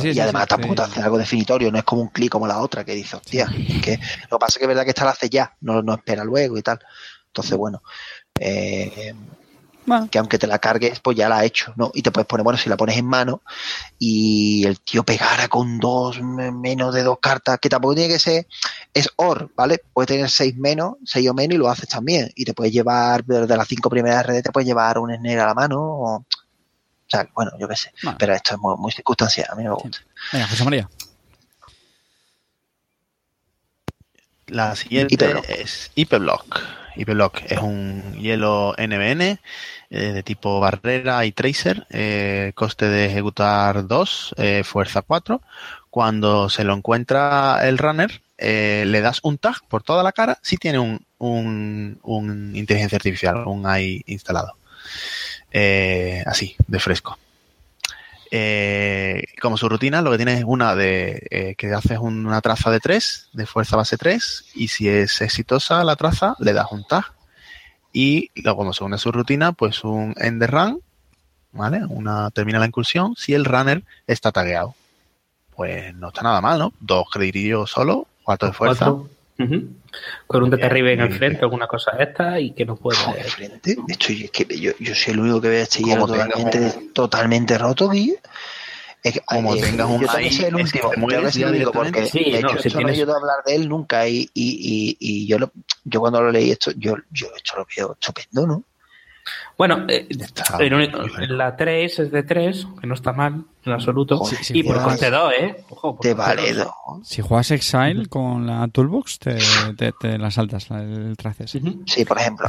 Sí, y además sí, tampoco te hace algo definitorio, no es como un clic como la otra que dice, hostia, que lo que pasa es que es verdad que esta la hace ya, no, no espera luego y tal. Entonces, bueno, eh, bueno, que aunque te la cargues, pues ya la ha hecho, ¿no? Y te puedes poner, bueno, si la pones en mano y el tío pegara con dos me- menos de dos cartas, que tampoco tiene que ser, es OR, ¿vale? Puede tener seis menos, seis o menos y lo haces también. Y te puedes llevar, de las cinco primeras RD, te puedes llevar un snare a la mano o, o sea, bueno, yo qué sé. Bueno. Pero esto es muy, muy circunstancial, a mí me gusta. venga, José María. La siguiente Hyperblock. es Hyperblock. Hyperblock es un hielo NBN eh, de tipo barrera y tracer, eh, coste de ejecutar 2, fuerza 4. Cuando se lo encuentra el runner, eh, le das un tag por toda la cara si tiene un, un, un inteligencia artificial, un AI instalado. Eh, así, de fresco. Eh, como su rutina, lo que tienes es una de eh, que haces una traza de 3, de fuerza base 3, y si es exitosa la traza, le das un tag. Y luego, como según es su rutina, pues un end the run, ¿vale? Una termina la incursión si el runner está tagueado. Pues no está nada mal, ¿no? Dos creditillos solo, cuatro de fuerza. Ujú. Con un Bien, deterribe en el bien. frente, alguna cosa esta y que no puede. Joder, de frente. De hecho, yo, es que yo, yo soy el único que ve este hielo totalmente, totalmente roto, Guille. Es que, Como eh, tengas un yo ahí, el es que último, mueres que ser ya el único porque Sí, de no, hecho si esto tienes- no he hablar de él nunca y, y, y, y yo, lo, yo cuando lo leí esto, yo, yo esto lo veo estupendo, ¿no? Bueno, eh, el único- la 3 es de 3, que no está mal en absoluto. Joder, sí, y por juegas- coste 2, ¿eh? Ojo, por Te vale dos. Si juegas Exile con la Toolbox, te, te, te la saltas, el traces. Ujú. Sí, por ejemplo.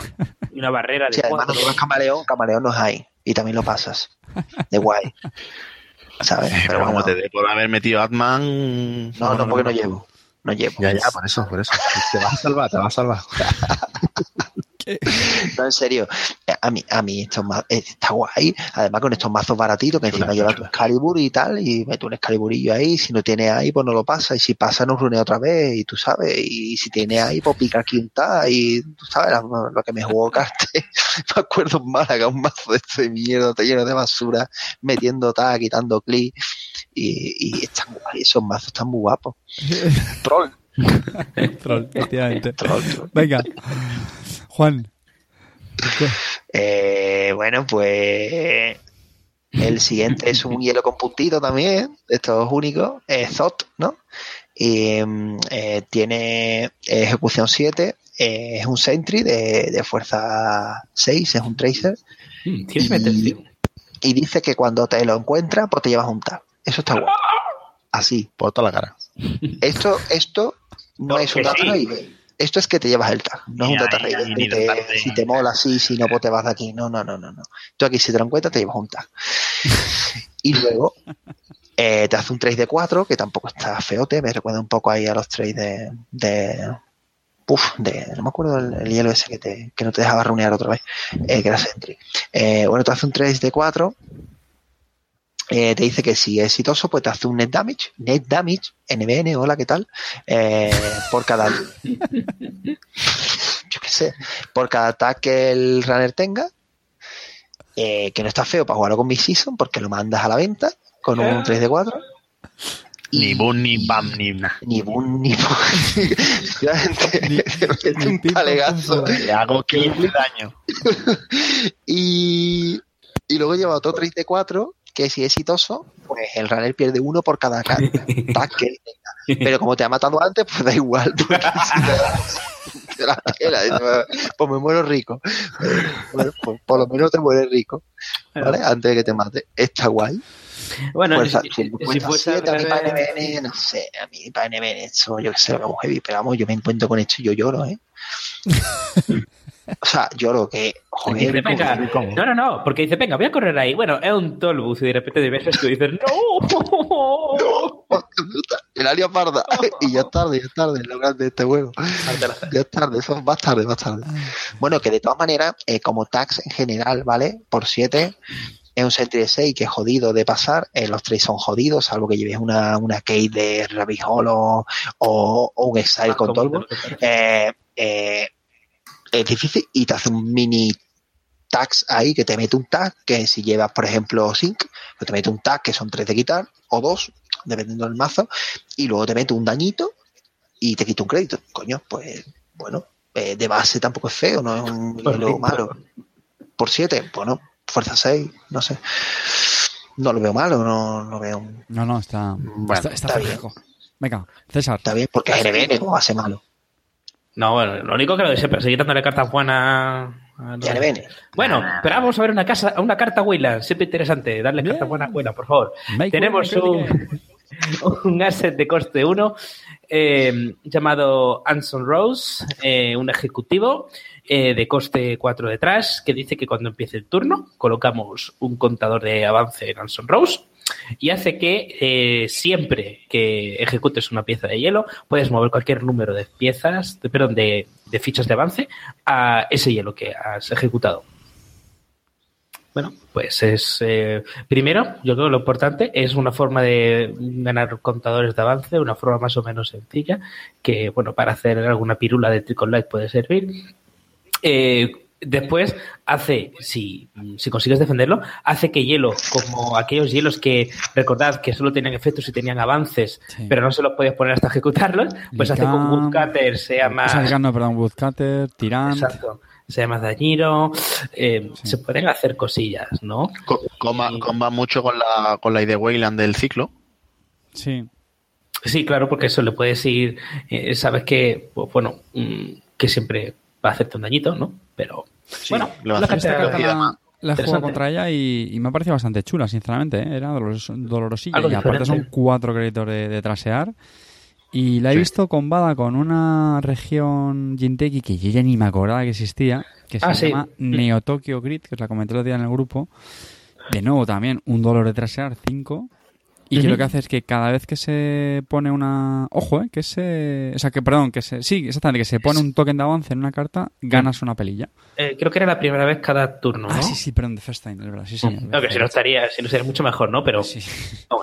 Y una barrera de Si además no cuatro. juegas camaleón, camaleón no es ahí. Y también lo pasas. De guay. ¿Sabes? Pero, Pero como bueno, te dé por haber metido Atman. no, no, porque no llevo. No llevo. Ya, ya, por eso, por eso. Te vas a salvar, te vas a salvar. No, en serio. A mí, a mí esto eh, está guay. Además, con estos mazos baratitos que encima lleva tu. Excalibur y tal, y mete un Excaliburillo ahí. Si no tiene ahí, pues no lo pasa. Y si pasa, nos reúne otra vez, y tú sabes. Y si tiene ahí, pues pica quinta. Y tú sabes lo, lo que me jugó Carte. me acuerdo en Málaga, un mazo de este mierda, está lleno de basura, metiendo tag, quitando clic. Y, y están guay, esos mazos están muy guapos. Troll, Troll, efectivamente. troll, troll. Venga, Juan. Eh, bueno, pues el siguiente es un hielo con puntito también, de estos únicos, es Zot, ¿no? Y mm, eh, tiene ejecución 7, eh, es un Sentry de, de fuerza 6, es un Tracer, Mm, Tienes mi atención. y dice que cuando te lo encuentras, pues te llevas un tag. Eso está guay. Así. Por toda la cara. Esto, esto no No, es un data sí. Esto es que te llevas el tag, no es un data ni te- si te mola así, si no, pues te vas de aquí. No, no, no, no, no. Tú aquí si te lo encuentras, te llevas un tag. y luego eh, te hace un trade de 4, que tampoco está feote, me recuerda un poco ahí a los trades de. de Uf, de, no me acuerdo el, el hielo ese que, te, que no te dejaba runear otra vez, eh, que era Sentry. Eh, bueno, te hace un 3 de 4, eh, te dice que si es exitoso, pues te hace un net damage, net damage, NBN, hola, ¿qué tal? Eh, por cada, yo qué sé, por cada ataque que el runner tenga, eh, que no está feo para jugarlo con mi season, porque lo mandas a la venta con un 3 de 4. Ni boom, ni bam, ni nada. Ni boom, ni Ni- te mete un talegazo. Le hago 15 daño. Y, y luego lleva otro 3 de 4, que si es exitoso, pues el runner pierde uno por cada ca- tag que él tenga. Pero como te ha matado antes, pues da igual. porque si te da- te la pues me muero rico. Bueno, pues por lo menos te mueres rico, ¿vale? Antes de que te mate. Está guay. Bueno, Fuerza, si, si si fuerza siete, a mí para NBN, no sé, a mí para NBN, eso yo que sé, lo vamos heavy, pero vamos, yo me encuentro con esto y yo lloro, ¿eh? o sea, lloro que, Dice, joder, venga, no, no, no, porque dice, venga, voy a correr ahí. Bueno, es un tolbus y de repente de veces tú dices, no. puta, el alio parda. y ya es tarde, ya es tarde, lo grande de este juego. Ya es tarde, eso más tarde, más tarde. Bueno, que de todas maneras, eh, como tax en general, ¿vale? Por 7, es un Sentry de 6 que es jodido de pasar. eh, los tres son jodidos, salvo que lleves una, una Kate de Rabbit Hollow o, o un Exile con Tolbo. Eh, eh, es difícil y te hace un mini tags ahí que te mete un tag que si llevas por ejemplo sync pues te mete un tag que son tres de quitar o dos dependiendo del mazo y luego te mete un dañito y te quita un crédito coño pues bueno eh, de base tampoco es feo no es un Pues hielo listo. malo por siete bueno fuerza 6 no sé no lo veo malo no lo veo No, no, está, Bueno, está, está está bien. Venga, César. está bien porque es NBN como base malo No, bueno, lo único que lo de siempre, seguir dándole cartas buenas. a- ya NBN Bueno, pero vamos a ver una casa, una carta Weyland, siempre interesante, darle Bien. cartas buenas a Weyland, por favor. Make Tenemos un, un asset de coste 1 llamado Anson Rose, eh, un ejecutivo eh, de coste 4 detrás, que dice que cuando empiece el turno colocamos un contador de avance en Anson Rose y hace que eh, siempre que ejecutes una pieza de hielo puedes mover cualquier número de piezas, de, perdón, de, de fichas de avance a ese hielo que has ejecutado. Bueno, pues es eh, primero, yo creo que lo importante es una forma de ganar contadores de avance, una forma más o menos sencilla, que bueno, para hacer alguna pirula de Trickle Light puede servir. Eh, después hace, si, si consigues defenderlo, hace que hielo, como aquellos hielos que recordad que solo tenían efectos y tenían avances, Sí. pero no se los podías poner hasta ejecutarlos, pues hace con Licam, Woodcutter sea más O sea, no, perdón, Woodcutter, Tirant. Exacto. Sea más dañino. eh, Se pueden hacer cosillas, ¿no? Co- Comba, comba mucho con la, con la idea Wayland del ciclo. Sí. Sí, claro, porque eso le puedes ir. eh, sabes que, pues, bueno, mm, que siempre va a hacerte un dañito, ¿no? Pero. bueno, le va a una hacer Esta cantidad- carta la, la he jugado contra ella y, y me ha parecido bastante chula, sinceramente. ¿eh? Era doloros- dolorosilla. Algo y aparte diferente. son cuatro créditos de, de trasear. Y la he Sí. visto combada con una región Jinteki que yo ya ni me acordaba que existía, que se Ah, sí. llama Neo Tokyo Grid, que os la comenté el otro día en el grupo. De nuevo también un dolor de trasear 5 y que lo que hace es que cada vez que se pone una... Ojo, ¿eh? Que se... O sea, que perdón, que se... Sí, exactamente, que se pone un token de avance en una carta, ganas una pelilla. Eh, creo que era la primera vez cada turno, ¿no? Ah, sí, sí, perdón, de first time, es verdad, sí, señor. No, que si no estaría, si no sería mucho mejor, ¿no? Pero Sí.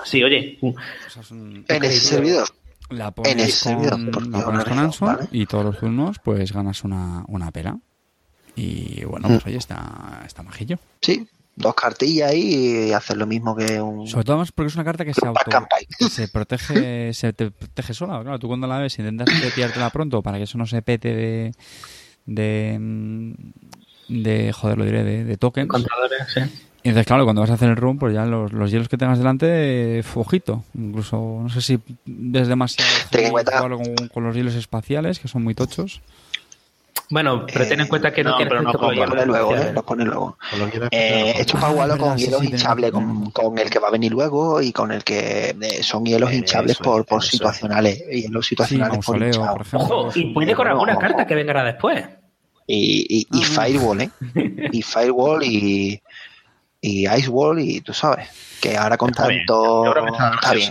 así, oye, uh, O sea, es un- En ese servidor. La pones En ese con, la pones con Anson ¿vale? y todos los turnos pues ganas una, una pela. Y bueno, Mm. pues oye, está, está majillo. Sí, dos cartillas ahí y hacer lo mismo que un. Sobre todo más porque es una carta que se auto, que se protege, se te protege sola. Claro, tú cuando la ves intentas pillártela pronto para que eso no se pete de de mm, de joder lo diré de, de tokens. contadores, sí. Y entonces claro, cuando vas a hacer el run, pues ya los, los hielos que tengas delante, eh, ojito. Incluso no sé si es demasiado Ten en cuenta- con, con los hielos espaciales que son muy tochos. Bueno, pero ten en cuenta que no, no, pero no Los pone luego, hielos ¿eh? Los pone luego. Lo Eh, pero- esto para Ah, jugarlo verdad, con sí, hielos sí, hinchables, con, con el que va a venir luego y con el que eh, son hielos hinchables es, por, por eso situacionales. Hielos Sí, situacionales por hinchado. por ejemplo. Ojo, y puede con alguna carta que venga después. Y, y, y Firewall, ¿eh? Y Firewall y, y Icewall y tú sabes. Que ahora con Está bien. tanto... Está Está bien.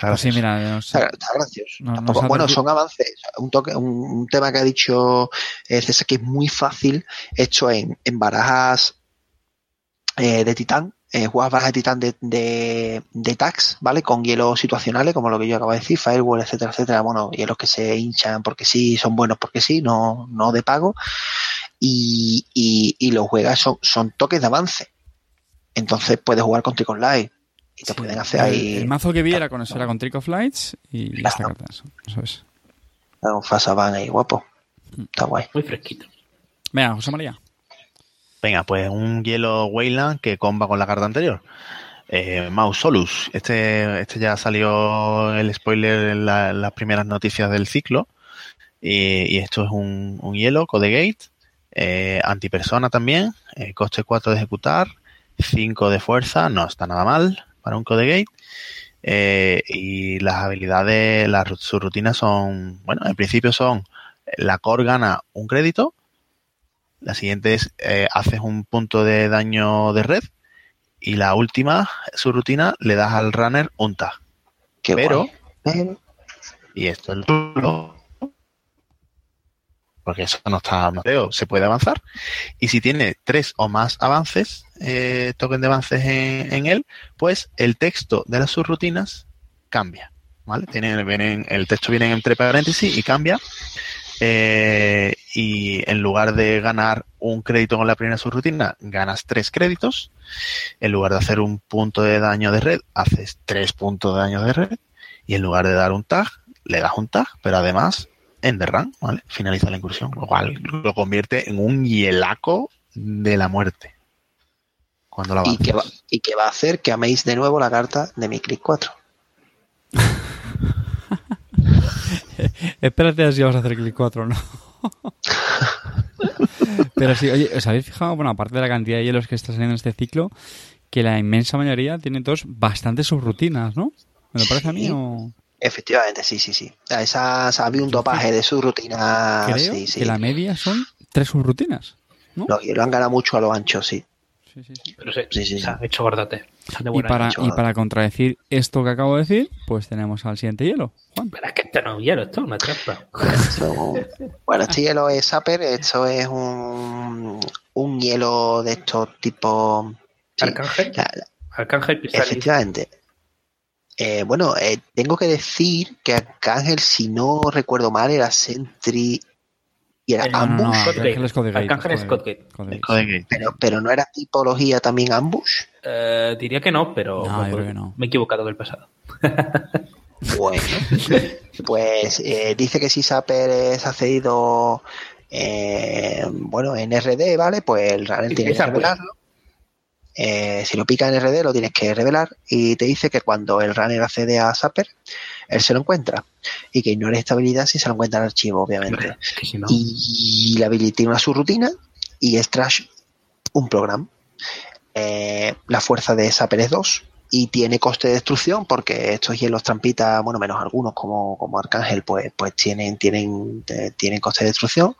Pues sí, gracioso. mira, no sé. Está, está gracioso. No- bueno, perdido- son avances. Un, toque, un, un tema que ha dicho César que es muy fácil, hecho en, en barajas eh, de titán, eh, juegas barajas de titán de, de, de tags, ¿vale? Con hielos situacionales, como lo que yo acabo de decir, Firewall, etcétera, etcétera. Bueno, hielos que se hinchan porque sí, son buenos porque sí, no, no de pago. Y, y, y los juegas son, son toques de avance. Entonces puedes jugar con Tricon Live y te Sí, pueden hacer el, ahí el mazo que vi era con eso, era con Trick of Lights y Claro. esta carta. Eso, eso es. un Fasaban ahí guapo. Está guay. Muy fresquito. Venga, José María. Venga, pues un hielo Wayland que comba con la carta anterior. Eh, Mausolus. Este, este ya salió el spoiler en la- las primeras noticias del ciclo. Y, y esto es un, un hielo, Codegate. Eh, antipersona también. eh, coste 4 de ejecutar. 5 de fuerza. No está nada mal para un Codegate. Eh, y las habilidades, las, sus rutinas son, bueno, en principio son, la core gana un crédito, la siguiente es eh, haces un punto de daño de red y la última, su rutina, le das al runner un tag. Qué Pero, guay. Y esto es turno, porque eso no está, no creo, se puede avanzar. Y si tiene tres o más avances, eh, token de avances en, él, pues el texto de las subrutinas cambia. ¿Vale? Tiene, vienen, el texto viene entre paréntesis y cambia. Eh, y en lugar de ganar un crédito con la primera subrutina, ganas tres créditos. En lugar de hacer un punto de daño de red, haces tres puntos de daño de red. Y en lugar de dar un tag, le das un tag, pero además en the run, ¿vale? Finaliza la incursión, lo cual lo convierte en un hielaco de la muerte. Cuando la y, que va, y que va a hacer que améis de nuevo la carta de mi Click 4. Espérate a ver si vamos a hacer clic 4 o no. Pero sí, oye, ¿os habéis fijado? Bueno, aparte de la cantidad de hielos que está saliendo en este ciclo, que la inmensa mayoría tienen todos bastantes subrutinas, ¿no? ¿Me lo parece a mí o...? Efectivamente, sí, sí, sí. A Esas, había un dopaje de su rutina. Creo sí, sí. que la media son tres subrutinas, ¿no? Los hielos han ganado mucho a los anchos, sí. Sí, sí, sí. Pero sí, Sí, sí, se han hecho de Y para, y para contradecir esto que acabo de decir, pues tenemos al siguiente hielo, Juan. Pero es que esto no es un hielo, esto es una trampa. Bueno, este hielo es Zapper, esto es un, un hielo de estos tipos. sí, Arcángel, la- la- Arcángel efectivamente. Eh, bueno, eh, tengo que decir que Arcángel, si no recuerdo mal, era Sentry y era Eh, No, no, no, Ambush. Arcángel es Codegate. Arcángel es Codegate. Codegate. Pero, pero no era tipología también Ambush. Eh, diría que no, pero No, me, yo creo que no. me he equivocado del pasado. Bueno, pues eh, dice que si Zapper se ha cedido eh, bueno, en RD, ¿vale? Pues el runner Sí, tiene que revelarlo. Eh, si lo pica en RD, lo tienes que revelar. Y te dice que cuando el runner accede a Zapper, él se lo encuentra. Y que ignore esta habilidad si se lo encuentra en el archivo, obviamente. Si no, Y la habilidad tiene una subrutina y es trash un programa. Eh, la fuerza de Zapper es 2 y tiene coste de destrucción porque estos hielos trampitas, bueno, menos algunos como, como Arcángel, pues, pues tienen, tienen, eh, tienen coste de destrucción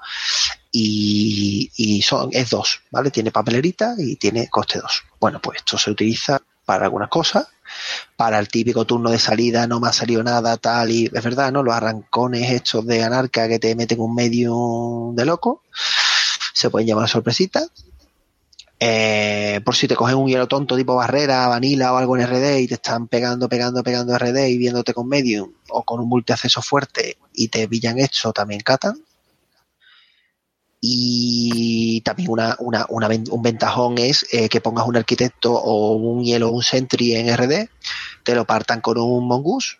y, son, es 2, ¿vale? Tiene papelerita y tiene coste 2. Bueno, pues esto se utiliza para algunas cosas para el típico turno de salida, no me ha salido nada, tal, y es verdad, ¿no? Los arrancones estos de anarca que te meten un medio de loco, se pueden llevar sorpresita. Eh, por si te cogen un hielo tonto tipo barrera, vanilla o algo en RD y te están pegando, pegando, pegando RD y viéndote con medium o con un multiacceso fuerte y te pillan hecho, también catan. Y también una, una, una, un ventajón es eh, que pongas un arquitecto o un hielo o un sentry en RD, te lo partan con un mongoose,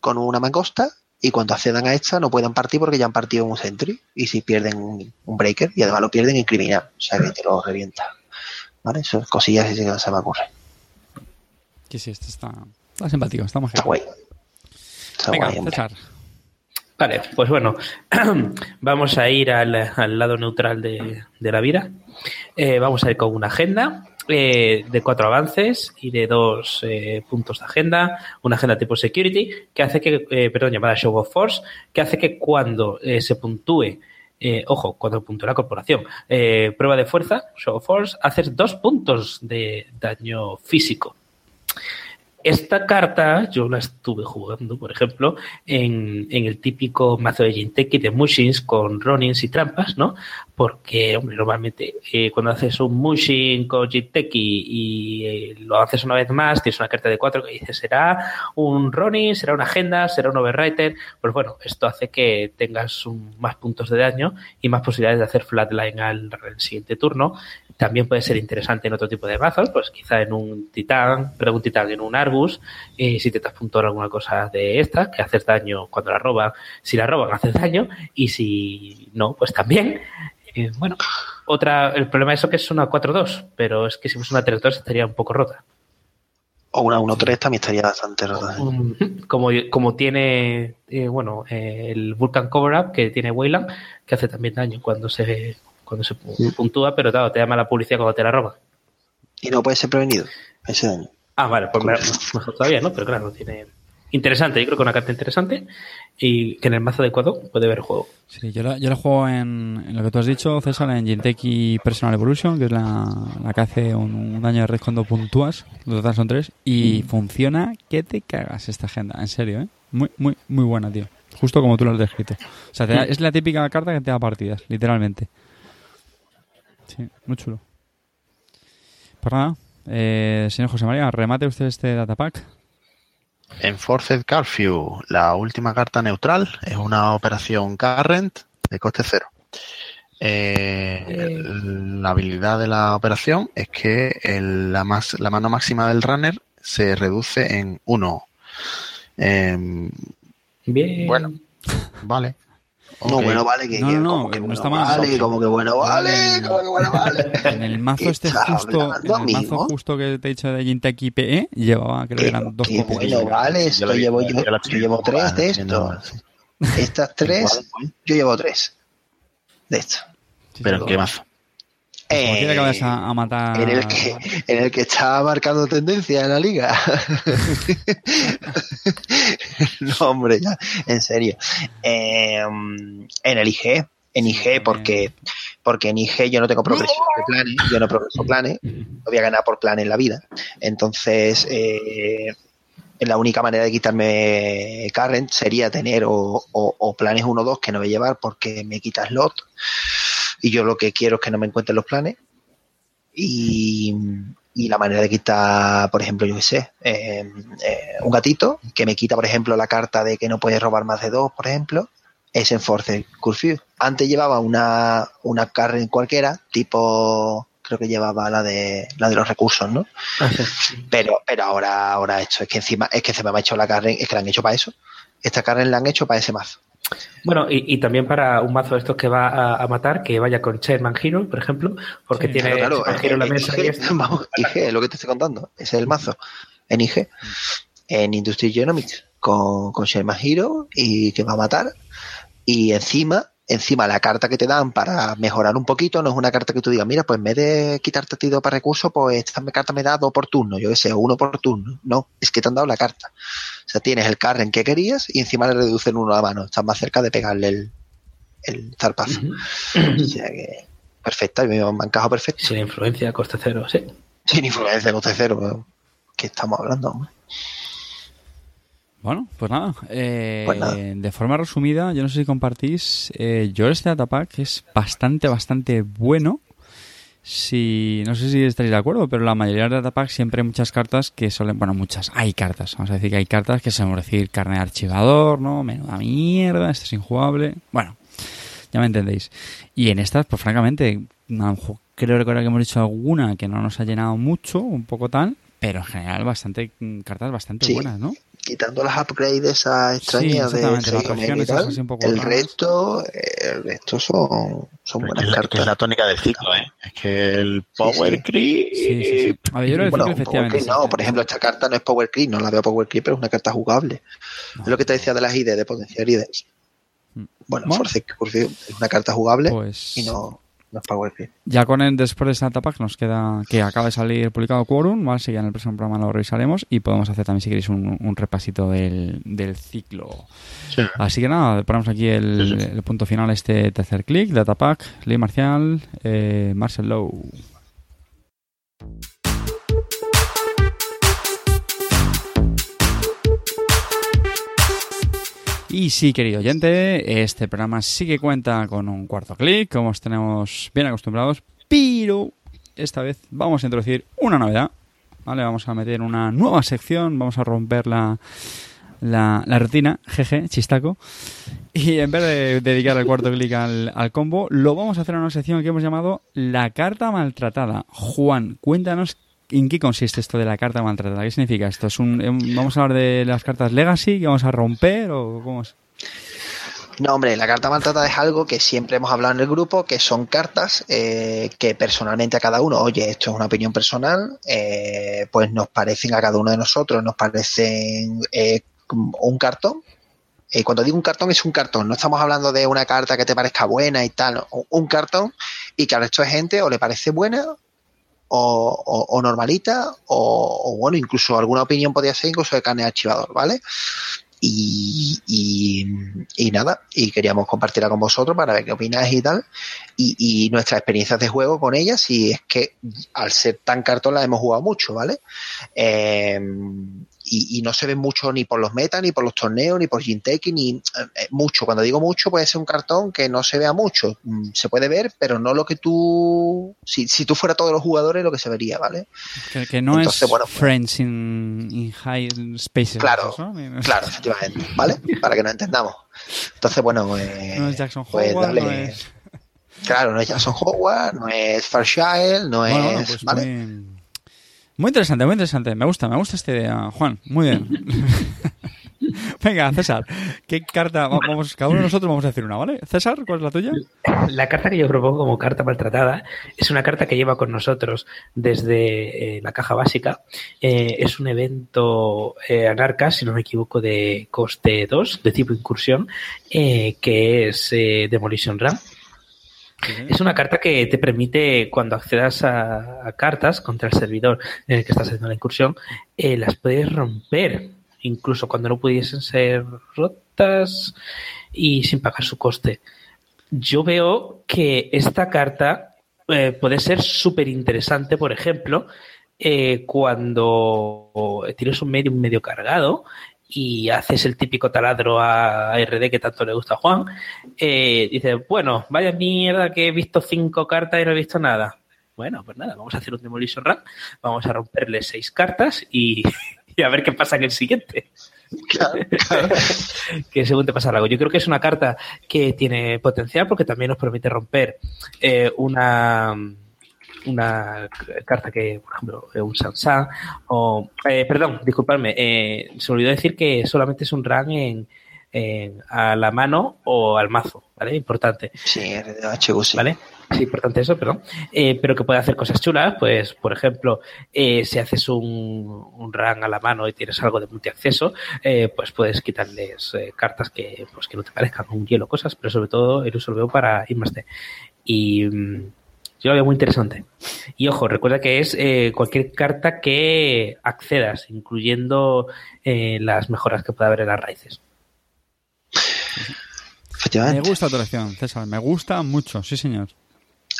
con una mangosta, y cuando accedan a esta no puedan partir porque ya han partido un sentry. Y si pierden un, un breaker, y además lo pierden en criminal, o sea que te lo revienta. ¿Vale? Es cosillas que se me ocurre. Que sí, esto está, está simpático, está muy Está guay. Está Venga, guay. Vale, pues bueno, vamos a ir al, al lado neutral de, de la vida. Eh, vamos a ir con una agenda eh, de cuatro avances y de dos eh, puntos de agenda. Una agenda tipo security que hace que, eh, perdón, llamada Show of Force, que hace que cuando eh, se puntúe, ojo, cuando puntúe la corporación, prueba de fuerza, Show of Force, haces dos puntos de daño físico. Esta carta yo la estuve jugando, por ejemplo, en, el típico mazo de Jinteki de Mushins con Ronins y trampas, ¿no? Porque, hombre, normalmente eh, cuando haces un Mushin con Jinteki y eh, lo haces una vez más, tienes una carta de cuatro que dice será un Ronin, será una agenda, será un Overwriter. Pues bueno, esto hace que tengas más puntos de daño y más posibilidades de hacer flatline al, al siguiente turno. También puede ser interesante en otro tipo de mazos, pues quizá en un titán, pero un titán en un Argus, eh, si te has puntuado alguna cosa de estas, que haces daño cuando la roban, si la roban haces daño, y si no, pues también. Eh, bueno, otra, el problema es eso que es una 4-2, pero es que si fuese una 3-2 estaría un poco rota. O una 1-3 también estaría bastante rota. ¿eh? Como, como tiene, eh, bueno, el Vulcan Cover Up que tiene Wayland, que hace también daño cuando se, cuando se pu- puntúa, pero claro, te llama la publicidad cuando te la roban. Y no puede ser prevenido ese daño. Ah, vale, pues me- mejor todavía, ¿no? Pero claro, tiene. Interesante, yo creo que una carta interesante y que en el mazo adecuado puede ver juego. Sí, yo la, yo la juego en, en lo que tú has dicho, César, en Jinteki Personal Evolution, que es la, la que hace un, un daño de red cuando puntúas, los total son tres, y funciona que te cagas esta agenda, en serio, ¿eh? Muy, muy, muy buena, tío. Justo como tú lo has descrito. O sea, te da- es la típica carta que te da partidas, literalmente. Sí, muy chulo. Pues nada, eh, señor José María, remate usted este datapack. Enforced Curfew, la última carta neutral, es una operación current de coste cero. Eh, la habilidad de la operación es que el- la, más, la mano máxima del runner se reduce en uno. Em, Bien. Bueno. vale. No, Ok. bueno, vale, que, No, que no, no, como que no bueno, está mal. vale, como que bueno, vale, como que bueno, vale. En el mazo ¿Qué este justo, en el mazo justo que te he dicho de Jinteki PE, llevaba, creo que eran dos qué copias. bueno, vale, Yo esto vi- llevo yo, yo yo llevo tres de sí. Estas tres, yo llevo tres de estos. Sí, Pero en qué mazo. Que Eh, vayas a, a matar... en el que en el que está marcando tendencia en la liga. no, hombre, ya, en serio. Eh, en el IG, en IG, porque porque en IG yo no tengo progresión de planes, yo no progreso planes, no voy a ganar por planes en la vida. Entonces, eh, la única manera de quitarme current sería tener o, o- o planes 1 o 2 que no voy a llevar porque me quita slot. Y yo lo que quiero es que no me encuentren los planes. Y, y la manera de quitar, por ejemplo, yo qué sé, eh, eh, un gatito que me quita, por ejemplo, la carta de que no puedes robar más de dos, por ejemplo, es Enforcer Curfew. Antes llevaba una, una carne cualquiera, tipo, creo que llevaba la de, la de los recursos, ¿no? Pero, pero ahora, ahora esto es que encima, es que se me ha hecho la carne, es que la han hecho para eso. Esta carne la han hecho para ese mazo. Bueno, y, y también para un mazo de estos que va a, a matar, que vaya con Chairman Hero, por ejemplo, porque Sí, tiene Claro, claro, Hero en la eh, mesa y esto. vamos, IG, lo que te estoy contando. Ese es el mazo. En IG. En Industry Genomics. Con, con Sherman Hero y que va a matar. Y encima, encima la carta que te dan para mejorar un poquito, no es una carta que tú digas, mira, pues en vez de quitarte a ti dos para recursos, pues esta carta me da dos por turno, yo que sé, o uno por turno. No, es que te han dado la carta. O sea, tienes el Carren que querías y encima le reducen uno a la mano. Estás más cerca de pegarle el, el zarpazo. O sea que, perfecta, me ha encajado perfecto. Sin influencia, coste cero, sí. Sin influencia, coste cero. que estamos hablando. Bueno, pues nada, eh, Pues nada. de forma resumida, yo no sé si compartís, eh, yo este Datapack es bastante, bastante bueno. Si, no sé si estaréis de acuerdo, pero la mayoría de Datapack siempre hay muchas cartas que suelen, bueno, muchas, hay cartas, vamos a decir que hay cartas que suelen decir carne de archivador, ¿no? Menuda mierda, esto es injugable. Bueno, ya me entendéis. Y en estas, pues francamente, creo recordar que hemos dicho alguna que no nos ha llenado mucho, un poco tal, pero en general bastante mm, cartas bastante Sí. buenas, ¿no? Quitando las upgrades esas extrañas de regiones tal, esas así un poco el raras. resto, el resto son, son buenas es, la, que es cartas. la tónica del ciclo, ¿eh? Es que el Power sí. Creep. Sí, sí, sí. A ver, yo creo que Bueno, Power efectivamente. Creep no, por ejemplo, esta carta no es Power Creep, no la veo Power Creep, pero es una carta jugable. No. Es lo que te decía de las ideas, de potenciar ideas. Mm. Bueno, Bueno. Force Curfew es una carta jugable Pues y no, ya con el después de esta etapa nos queda que acaba de salir publicado Quorum, ¿vale? Así que en el próximo programa lo revisaremos y podemos hacer también si queréis un, un repasito del, del ciclo. Sí. Así que nada, ponemos aquí el, Sí, sí. el punto final a este tercer clic, Datapack, Lee Marcial, eh, Marcel Lowe. Y sí, querido oyente, este programa sí que cuenta con un cuarto clic, como os tenemos bien acostumbrados, pero esta vez vamos a introducir una novedad, ¿vale? Vamos a meter una nueva sección, vamos a romper la, la, la rutina, jeje, chistaco, y en vez de dedicar el cuarto clic al, al combo, lo vamos a hacer en una sección que hemos llamado La Carta Maltratada. Juan, cuéntanos en qué consiste esto de la carta maltratada. ¿Qué significa esto? ¿Es un, em, ¿Vamos a hablar de las cartas Legacy que vamos a romper o cómo es? No, hombre, la carta maltratada es algo que siempre hemos hablado en el grupo, que son cartas eh, que personalmente a cada uno, oye, esto es una opinión personal, eh, pues nos parecen a cada uno de nosotros, nos parecen eh, un cartón. Eh, cuando digo un cartón es un cartón, no estamos hablando de una carta que te parezca buena y tal, un cartón y que al resto de gente o le parece buena o, o- normalita o, bueno, incluso alguna opinión podría ser incluso de carne de archivador, ¿vale? Y, y, nada, y queríamos compartirla con vosotros para ver qué opináis y tal, y, y nuestras experiencias de juego con ellas, y es que al ser tan cartón la hemos jugado mucho, ¿vale? Eh, y, y no se ve mucho ni por los metas, ni por los torneos, ni por Jinteki, ni eh, mucho. Cuando digo mucho, puede ser un cartón que no se vea mucho. Mm, Se puede ver, pero no lo que tú. Si, si tú fuera todos los jugadores, lo que se vería, ¿vale? Que, que no Entonces, es bueno, pues- Friends in, in High Spaces. Claro. Claro, efectivamente, ¿vale? Para que nos entendamos. Entonces, bueno, pues. No es Jackson pues Howard, dale- no es... Claro, no es Jackson Howard, no es Fairchild, no Bueno, es. pues ¿Vale? muy... muy interesante, muy interesante. Me gusta, me gusta esta idea, Juan. Muy bien. Venga, César, ¿qué carta? va- Vamos, cada uno de nosotros vamos a decir una, ¿vale? César, ¿cuál es la tuya? La carta que yo propongo como carta maltratada es una carta que lleva con nosotros desde eh, la caja básica. Eh, es un evento eh, anarca, si no me equivoco, de coste 2, de tipo incursión, eh, que es eh, Es una carta que te permite, cuando accedas a, a cartas contra el servidor en el que estás haciendo la incursión, eh, las puedes romper, incluso cuando no pudiesen ser rotas y sin pagar su coste. Yo veo que esta carta eh, puede ser súper interesante, por ejemplo, eh, cuando tienes un medio, un medio cargado y haces el típico taladro a RD que tanto le gusta a Juan, eh, dices, bueno, vaya mierda que he visto cinco cartas y no he visto nada. Bueno, pues nada, vamos a hacer un Demolition Run, vamos a romperle seis cartas y, y a ver qué pasa en el siguiente. Claro, claro. que según te pasa algo. Yo creo que es una carta que tiene potencial porque también nos permite romper eh, una una carta que, por ejemplo, eh, un Sansan o, eh, perdón, disculpadme, eh, se me olvidó decir que solamente es un run en, en- a la mano o al mazo, ¿vale? Importante. Sí, HU sí. ¿Vale? Sí, importante eso, perdón. Eh, pero que puede hacer cosas chulas, pues, por ejemplo, eh, si haces un, un run a la mano y tienes algo de multiacceso, eh, pues puedes quitarles cartas que, pues, que no te parezcan, un hielo, cosas, pero sobre todo el uso lo veo para ir más de. Y mm, yo lo veo muy interesante. Y ojo, recuerda que es eh, cualquier carta que accedas, incluyendo eh, las mejoras que pueda haber en las raíces. Me gusta tu elección, César. Me gusta mucho, sí, señor.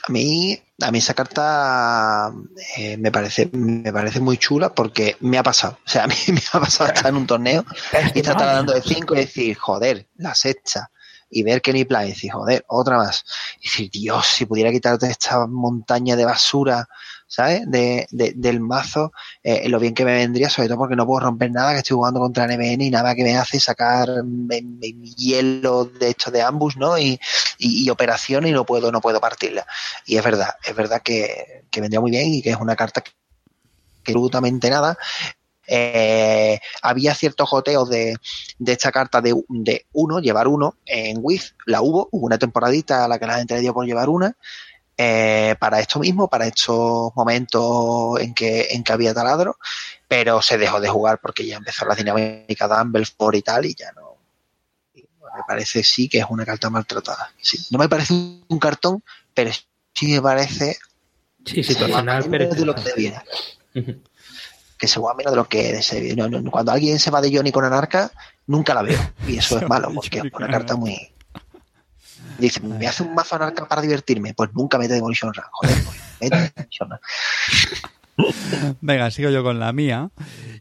A mí, a mí esa carta eh, me parece me parece muy chula porque me ha pasado. O sea, a mí me ha pasado estar en un torneo y estar dando de 5 y decir, joder, la sexta. Y ver que ni plan y decir, joder, otra más. Y decir, Dios, si pudiera quitarte esta montaña de basura ¿sabes? De, de, del mazo, eh, lo bien que me vendría, sobre todo porque no puedo romper nada, que estoy jugando contra NBN y nada que me hace sacar mi hielo de hecho de ambos, ¿no? Y, y, operación y no puedo, no puedo partirla. Y es verdad, es verdad que, que vendría muy bien y que es una carta que absolutamente nada. Eh, había ciertos joteos de, de esta carta de, de, uno, llevar uno en WIF, la hubo, hubo una temporadita a la que la gente le dio por llevar una, eh, para esto mismo, para estos momentos en que, en que había taladro, pero se dejó de jugar porque ya empezó la dinámica de Ambleford y tal, y ya no. Me parece sí que es una carta maltratada. Sí, no me parece un cartón, pero sí me parece. Sí, situacional, pero. De lo que viene. Que se juega menos de lo que no, no, Cuando alguien se va de Johnny con Anarca, nunca la veo. Y eso es malo, porque es una carta muy Dice, ¿me hace un mazo anarca para divertirme? Pues nunca mete Demolition Run, joder, pues mete Demolition Venga, sigo yo con la mía,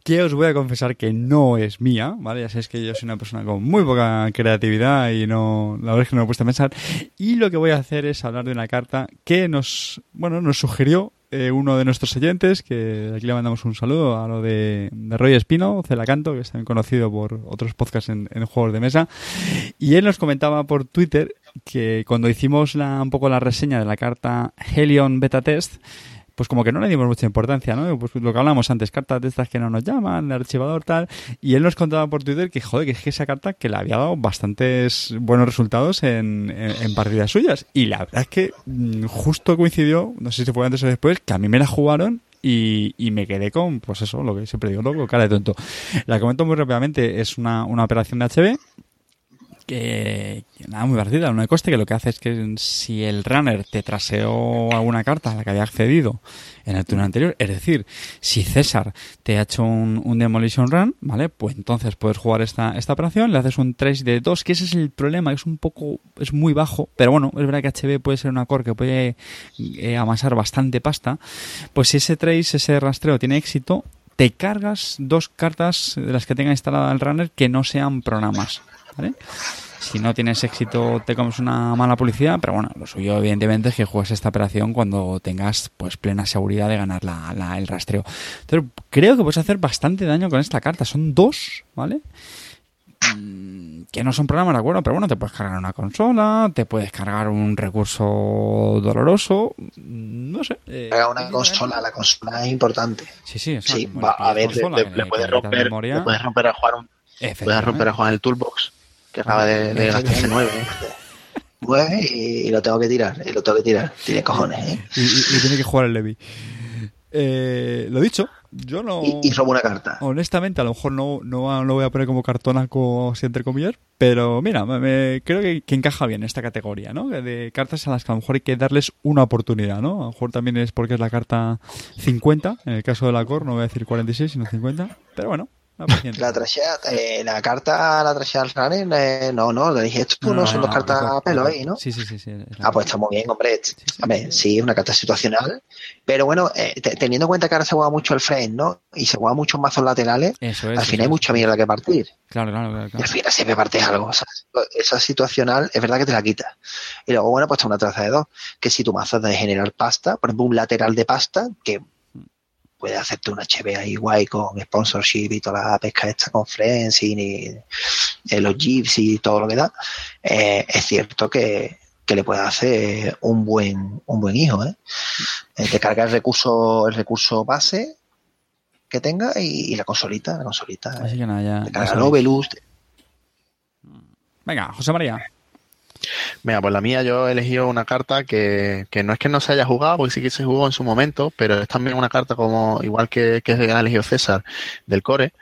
que os voy a confesar que no es mía, ¿vale? Ya sabéis que yo soy una persona con muy poca creatividad y no, la verdad es que no me he puesto a pensar. Y lo que voy a hacer es hablar de una carta que nos, bueno, nos sugirió eh, uno de nuestros oyentes, que aquí le mandamos un saludo a lo de, de Roy Espino, Celacanto, que es también conocido por otros podcasts en, en, juegos de mesa. Y él nos comentaba por Twitter que cuando hicimos la, un poco la reseña de la carta Helion Beta Test, pues como que no le dimos mucha importancia, ¿no? Pues lo que hablamos antes, cartas de estas que no nos llaman, el archivador tal, y él nos contaba por Twitter que, joder, que es que esa carta que le había dado bastantes buenos resultados en, en, en partidas suyas, y la verdad es que mm, justo coincidió, no sé si fue antes o después, que a mí me la jugaron y, y, me quedé con, pues eso, lo que siempre digo, loco, cara de tonto. La comento muy rápidamente, es una, una operación de HB que, nada muy parecida, no de coste, que lo que hace es que si el runner te traseó alguna carta a la que había accedido en el turno anterior, es decir, si César te ha hecho un, un Demolition Run, ¿vale? Pues entonces puedes jugar esta, esta operación, le haces un trace de 2, que ese es el problema, es un poco, es muy bajo, pero bueno, es verdad que HB puede ser una core que puede eh, amasar bastante pasta, pues si ese trace, ese rastreo tiene éxito, te cargas dos cartas de las que tenga instalada el runner que no sean programas. ¿Vale? Si no tienes éxito te comes una mala publicidad, pero bueno, lo suyo evidentemente es que juegues esta operación cuando tengas pues plena seguridad de ganar la, la, el rastreo. Pero creo que puedes hacer bastante daño con esta carta. Son dos, ¿vale? Mm, que no son programas, ¿de acuerdo? Pero bueno, te puedes cargar una consola, te puedes cargar un recurso doloroso, no sé. Eh, una consola, la consola es importante. Sí, sí, sí va, a ver, consola, le, le, puedes romper, le puedes romper a jugar un, puedes romper a jugar el toolbox que acaba de, de gastarse nueve. Nueve y, lo tengo que tirar, y lo tengo que tirar. Tiene cojones, ¿eh? Y, y, y tiene que jugar el Levi. Eh, lo dicho, yo no. Y, y, robo una carta. Honestamente, a lo mejor no, no lo voy a poner como cartonaco, así entre comillas, pero mira, me, creo que, que, encaja bien esta categoría, ¿no? De cartas a las que a lo mejor hay que darles una oportunidad, ¿no? A lo mejor también es porque es la carta 50, en el caso de la Core, no voy a decir 46, sino 50, pero bueno, la trashea, eh, la carta, la trashea al running, eh, no, no, le dije, esto no, no, son dos cartas a pelo ahí, ¿no? Sí, sí, sí. sí ah, pues está muy bien, hombre. Sí, sí, a ver, sí, es una carta situacional, pero bueno, eh, teniendo en cuenta que ahora se juega mucho el frame, ¿no? Y se juega muchos mazos laterales, eso es, al final hay mucha mierda que partir. Claro, claro, claro. claro. Y al final siempre partes algo. O sea, esa situacional es verdad que te la quita. Y luego, bueno, pues está una traza de dos, que si tu mazo es de generar pasta, por ejemplo, un lateral de pasta, que puede hacerte un HB ahí guay con sponsorship y toda la pesca esta con Friends y, y los jeeps y todo lo que da, eh, es cierto que, que, le puede hacer un buen, un buen hijo, ¿eh? eh te carga el recurso, el recurso base que tenga y, y la consolita, la consolita. Así que nada, ya. Te carga Novelus. Venga, José María. Mira, pues la mía yo he elegido una carta que, que, no es que no se haya jugado, porque sí que se jugó en su momento, pero es también una carta como igual que, que ha elegido César del Core.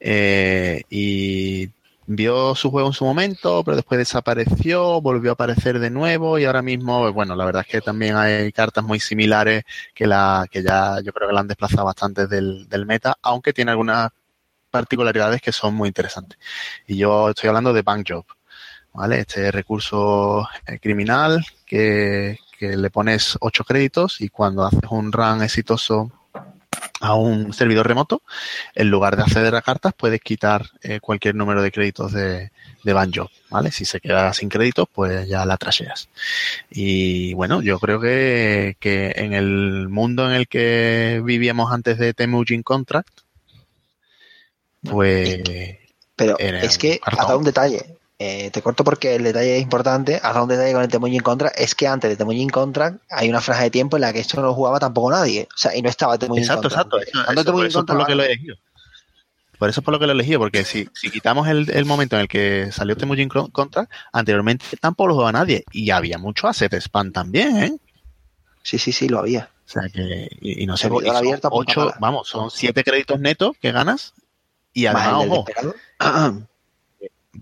Eh, y vio su juego en su momento, pero después desapareció, volvió a aparecer de nuevo y ahora mismo, bueno, la verdad es que también hay cartas muy similares que la que ya yo creo que la han desplazado bastante del, del meta, aunque tiene algunas particularidades que son muy interesantes. Y yo estoy hablando de Bank Job. ¿Vale? Este recurso criminal que, que le pones 8 créditos y cuando haces un run exitoso a un servidor remoto, en lugar de acceder a cartas, puedes quitar eh, cualquier número de créditos de, de Banjo, ¿vale? Si se queda sin créditos, pues ya la trasheas. Y bueno, yo creo que, que en el mundo en el que vivíamos antes de Temujin Contract, pues... Pero es que ha dado un detalle. Eh, te corto porque el detalle es importante. Has dado un detalle con el Temujin Contract. Es que antes de Temujin Contract hay una franja de tiempo en la que esto no lo jugaba tampoco nadie. O sea, y no estaba Temujin exacto, Exacto, exacto. por eso por lo que lo he elegido. Por eso es por lo que lo he elegido, porque si, si quitamos el, el, momento en el que salió Temujin Contract, anteriormente tampoco lo jugaba nadie. Y había mucho asset spam también, ¿eh? Sí, sí, sí, lo había. O sea que, y, y no sé, ocho, vamos, son siete créditos netos que ganas. Y además, ojo,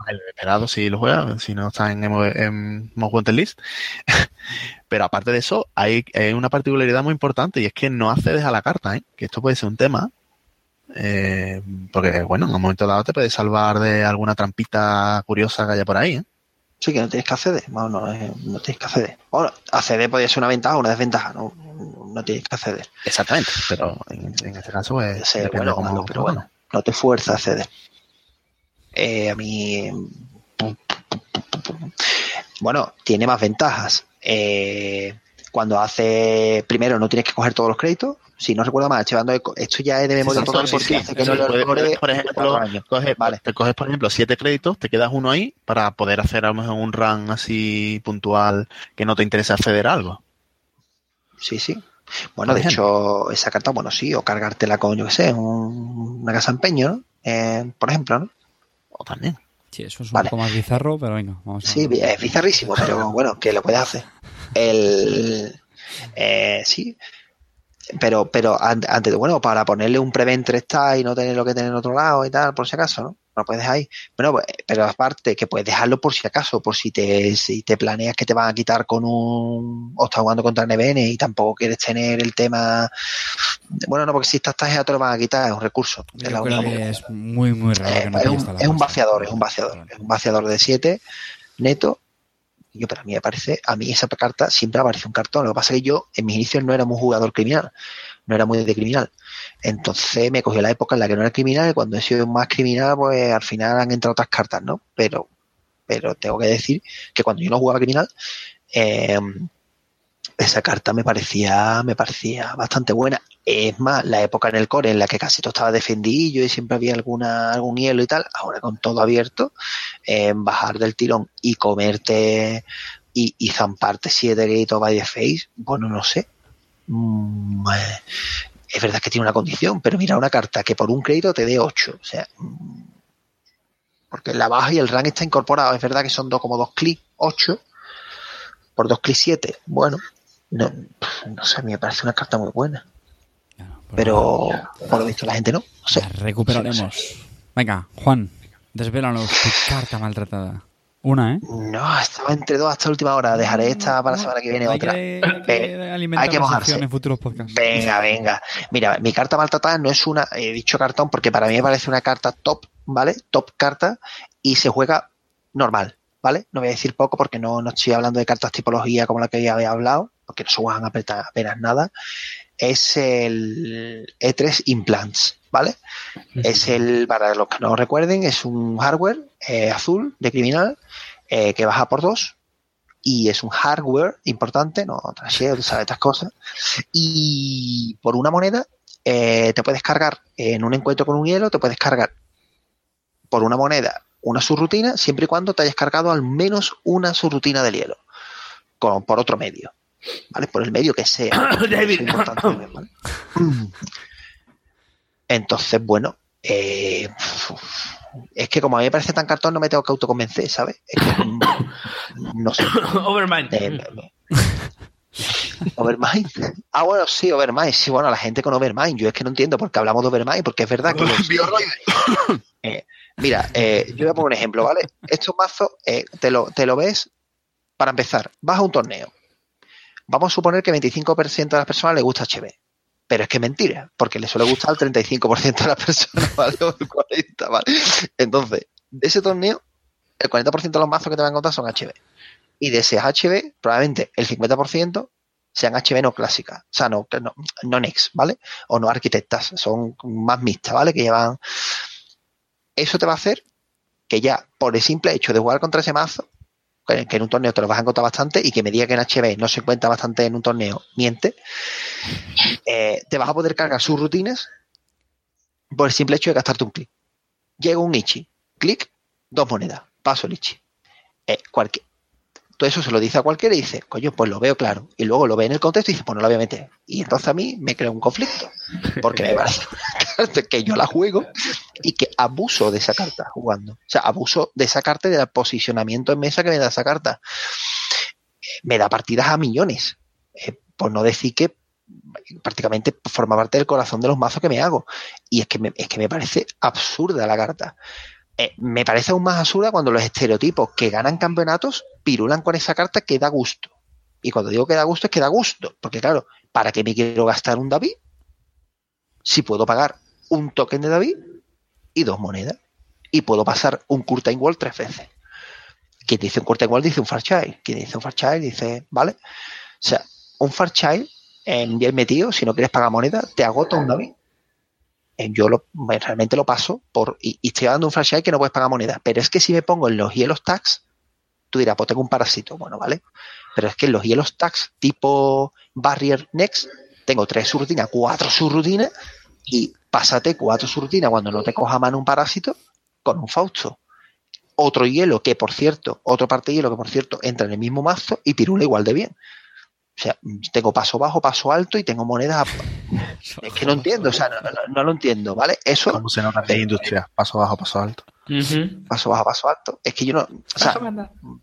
el esperado si lo juega, si no está en, en Most Wanted List. Pero aparte de eso, hay, hay, una particularidad muy importante y es que no accedes a la carta, ¿eh? que esto puede ser un tema. Eh, porque, bueno, en un momento dado te puede salvar de alguna trampita curiosa que haya por ahí. ¿eh? Sí, que no tienes que acceder. No, no, no tienes que acceder. Bueno, acceder podría ser una ventaja o una desventaja. No, no tienes que acceder. Exactamente, pero en, en este caso es. Sí, bueno, malo, pero bueno, no te fuerza a acceder eh, a mí, bueno, tiene más ventajas. Eh, cuando hace, primero no tienes que coger todos los créditos, si no recuerdo mal, llevando esto ya es de memoria sí, porque hace que no lo puedes, por ejemplo, coges, vale. te coges por ejemplo siete créditos, te quedas uno ahí para poder hacer a lo mejor un run así puntual que no te interesa acceder a algo. Sí, sí. Bueno, de hecho, esa carta, bueno, sí, o cargártela con, yo qué sé, un, una casa empeño, ¿no? Eh, por ejemplo, ¿no? O también. Sí, eso es un vale. poco más bizarro, pero venga, vamos a Sí, es bizarrísimo, pero bueno, que lo puedes hacer. El, eh, sí, pero, pero antes, bueno, para ponerle un prevent está y no tener lo que tener en otro lado y tal, por si acaso, ¿no? Lo puedes dejar ahí. Bueno, pues, pero aparte que puedes dejarlo por si acaso, por si te, si te planeas que te van a quitar con un o estás jugando contra NBN y tampoco quieres tener el tema bueno, no, porque si estás tarjeta te lo van a quitar, es un recurso. Es, la única que es muy, muy raro. Eh, que no es, un, es un vaciador, es un vaciador. Es un vaciador de 7 neto. Yo, para mí me parece, a mí esa carta siempre aparece un cartón. Lo que pasa es que yo, en mis inicios, no era un jugador criminal. No era muy de criminal. Entonces me cogió la época en la que no era criminal y cuando he sido más criminal, pues al final han entrado otras cartas, ¿no? Pero, pero tengo que decir que cuando yo no jugaba criminal, eh, esa carta me parecía, me parecía bastante buena. Es más, la época en el core en la que casi todo estaba defendido y siempre había alguna, algún hielo y tal, ahora con todo abierto, eh, bajar del tirón y comerte y, y zamparte siete gritos by the face, bueno, no sé. Mm, eh, es verdad que tiene una condición, pero mira, una carta que por un crédito te dé 8. O sea, porque la baja y el rank está incorporado. Es verdad que son dos, como dos clics, 8 por dos clics 7. Bueno, no, no sé, me parece una carta muy buena. pero por lo visto la gente no. no sé. La recuperaremos. Venga, Juan, desvélanos tu carta maltratada. Una, ¿eh? No, estaba entre dos hasta la última hora. Dejaré esta para la semana que viene hay otra. Que, hay que, hay que mojarse. En futuros podcasts. Venga, venga. Mira, mi carta maltratada no es una, he dicho cartón porque para mí me parece una carta top, ¿vale? Top carta y se juega normal, ¿vale? No voy a decir poco porque no, no estoy hablando de cartas tipología como la que ya había hablado, porque no se juegan apenas nada. Es el E3 Implants, ¿vale? Uh -huh. Es el, para los que no recuerden, es un hardware eh, azul de criminal eh, que baja por dos y es un hardware importante, no trasheo, tú sabes estas cosas. Y por una moneda eh, te puedes cargar en un encuentro con un hielo, te puedes cargar por una moneda una subrutina siempre y cuando te hayas cargado al menos una subrutina del hielo con, por otro medio. ¿Vale? Por el medio que sea. También, ¿vale? Entonces, bueno, eh, es que como a mí me parece tan cartón, no me tengo que autoconvencer, ¿sabes? Es que, no sé. Overmind. Eh, Overmind. Ah, bueno, sí, Overmind. Sí, bueno, la gente con Overmind. Yo es que no entiendo por qué hablamos de Overmind, porque es verdad que. Los, eh, mira, yo voy a poner un ejemplo, ¿vale? Estos mazos te, lo, te lo ves para empezar. Vas a un torneo. Vamos a suponer que 25% de las personas le gusta HB. Pero es que mentira, porque le suele gustar al 35% de las personas, ¿vale? O el 40%, ¿vale? Entonces, de ese torneo, el 40% de los mazos que te van a encontrar son HB. Y de ese HB, probablemente el 50% sean HB no clásicas, o sea, no, no, no Next, ¿vale? O no arquitectas, son más mixtas, ¿vale? Que llevan... Eso te va a hacer que ya, por el simple hecho de jugar contra ese mazo, que en un torneo te lo vas a encontrar bastante y que me diga que en HB no se encuentra bastante en un torneo, miente, eh, te vas a poder cargar sus rutinas por el simple hecho de gastarte un clic. Llega un Ichi, clic, dos monedas, paso el Ichi. Eh, cualquier, todo eso se lo dice a cualquiera y dice, coño, pues lo veo claro. Y luego lo ve en el contexto y dice, pues no la voy meter. Y entonces a mí me crea un conflicto. Porque me parece que yo la juego y que abuso de esa carta jugando. O sea, abuso de esa carta y del posicionamiento en mesa que me da esa carta. Me da partidas a millones. Eh, por no decir que prácticamente forma parte del corazón de los mazos que me hago. Y es que es que me parece absurda la carta. Eh, me parece aún más absurda cuando los estereotipos que ganan campeonatos pirulan con esa carta que da gusto. Y cuando digo que da gusto es que da gusto. Porque claro, ¿para qué me quiero gastar un David? Si puedo pagar un token de David y dos monedas. Y puedo pasar un Curtain Wall tres veces. Quien dice un Curtain Wall dice un Farchild. Quien dice un Farchild dice, ¿vale? O sea, un Farchild en bien metido, si no quieres pagar moneda, te agota un David. Eh, yo lo, realmente lo paso por y, estoy dando un franchise que no puedes pagar moneda. Pero es que si me pongo en los hielos tags, tú dirás, pues tengo un parásito. Bueno, vale. Pero es que en los hielos tags tipo Barrier Next, tengo tres subrutinas, cuatro subrutinas, y pásate cuatro subrutinas cuando no te coja mano un parásito con un Fausto. Otro hielo que, por cierto, otro parte de hielo que, por cierto, entra en el mismo mazo y pirula igual de bien. O sea, tengo paso bajo, paso alto y tengo monedas. es que no entiendo, o sea, no, lo entiendo, ¿vale? Eso. ¿Cómo se nota en industria? Paso bajo, paso alto. Paso bajo, paso alto. Es que yo no. O sea,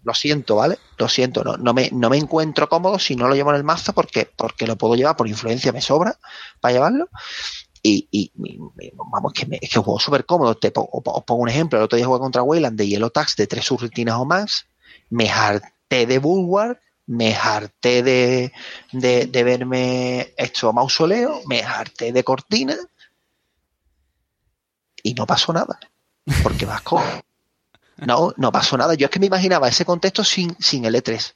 lo siento, ¿vale? Lo siento, no, no, me, no me encuentro cómodo si no lo llevo en el mazo porque, porque lo puedo llevar por influencia, me sobra para llevarlo. Y, y, vamos, que me, es que juego súper cómodo. Te pongo, os pongo un ejemplo. El otro día jugué contra Wayland de Yellow Tax de tres subrutinas o más. Me harté de Bulwark me harté de, de, verme hecho mausoleo, me harté de cortina y no pasó nada. Porque Vasco. No, no pasó nada. Yo es que me imaginaba ese contexto sin, sin el E3.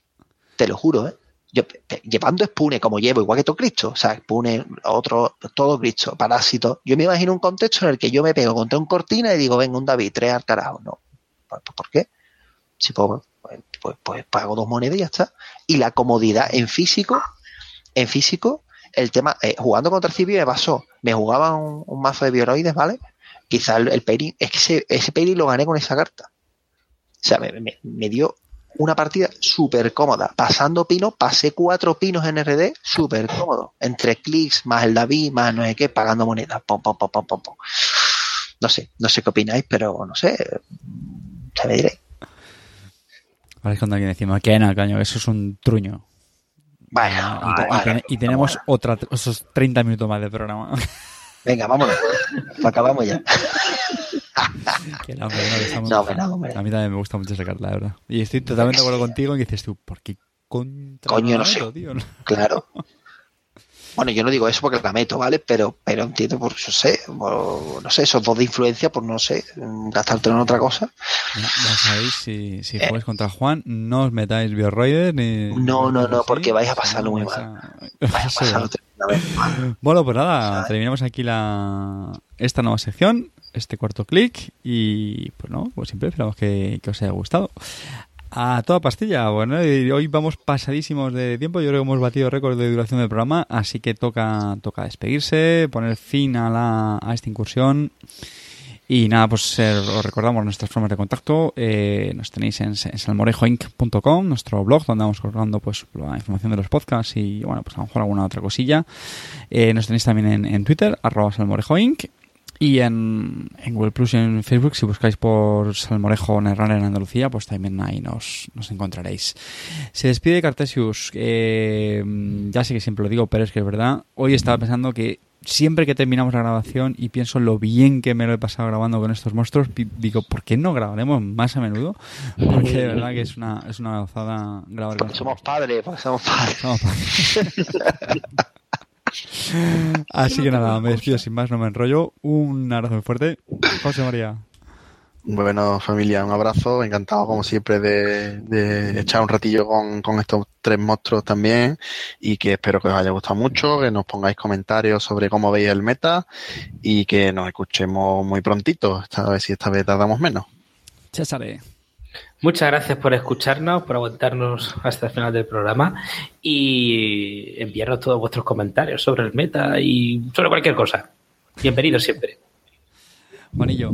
Te lo juro, ¿eh? Yo, llevando Spune como llevo, igual que todo Cristo, o sea, Spune, otro, todo Cristo, parásito. Yo me imagino un contexto en el que yo me pego contra un cortina y digo, venga, un David, tres al carajo. No. ¿Por qué? Si puedo, pues, pues pago dos monedas y ya está. Y la comodidad en físico, en físico, el tema, eh, jugando contra Cibio me pasó, me jugaba un, mazo de bioroides, ¿vale? Quizá el, el es que ese, ese lo gané con esa carta. O sea, me, dio una partida súper cómoda. Pasando pinos, pasé cuatro pinos en RD, súper cómodo. Entre clics, más el David, más no sé qué, pagando monedas. Pom, pom, pom. No sé, no sé qué opináis, pero no sé. Se me diré. Es cuando alguien decimos, que caño, eso es un truño. Vaya, y, tenemos otra, esos 30 minutos más de programa. Venga, vámonos. acabamos ya. no, a mí también me gusta mucho esa carta, la verdad. Y estoy totalmente de acuerdo contigo en que dices tú, ¿por qué contra Coño, no sé. Claro. Bueno, yo no digo eso porque la meto, ¿vale? Pero, pero entiendo por, yo sé, no sé, esos dos de influencia, por no sé, gastarte en otra cosa. Ya, sabéis, si, si eh. contra Juan, no os metáis Bioroider ni... No, no, no, porque vais a pasarlo muy mal. Vais a pasarlo Bueno, pues nada, terminamos aquí la esta nueva sección, este cuarto clic, y pues no, pues siempre esperamos que, que os haya gustado. A toda pastilla. Bueno, hoy vamos pasadísimos de tiempo. Yo creo que hemos batido récord de duración del programa, así que toca, toca despedirse, poner fin a, la, a esta incursión. Y nada, pues eh, os recordamos nuestras formas de contacto. Eh, nos tenéis en, salmorejoinc.com, nuestro blog, donde vamos colgando pues la información de los podcasts y bueno, pues a lo mejor alguna otra cosilla. Eh, nos tenéis también en, en Twitter, arroba salmorejoinc. Y en, en Google Plus y en Facebook, si buscáis por Salmorejo Nerran en Andalucía, pues también ahí nos, nos encontraréis. Se despide Cartesius. Eh, ya sé que siempre lo digo, pero es que es verdad. Hoy estaba pensando que siempre que terminamos la grabación y pienso lo bien que me lo he pasado grabando con estos monstruos, digo, ¿por qué no grabaremos más a menudo? Porque de verdad que es una, es una gozada grabar. Porque somos padres, porque somos padres. Somos padres. Así que nada, me despido sin más, no me enrollo. Un abrazo muy fuerte. José María. Bueno, familia, un abrazo. Encantado, como siempre, de, de echar un ratillo con, con, estos tres monstruos también. Y que espero que os haya gustado mucho, que nos pongáis comentarios sobre cómo veis el meta y que nos escuchemos muy prontito. A ver si esta vez tardamos menos. César. Muchas gracias por escucharnos, por aguantarnos hasta el final del programa y enviarnos todos vuestros comentarios sobre el meta y sobre cualquier cosa. Bienvenido siempre. Bonillo,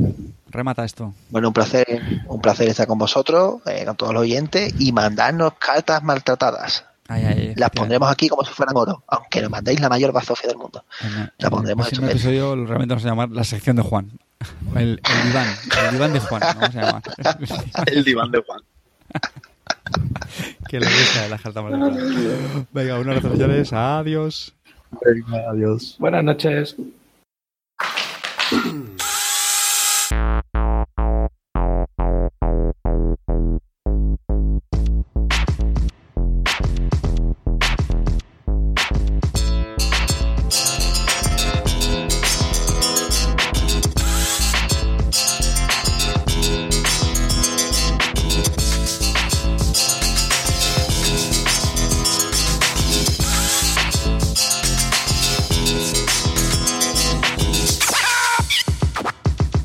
remata esto. Bueno, un placer, un placer estar con vosotros, eh, con todos los oyentes, y mandarnos cartas maltratadas. Ay, ay, Las pondremos aquí como si fueran oro, aunque nos mandéis la mayor bazofia del mundo. En, la pondremos en el episodio realmente vamos a llamar la sección de Juan. El, diván. El diván de Juan. ¿no? Vamos a el diván de Juan. que lo gusta la jarta Venga, un abrazo. Adiós. Venga, adiós. Buenas noches.